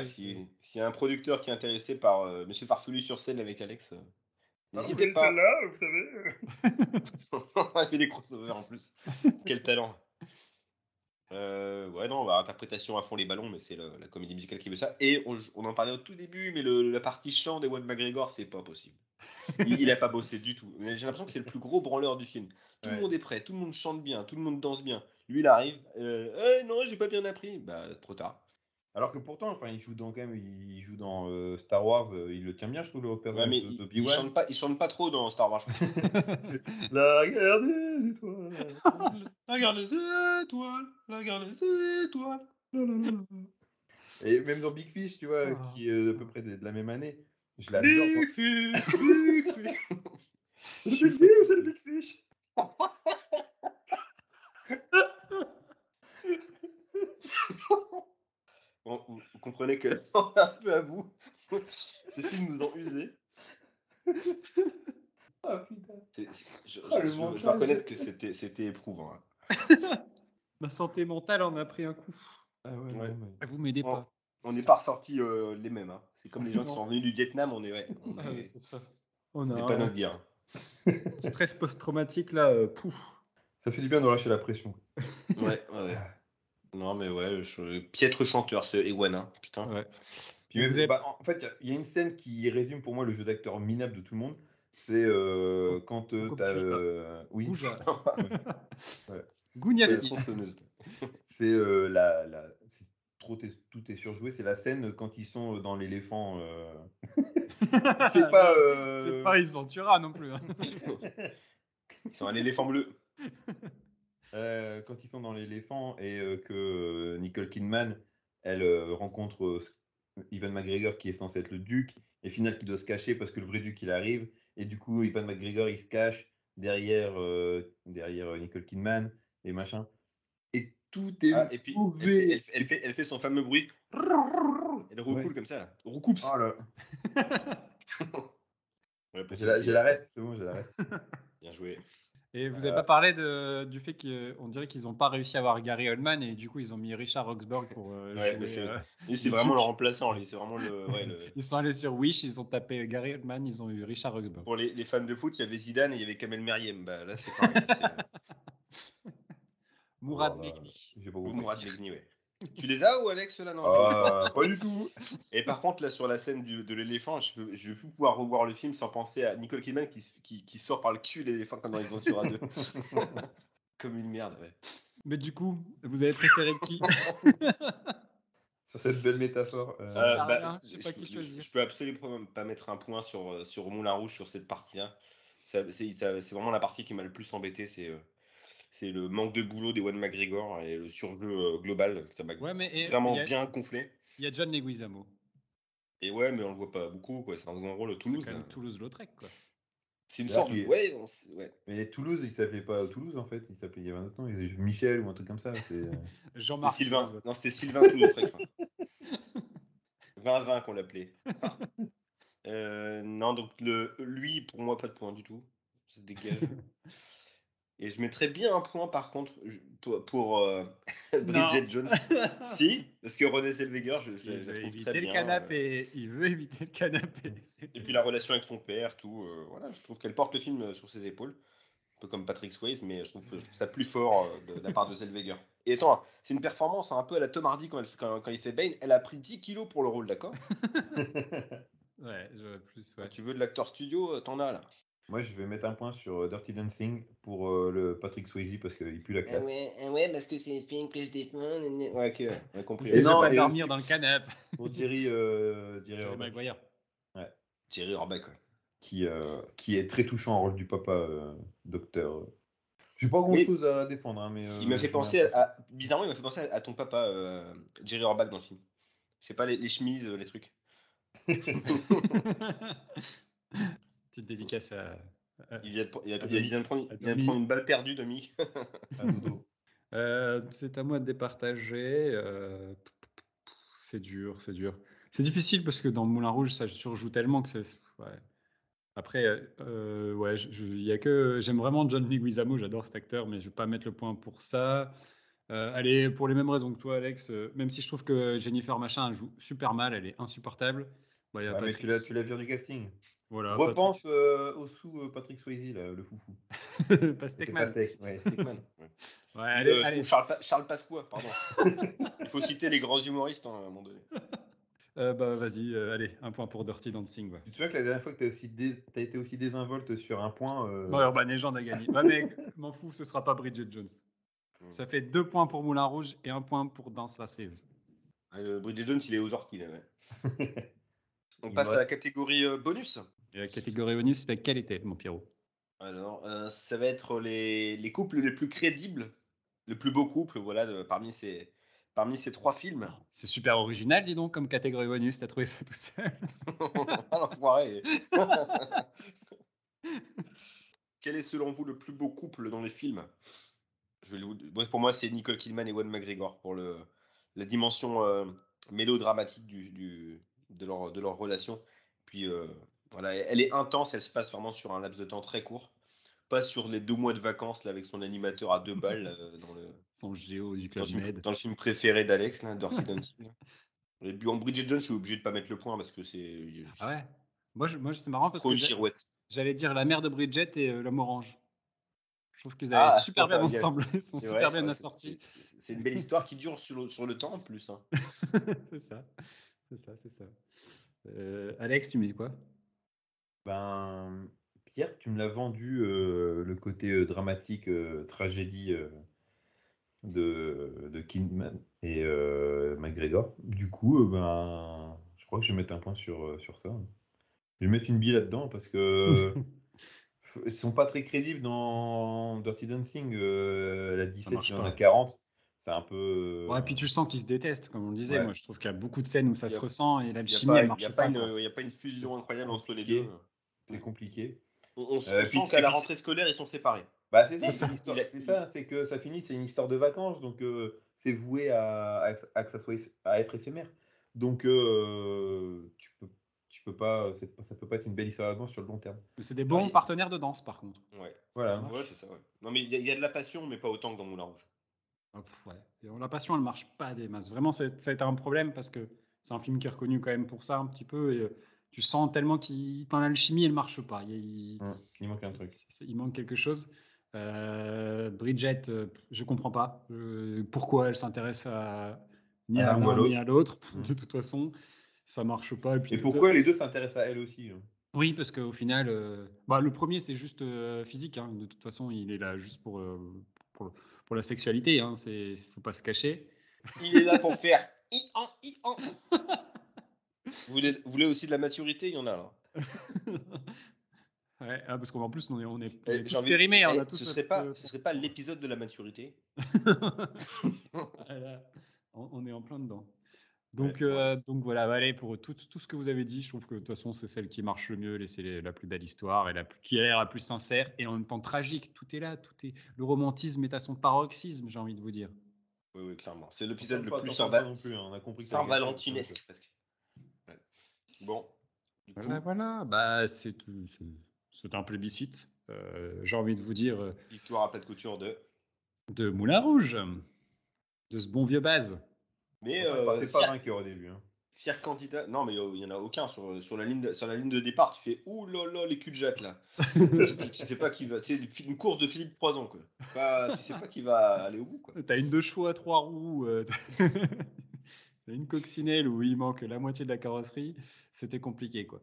Si- S'il y a un producteur qui est intéressé par euh, monsieur Farfelu sur scène avec Alex, euh, n'hésitez pas. là vous savez. *laughs* Il fait des crossovers en plus. *laughs* Quel talent. Euh, ouais, non, bah, interprétation à fond les ballons, mais c'est le- la comédie musicale qui veut ça. Et on, on en parlait au tout début, mais le- la partie chant d'Ewan McGregor, c'est pas possible. Il, il a pas bossé du tout. J'ai l'impression que c'est le plus gros branleur du film. Tout Ouais. le monde est prêt, tout le monde chante bien, tout le monde danse bien. Lui, il arrive. Euh, Eh, non, j'ai pas bien appris. Bah, trop tard. Alors que pourtant, enfin, il joue dans quand même, il joue dans euh, Star Wars, euh, il le tient bien, je trouve, le Ouais, personnage mais de- il, de il Obi-Wan. chante pas, il chante pas trop dans Star Wars. *laughs* La guerre des étoiles. *laughs* Regarde les étoiles, regarde les étoiles. Et même dans Big Fish, tu vois, Ah. qui est à peu près de, de la même année. Je l'adore. Big Fish, Big Fish. Le Big Fish, c'est le Big Fish. *laughs* Bon, vous, vous comprenez que *laughs* on est un peu à bout. Ces films nous ont usés. *laughs* Je, Ah, je- je dois reconnaître que c'était c'était éprouvant. hein. *laughs* Ma santé mentale en a pris un coup. Ah ouais, Ouais. non, mais- Vous m'aidez Oh. pas. On n'est pas ressortis euh, les mêmes. hein. C'est comme les gens qui sont revenus du Vietnam, on est, ouais, on Ah, est- c'est ça. On a c'est pas un notre dire. stress post-traumatique là. euh, pouf. Ça fait du bien de relâcher la pression. Ouais, ouais. Non, mais ouais, je... piètre chanteur, ce Ewan, hein. putain. Ouais. Puis Vous même, avez- bah, en fait, il y a- une scène qui résume pour moi le jeu d'acteur minable de tout le monde. C'est euh, quand euh, Comme t'as. tu l'as. euh, oui. *laughs* *laughs* C'est euh, la. la trop tout est surjoué. C'est la scène quand ils sont dans l'éléphant. euh, *laughs* C'est pas. euh, C'est pas Ace Ventura non plus. hein. Ils sont un éléphant bleu. Euh, quand ils sont dans l'éléphant et euh, que euh, Nicole Kidman, elle euh, rencontre euh, Ivan McGregor qui est censé être le duc, et final qui doit se cacher parce que le vrai duc il arrive, et du coup Ivan McGregor il se cache derrière, euh, derrière Nicole Kidman et machin. Et tout est Ah, et puis, elle mauvais. fait, elle, fait- elle fait, elle fait son fameux bruit. Elle recoule Ouais. comme ça. Là. Recoupe. Oh là. *laughs* Ouais, J'ai la, ça, j'ai la ref, c'est bon, j'ai la ref. Bien joué. Et vous n'avez Euh. pas parlé de, du fait qu'on dirait qu'ils n'ont pas réussi à avoir Gary Oldman et du coup ils ont mis Richard Roxburgh pour euh, Ouais, jouer. euh, *laughs* c'est vraiment le remplaçant. Lui, c'est vraiment le. ouais, le- *laughs* Ils sont allés sur Wish, ils ont tapé Gary Oldman, ils ont eu Richard Roxburgh. Pour les, les fans de foot, il y avait Zidane et il y avait Kamel Meriem. Bah, là, c'est pareil. c'est- *laughs* Mourad Ou compris. Mourad Legni, ouais. Tu les as ou Alex là non Ah, pas du tout. Et par contre, là, sur la scène du- de l'éléphant, je veux, je veux plus pouvoir revoir le film sans penser à Nicole Kidman qui, qui, qui sort par le cul l'éléphant quand dans les aventures à deux. Comme une merde, ouais. Mais du coup, vous avez préféré qui? *laughs* Sur cette belle métaphore. euh, rien, je sais pas qui je, choisir. je peux absolument pas mettre un point sur, euh, sur Moulin Rouge sur cette partie-là. C'est vraiment la partie qui m'a le plus embêté. C'est euh, c'est le manque de boulot d'Ewan McGregor et le surjeu euh, global. Ça m'a Ouais, mais et- vraiment a- bien gonflé. Il y a John Leguizamo. Et ouais, mais on le voit pas beaucoup. quoi. C'est un grand rôle. C'est Toulouse, quand même là. Toulouse-Lautrec, quoi. c'est une Là, sorte de. Ouais, on ouais. Mais Toulouse, il s'appelait pas Toulouse en fait, il s'appelait, il y avait un autre nom, il y avait Michel ou un truc comme ça. C'est... euh, *laughs* C'était Jean-Marc. Sylvain. Toulouse, Non, c'était Sylvain Toulouse-Lautrec. je crois. 20-20 qu'on l'appelait. *laughs* Euh, non, donc le, lui, pour moi, pas de point du tout. Ça se dégage. Et je mettrais bien un point, par contre, pour, pour, euh, *laughs* Bridget. Jones. *laughs* si, parce que René Zellweger, je, je, Il je la veut trouve éviter très le bien. euh, canapé. Il veut éviter le canapé. Et puis la relation avec son père, tout. euh, voilà, je trouve qu'elle porte le film sur ses épaules. Un peu comme Patrick Swayze, mais je trouve, je trouve ça plus fort de, de la part de Zellweger. Et attends, c'est une performance hein, un peu à la Tom Hardy quand, elle, quand, quand il fait Bane. Elle a pris 10 kilos pour le rôle, d'accord? *laughs* Ouais, je plus. Ouais. Quand tu veux de l'acteur studio, t'en as là. Moi, je vais mettre un point sur euh, Dirty Dancing pour euh, le Patrick Swayze parce qu'il pue la classe. Ah ouais, ah ouais, parce que c'est le film que je défends. Ouais, ok, ouais, on a compris. Et non, pas dormir dans le canapé. *laughs* Pour Jerry, euh, Jerry Jerry Orbach, Maguire. Thierry Rorbach, ouais. qui, euh, qui est très touchant en rôle du papa euh, docteur. J'ai pas grand chose à défendre, hein, mais. euh, Il m'a fait penser à, à- Bizarrement, il m'a fait penser à, à ton papa, euh, Jerry Orbach, dans le film. Je sais pas, les, les chemises, les trucs. *laughs* *laughs* Petite dédicace à. à- Il vient de, il a- À il vient de prendre, À il vient de Domi. prendre une balle perdue, Domi. *laughs* Euh, c'est à moi de départager. euh, C'est dur, c'est dur. C'est difficile parce que dans Moulin Rouge, ça surjoue tellement que c'est. ouais. Après, euh, ouais, je- je- il y a que j'aime vraiment John Leguizamo, j'adore cet acteur, mais je vais pas mettre le point pour ça. Euh, allez, pour les mêmes raisons que toi, Alex, euh, même si je trouve que Jennifer Machin elle joue super mal, elle est insupportable. Bah, y a Ouais, Patrick- l'as, tu l'as vu du casting. Voilà, Repense euh, au sous euh, Patrick Swayze, là, le foufou. *laughs* Pastèque-Man. Pastèque, ouais. Ouais. Ouais, allez, Euh, allez. Charles, Pa- Charles Pasqua, pardon. *laughs* Il faut citer les grands humoristes hein, à un moment donné. *laughs* Euh, bah, vas-y, euh, allez, un point pour Dirty Dancing. ouais. Tu te souviens que la dernière fois que tu as, dé... été aussi désinvolte sur un point. euh, Bon, Urban Legend a gagné. Mais m'en fous, ce sera pas Bridget Jones. Ça fait deux points pour Moulin Rouge et un point pour Danse Lascive. Euh, Bridget Jones, il est aux orties, là, ouais. On Il passe à la catégorie bonus. Et la catégorie bonus, c'était quelle était, mon Pierrot? Alors, euh, ça va être les, les couples les plus crédibles, le plus beau couple, voilà, de- parmi, ces, parmi ces trois films. C'est super original, dis donc, comme catégorie bonus. T'as trouvé ça tout seul? *laughs* Ah, l'enfoiré. *laughs* Quel est selon vous le plus beau couple dans les films? Je vais Pour moi, c'est Nicole Kidman et Ewan McGregor pour le, la dimension euh, mélodramatique du, du- de, leur, de leur relation. Puis euh, voilà, elle est intense, elle se passe vraiment sur un laps de temps très court. pas sur les deux mois de vacances là, avec son animateur à deux balles euh, dans, le, *laughs* Son géo du dans, le film, Med. dans le film préféré d'Alex, Dirty *laughs* Dancing. Et puis en Bridget Jones, je suis obligé de pas mettre le point parce que c'est Ah ouais? Moi, je, moi c'est marrant parce que j'allais dire la mère de Bridget et euh, l'homme orange. Je trouve qu'ils allaient Ah, super *laughs* bien ensemble. Ils sont C'est super bien assortis. c'est- une belle histoire qui dure sur le, sur le temps en plus. hein. c'est ça. C'est ça, c'est ça. Euh, Alex, tu me dis quoi? Ben, Pierre, tu me l'as vendu euh, le côté euh, dramatique, euh, tragédie euh, de, de Kidman et McGregor. Du coup, ben, je crois que je vais mettre un point sur, sur ça. Je vais mettre une bille là-dedans parce que *laughs* ils sont pas très crédibles dans Dirty Dancing. euh, elle a 17, marche il y en pas. a 40. C'est un peu. Ouais, puis tu sens qu'ils se détestent, comme on le disait. Ouais. Moi, je trouve qu'il y a beaucoup de scènes où ça se ressent et la n'y elle marche pas. il y a pas une fusion incroyable entre les deux. C'est compliqué. On, on Euh, on puis- sent qu'à la rentrée scolaire, ils sont séparés. *laughs* Bah, c'est ça, c'est ça, c'est que ça finit, c'est une histoire de vacances, donc euh, c'est voué à, à, que- à que ça soit à être éphémère. Donc euh, tu peux, tu peux pas, ça peut pas être une belle histoire d'avance sur le long terme. Mais c'est des bons Ouais. partenaires de danse, par contre. Ouais, Voilà. ouais c'est ça. Ouais. Non, mais il y, a- il y a de la passion, mais pas autant que dans Moulin Rouge. Ah, pff, ouais. Et La passion, elle marche pas des masses. Vraiment, c'est- ça a été un problème parce que c'est un film qui est reconnu quand même pour ça un petit peu. Et euh, tu sens tellement qu'il. Enfin, l'alchimie, elle marche pas. Il, il- Il manque un truc. il manque quelque chose. Euh, Bridget, euh, je comprends pas euh, pourquoi elle s'intéresse à ni À à l'un ni à l'autre. Mm. De toute façon, ça marche pas. Et, puis, Et pourquoi les deux s'intéressent à elle aussi hein? Oui, parce qu'au final, euh, bah, le premier, c'est juste euh, physique. hein. De toute façon, il est là juste pour, euh, pour, pour la sexualité. Hein. C'est, faut pas se cacher. Il est là pour faire i-en, i-en. *laughs* Vous voulez, vous voulez aussi de la maturité Il y en a là. *laughs* Ouais, ah, parce qu'en plus, on est, on est, on est j'ai tous envie- périmés. eh, on a tous ce, notre- serait pas, euh, ce serait pas *laughs* l'épisode de la maturité *laughs* Voilà. on, on est en plein dedans. Donc, Ouais, euh, donc voilà, bah, allez, pour tout, tout ce que vous avez dit, je trouve que de toute façon, c'est celle qui marche le mieux, c'est la plus belle histoire, et la plus, qui a l'air la plus sincère, et en même temps tragique. Tout est là, tout est. Le romantisme est à son paroxysme, j'ai envie de vous dire. Oui, oui, clairement. C'est l'épisode le plus pas- Saint- t'en parles pas non plus, hein, on a compris que t'avais gagné, Saint-Valentinesque, donc, presque. Ouais. Bon. Du coup, Voilà, voilà. Bah, c'est tout- c'est- c'est un plébiscite. Euh, j'ai envie de vous dire euh, victoire à plat de couture de. de Moulin Rouge, de ce bon vieux base. Mais Enfin, euh, pas fier, vainqueur au début. hein. fier candidat. Non, mais euh, il y en a aucun sur, sur, la ligne de, sur la ligne de départ. Tu fais ouh là là, les cul de Jacques là. *laughs* tu, tu sais pas qui va. Tu sais, une course de Philippe Poison quoi. Pas- tu sais pas qui va aller au bout quoi. T'as une deux chevaux à trois roues, euh, *laughs* une coccinelle où il manque la moitié de la carrosserie. C'était compliqué, quoi.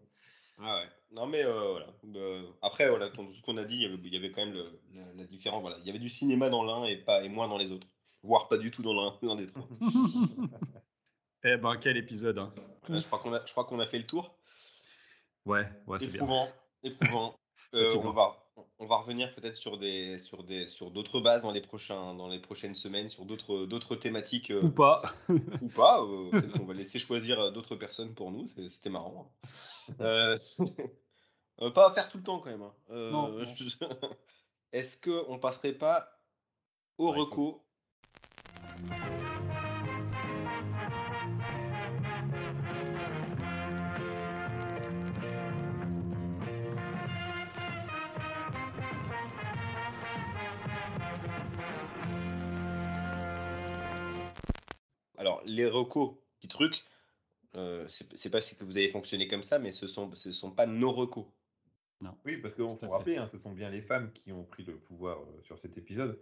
Ah ouais. Non mais euh, voilà. Euh, après voilà, ton- ce qu'on a dit, il y avait, il y avait quand même le- la, la différence. Voilà, il y avait du cinéma dans l'un et pas et moins dans les autres, voire pas du tout dans l'un, *laughs* des trois. *laughs* eh ben, quel épisode, hein. Je crois qu'on a, je crois qu'on a fait le tour. Ouais, ouais, c'est bien. éprouvant, éprouvant. *laughs* Euh, on va, on va revenir peut-être sur des, sur des, sur d'autres bases dans les prochains, dans les prochaines semaines, sur d'autres, d'autres thématiques euh, Ou pas. ou pas. euh, qu'on va laisser choisir euh, d'autres personnes pour nous. C'était marrant. *laughs* Euh, *laughs* euh, pas à faire tout le temps quand même. hein. Euh, Non, *laughs* non. je- Est-ce que on passerait pas au Ouais, il faut- reco? Alors, les recos, petit truc, euh, c'est pas si que vous avez fonctionné comme ça, mais ce sont, ce sont pas nos recos. Oui, parce qu'on faut rappeler, hein, ce sont bien les femmes qui ont pris le pouvoir euh, sur cet épisode.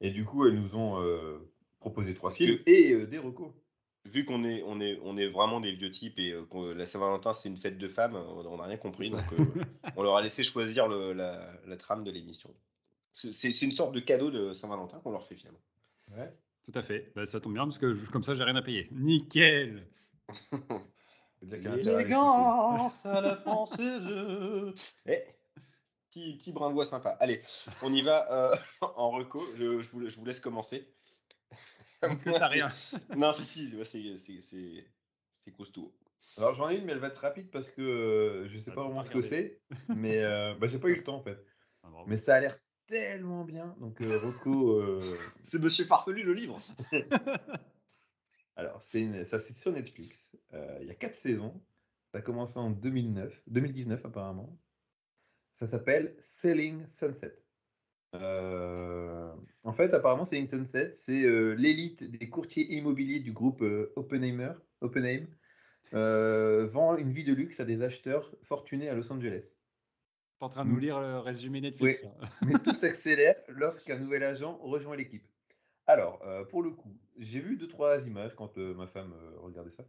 Et du coup, elles nous ont euh, proposé trois films et euh, des recos. Vu qu'on est, on est, on est vraiment des vieux types et euh, que la Saint-Valentin c'est une fête de femmes, on n'a rien compris, donc euh, *laughs* on leur a laissé choisir le- la, la trame de l'émission. C'est c'est une sorte de cadeau de Saint-Valentin qu'on leur fait finalement. Ouais. Tout à fait. Bah, ça tombe bien parce que je- comme ça, j'ai rien à payer. Nickel. *laughs* L'élégance à la française. Eh, petit, petit brin de voix sympa. Allez, on y va euh, *laughs* en reco. Je, je vous, je vous laisse commencer. *laughs* Parce que t'as rien. Non, si, si, c'est- c'est- c'est c'est costaud. Alors j'en ai une, mais elle va être rapide parce que euh, je sais Ah, pas vraiment ce que c'est. Mais euh, bah, j'ai pas eu le temps en fait. Ah. Mais ça a l'air tellement bien. Donc euh, reco. euh, *laughs* C'est Monsieur Farfelu le livre. *laughs* Alors, c'est ça c'est sur Netflix. Euh, il y a quatre saisons. Ça a commencé en 2009, 2019 apparemment. Ça s'appelle Selling Sunset. Euh, en fait, apparemment, Lincoln 7. C'est euh, l'élite des courtiers immobiliers du groupe euh, Oppenheimer, Oppenheim. vend une vie de luxe à des acheteurs fortunés à Los Angeles. T'es en train de nous lire le résumé Netflix. là. *laughs* Mais tout *laughs* s'accélère lorsqu'un nouvel agent rejoint l'équipe. Alors, euh, pour le coup, j'ai vu deux, trois images quand euh, ma femme euh, regardait ça.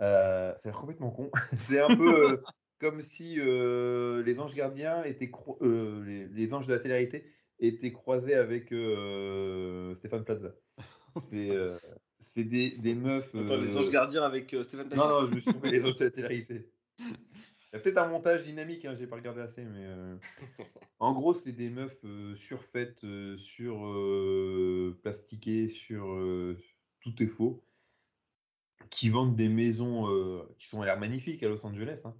Euh, ça a l'air complètement con. *laughs* c'est un peu euh, comme si euh, les anges gardiens étaient cro- euh, les, les anges de la télé-réalité étaient croisés avec euh, Stéphane Plaza. C'est euh, c'est des, des meufs. Attends, les euh, anges gardiens avec euh, Stéphane non, Plaza. non, je me suis trompé, les anges de la télé-réalité. Il y a peut-être un montage dynamique, hein, j'ai pas regardé assez, mais euh, *laughs* en gros, c'est des meufs euh, surfaites, euh, sur euh, plastiquées, sur euh, tout est faux, qui vendent des maisons euh, qui sont à l'air magnifiques à Los Angeles. hein.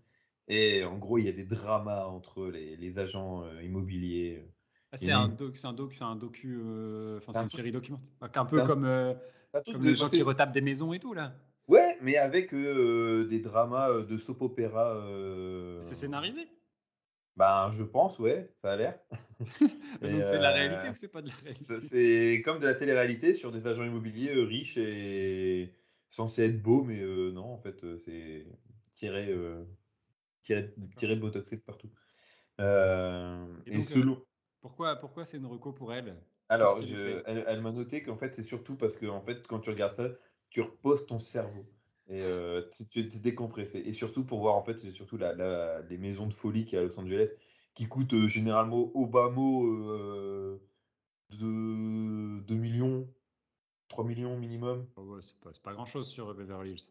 Et en gros, il y a des dramas entre les, les agents euh, immobiliers. Ah, c'est un, une- doc, c'est un doc, c'est un docu, euh, enfin C'est c'est un une truc- série documentaire. Un peu un- comme, euh, comme les gens qui retapent des maisons et tout là. Mais avec euh, des dramas euh, de soap opéra. euh, C'est scénarisé? Ben, je pense, ouais, ça a l'air. *laughs* Donc c'est de la réalité ou c'est pas de la réalité? C'est comme de la télé-réalité sur des agents immobiliers riches et censés être beaux, mais non, en fait, c'est tiré, tiré, tiré botoxé de partout. Et et donc, selon. Pourquoi, pourquoi c'est une reco pour elle? Alors, je- elle, elle m'a noté qu'en fait, c'est surtout parce que en fait, quand tu regardes ça, tu reposes ton cerveau. Et euh, tu t'es décompressé. Et surtout pour voir, en fait, c'est surtout la, la- les maisons de folie qu'il y a à Los Angeles qui coûtent euh, généralement au bas mot euh, de 2 millions, 3 millions minimum. Oh ouais, c'est pas, c'est pas grand chose sur Beverly Hills.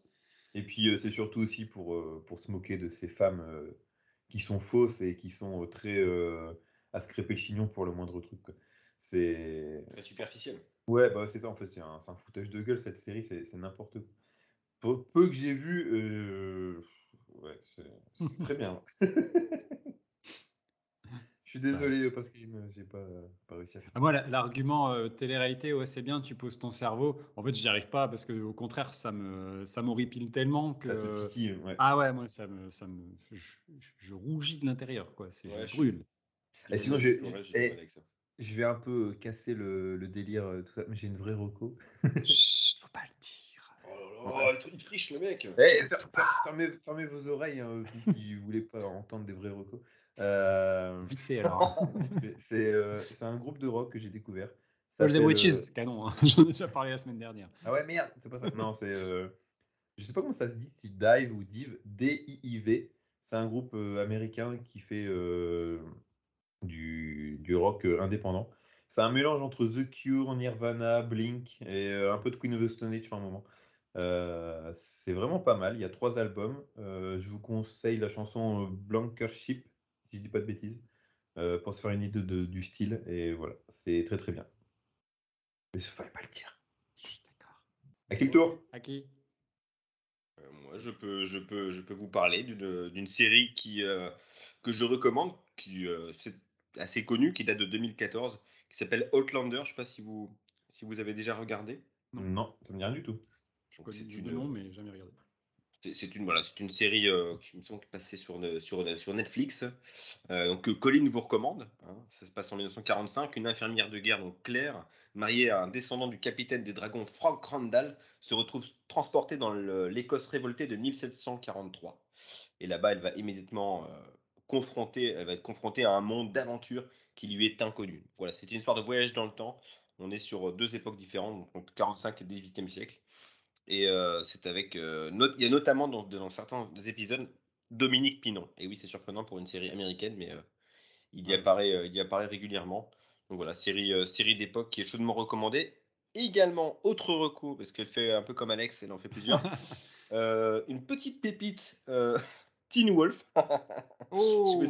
Et puis, euh, c'est surtout aussi pour, euh, pour se moquer de ces femmes euh, qui sont fausses et qui sont euh, très euh, à se crêper le chignon pour le moindre truc. C'est. Très superficiel. Ouais, bah c'est ça en fait, c'est un, un foutage de gueule cette série, c'est c'est n'importe quoi. Peu, peu que j'ai vu, euh, ouais, c'est très bien. *laughs* Je suis désolé parce que j'ai pas, pas réussi à faire. Ah, moi, la- l'argument euh, télé-réalité, ouais, c'est bien, tu poses ton cerveau. En fait, j'y arrive pas parce que au contraire, ça me, ça m'horripile tellement que. Ça te titille, ouais. Ah ouais, moi, ça me, ça me, je, je rougis de l'intérieur, quoi. C'est, Ouais, je je- brûle. Et sinon, Ouais, j'ai eh. Je vais un peu casser le, le délire, euh, tout ça, mais j'ai une vraie reco. Chut, faut pas le dire. Oh il triche le mec. Eh, fer- fer- fermez, fermez vos oreilles, hein, vous qui *laughs* voulez pas entendre des vrais recos. Euh, Vite fait alors. *laughs* c'est euh, c'est un groupe de rock que j'ai découvert. The Witches, euh, c'est canon. hein. *laughs* J'en ai déjà parlé la semaine dernière. Ah ouais, merde, c'est pas ça. Non, c'est. euh, Je sais pas comment ça se dit, si Dive ou Div, D-I-I-V. C'est un groupe euh, américain qui fait euh, du, du rock euh, indépendant. C'est un mélange entre The Cure, Nirvana, Blink et euh, un peu de Queen of the Stone Age par moment. Euh, c'est vraiment pas mal. Il y a trois albums. Euh, je vous conseille la chanson euh, Blankership, si je dis pas de bêtises, euh, pour se faire une idée de- du style. Et voilà, c'est très très bien. Mais il fallait pas le dire. D'accord. À qui le tour? À qui? Moi, je peux, je peux, je peux vous parler d'une série qui, euh, que je recommande, qui euh, c'est assez connue, qui date de 2014, qui s'appelle Outlander. Je sais pas si vous, si vous avez déjà regardé. Non. Non, ça me dit rien du tout. Je connais nom, mais jamais regardé. C'est une, voilà, une série euh, qui me semble passer sur, ne- sur, sur Netflix. Euh, donc, que Colin vous recommande. hein. Ça se passe en 1945. Une infirmière de guerre, donc Claire, mariée à un descendant du capitaine des dragons Frank Randall, se retrouve transportée dans l'Écosse révoltée de 1743. Et là-bas, elle va immédiatement euh, elle va être confrontée à un monde d'aventure qui lui est inconnu. Voilà, c'est une histoire de voyage dans le temps. On est sur deux époques différentes, donc 45 et 18e siècle. Et c'est avec. not- il y a notamment dans, dans certains des épisodes Dominique Pinon. Et oui, c'est surprenant pour une série américaine, mais il, y apparaît, il y apparaît régulièrement. Donc voilà, série, série d'époque qui est chaudement recommandée. Également, autre recours, parce qu'elle fait un peu comme Alex, elle en fait plusieurs. *laughs* Euh, une petite pépite, euh, *laughs* Teen Wolf. *laughs* Oh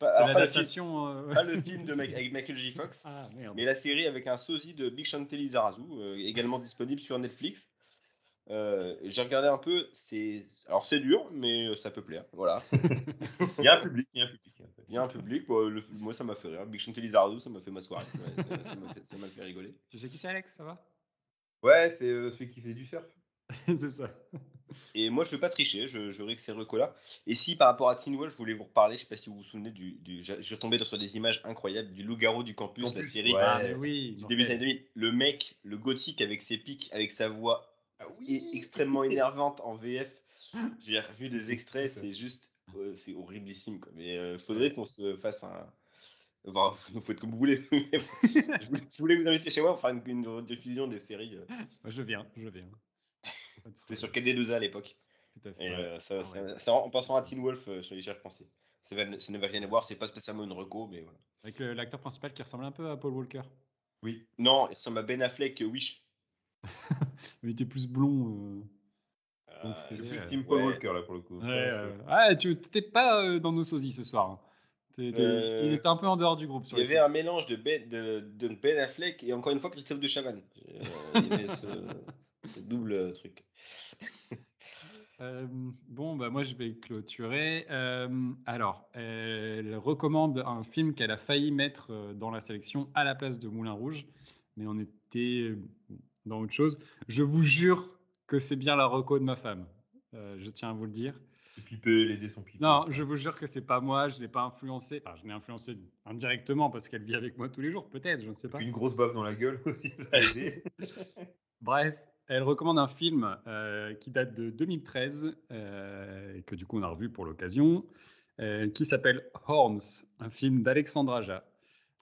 Pas- alors, pas le film- euh, pas le film de Mac- avec Michael J. Fox. Ah. Mais la série avec un sosie de Big Chantelly Zarazu, euh, également disponible sur Netflix. Euh, J'ai regardé un peu, c'est alors c'est dur, mais ça peut plaire. Voilà, *laughs* Il y a un public, il y a un public. fait. il y a un public. bon, le- moi, ça m'a fait rire. Big Chantelly Zarazu, ça m'a fait ma soirée. Ouais, ça m'a fait, fait rigoler. Tu sais qui c'est, Alex? Ça va? Ouais, c'est euh, celui qui faisait du surf. *laughs* C'est ça. Et moi, je ne veux pas tricher, je, je que ces recos-là. Et si par rapport à Teen Wolf, je voulais vous reparler, je ne sais pas si vous vous souvenez, du, du je suis retombé sur des images incroyables du loup-garou du campus, la série ouais. Ah, oui, du début des années 2000. Le mec, le gothique avec ses pics, avec sa voix Ah extrêmement énervante en VF. J'ai revu des extraits, *laughs* c'est juste, euh, c'est horriblissime. Quoi. Mais il faudrait qu'on se fasse un. Enfin, *laughs* vous faites comme vous voulez. *laughs* je, voulais, je, voulais, vous inviter chez moi pour faire une, une diffusion des séries. euh. Je viens, je viens. C'était sur KD2A à l'époque. Tout à fait. Et euh, ça, Ah ça- ouais. ça- en pensant à Teen Wolf, euh, les j'ai repensé. Ça ne va rien à voir, c'est pas spécialement une reco, mais voilà. Avec l'acteur principal qui ressemble un peu à Paul Walker. Oui. Non, il ressemble à Ben Affleck, euh, Wish. Il était plus blond. Euh, Donc, Je suis euh, Team Paul ouais. Walker là pour le coup. euh. Ouais, euh, ah, tu t'étais pas euh, dans nos sosies ce soir. hein. Euh, Il était un peu en dehors du groupe. Sur Il y avait un mélange de Ben, de, de Ben Affleck et encore une fois Christophe de Chavannes. Euh, il y avait ce, *laughs* ce double euh, truc. Euh, bon, bah moi je vais clôturer. Euh, alors, elle recommande un film qu'elle a failli mettre euh, dans la sélection à la place de Moulin Rouge, mais on était euh, dans autre chose. Je vous jure que c'est bien la reco de ma femme. Euh, je tiens à vous le dire. C'est pipé, les dés sont pipés. Non, je vous jure que c'est pas moi. Je l'ai pas influencé. Enfin, je l'ai influencé indirectement parce qu'elle vit avec moi tous les jours, peut-être. Je ne sais pas. Puis une grosse baffe dans la gueule aussi. *laughs* Bref, elle recommande un film euh, qui date de 2013 euh, et que du coup on a revu pour l'occasion, euh, qui s'appelle Horns, un film d'Alexandre Aja.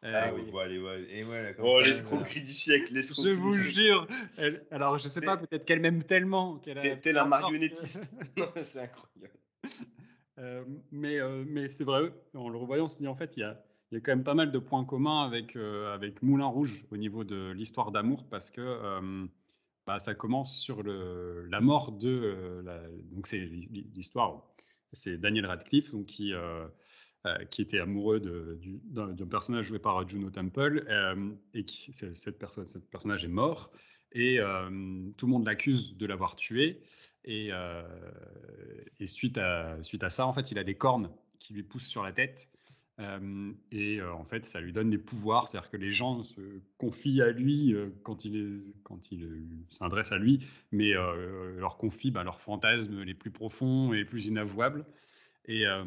Euh, Ah oui. Bon, allez, ouais. Et ouais, Oh, l'escroquerie du siècle, Je vous jure. elle- alors je sais pas, peut-être qu'elle m'aime tellement qu'elle a. T'es- la marionnettiste. *laughs* C'est incroyable. Euh, mais euh, mais c'est vrai, en le revoyant, on se dit en fait, il y a, il y a quand même pas mal de points communs avec, euh, avec Moulin Rouge au niveau de l'histoire d'amour parce que euh, bah, ça commence sur le, la mort de. euh, la- donc c'est l'histoire, c'est Daniel Radcliffe donc qui. Euh, euh, qui était amoureux d'un personnage joué par Juno Temple, euh, et qui, cette personne, ce personnage est mort, et euh, tout le monde l'accuse de l'avoir tué. Et, euh, et suite, à, suite à ça, en fait, il a des cornes qui lui poussent sur la tête. Euh, et euh, en fait, ça lui donne des pouvoirs, c'est-à-dire que les gens se confient à lui euh, quand il, euh, s'adresse à lui, mais euh, leur confient leurs fantasmes les plus profonds et les plus inavouables. Et, euh,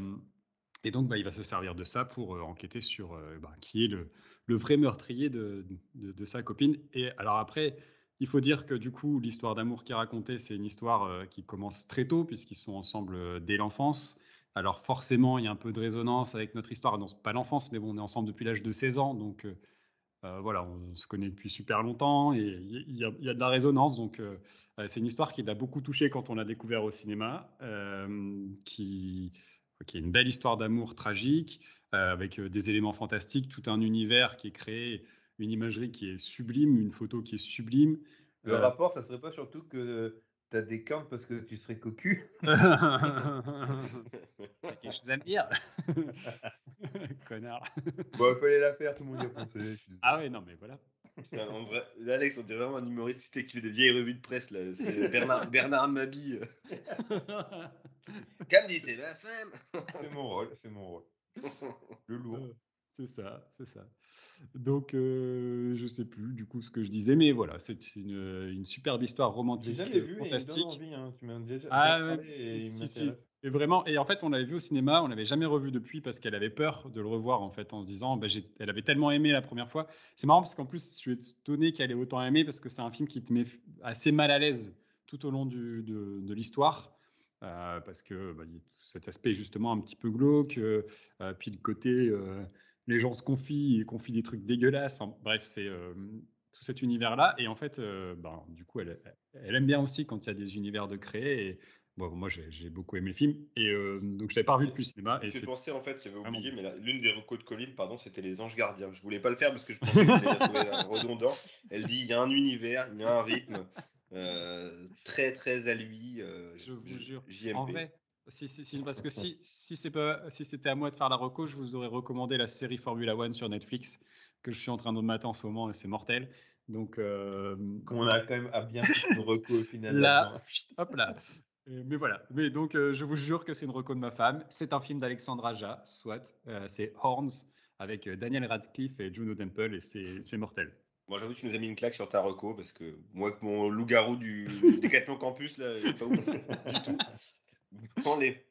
et donc, bah, il va se servir de ça pour euh, enquêter sur euh, bah, qui est le, vrai meurtrier de, sa copine. Et alors après, il faut dire que du coup, l'histoire d'amour qui est racontée, c'est une histoire euh, qui commence très tôt, puisqu'ils sont ensemble dès l'enfance. Alors forcément, il y a un peu de résonance avec notre histoire, non, pas l'enfance, mais bon, on est ensemble depuis l'âge de 16 ans, donc voilà, on se connaît depuis super longtemps et il y, y a de la résonance. Donc c'est une histoire qui l'a beaucoup touché quand on l'a découvert au cinéma, qui, qui est une belle histoire d'amour tragique, euh, avec euh, des éléments fantastiques, tout un univers qui est créé, une imagerie qui est sublime, une photo qui est sublime. Le Euh, rapport, ça serait pas surtout que t'as des cornes parce que tu serais cocu *laughs* T'as quelque chose à me dire *laughs* Connard. Bon, il fallait la faire, tout le monde y a pensé. Ah ouais, non, mais voilà. Putain, en vrai, Alex, on dirait vraiment un humoriste qui fait des vieilles revues de presse. là. C'est Bernard, Bernard Mabille. *laughs* Comme dit, c'est ma femme. C'est mon rôle, c'est mon rôle. Le lourd. C'est ça, c'est ça. Donc, euh, je sais plus du coup ce que je disais, mais voilà, c'est une, une superbe histoire J'ai romantique, jamais euh, vu et il me fantastique. donne envie, hein. Tu m'as déjà, Ah, parlé et il si. Et vraiment, et en fait, on l'avait vu au cinéma, on l'avait jamais revu depuis parce qu'elle avait peur de le revoir en fait, en se disant, bah, j'ai- elle avait tellement aimé la première fois. C'est marrant parce qu'en plus, je suis étonné qu'elle ait autant aimé parce que c'est un film qui te met assez mal à l'aise tout au long du- de, de l'histoire. Euh, parce que bah, y a tout cet aspect justement un petit peu glauque, euh, euh, puis le côté euh, les gens se confient et confient des trucs dégueulasses. Enfin, bref, c'est euh, tout cet univers-là. Et en fait, euh, ben, du coup, elle, elle aime bien aussi quand il y a des univers de créer. Et bon, moi, j'ai beaucoup aimé le film. Et euh, donc, je l'avais pas revu depuis le cinéma. Et J'ai c'est pensé en fait, j'avais oublié, mais l'une des recos de Colline, pardon, c'était les anges gardiens. Je voulais pas le faire parce que je pensais que j'allais la trouver euh, redondant. Elle dit il y a un univers, il y a un rythme euh, très très à lui. euh, Je vous jure. JMP. En vrai, si, si- si- parce que si, c'était à moi de faire la reco, je vous aurais recommandé la série Formula One sur Netflix que je suis en train de mater en ce moment et c'est mortel. Donc euh, On a quand même à bien nos recos au final. là, hop là. Mais voilà. Mais donc, euh, je vous jure que c'est une reco de ma femme. C'est un film d'Alexandre Aja, soit. Euh, c'est Horns avec euh, Daniel Radcliffe et Juno Temple et c'est mortel. Bon, j'avoue, tu nous as mis une claque sur ta reco parce que moi, avec mon loup-garou du, du *laughs* Décathlon Campus, là, pas ouf du tout. Bon, les,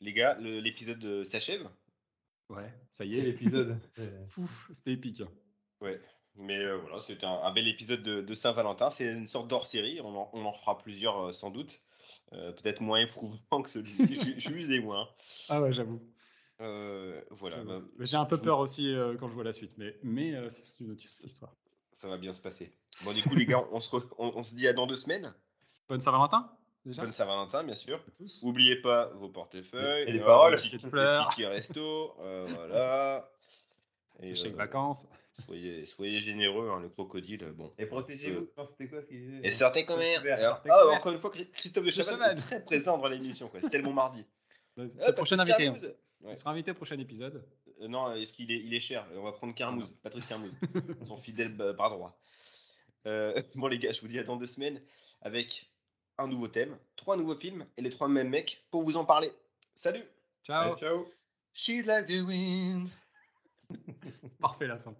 les gars, l'épisode euh, s'achève. Ouais, ça y est. épisode *laughs* Pouf, c'était épique. hein. Ouais. Mais euh, voilà, c'était un, un bel épisode de, de Saint-Valentin. C'est une sorte d'hors-série. On, en- on en fera plusieurs euh, sans doute. Euh, Peut-être moins éprouvant que celui-ci. Je, je suis les moins. Ah ouais, j'avoue. Euh, voilà, bah, J'ai un peu peur aussi euh, quand je vois la suite, mais, mais euh, c'est une autre histoire. ça va bien se passer. Bon, du coup, les gars, on se, re- on, on se dit à dans deux semaines. Bonne Saint-Valentin déjà Bonne Saint-Valentin, bien sûr. tous. Oubliez pas vos portefeuilles. Et les euh, paroles. Les fleurs. les tickets resto. euh, voilà. Et, Les chèques euh, vacances. soyez, soyez généreux, hein, le crocodile. Bon. Et protégez-vous. Non, c'était quoi ce qu'il disait Et sortez sortez ah, encore une fois, Christophe de Chavannes est très présent dans l'émission. C'était le bon mardi. C'est Ah, le prochain invité. Ouais. Il sera invité au prochain épisode. Euh, non, est-ce qu'il est, il est cher? On va prendre Carmouze, Patrice Carmouze, *laughs* son fidèle b- bras droit. Euh, *laughs* bon les gars, je vous dis à dans deux semaines avec un nouveau thème, trois nouveaux films et les trois mêmes mecs pour vous en parler. Salut Ciao. Allez, ciao She's like the wind *laughs* Parfait la fin.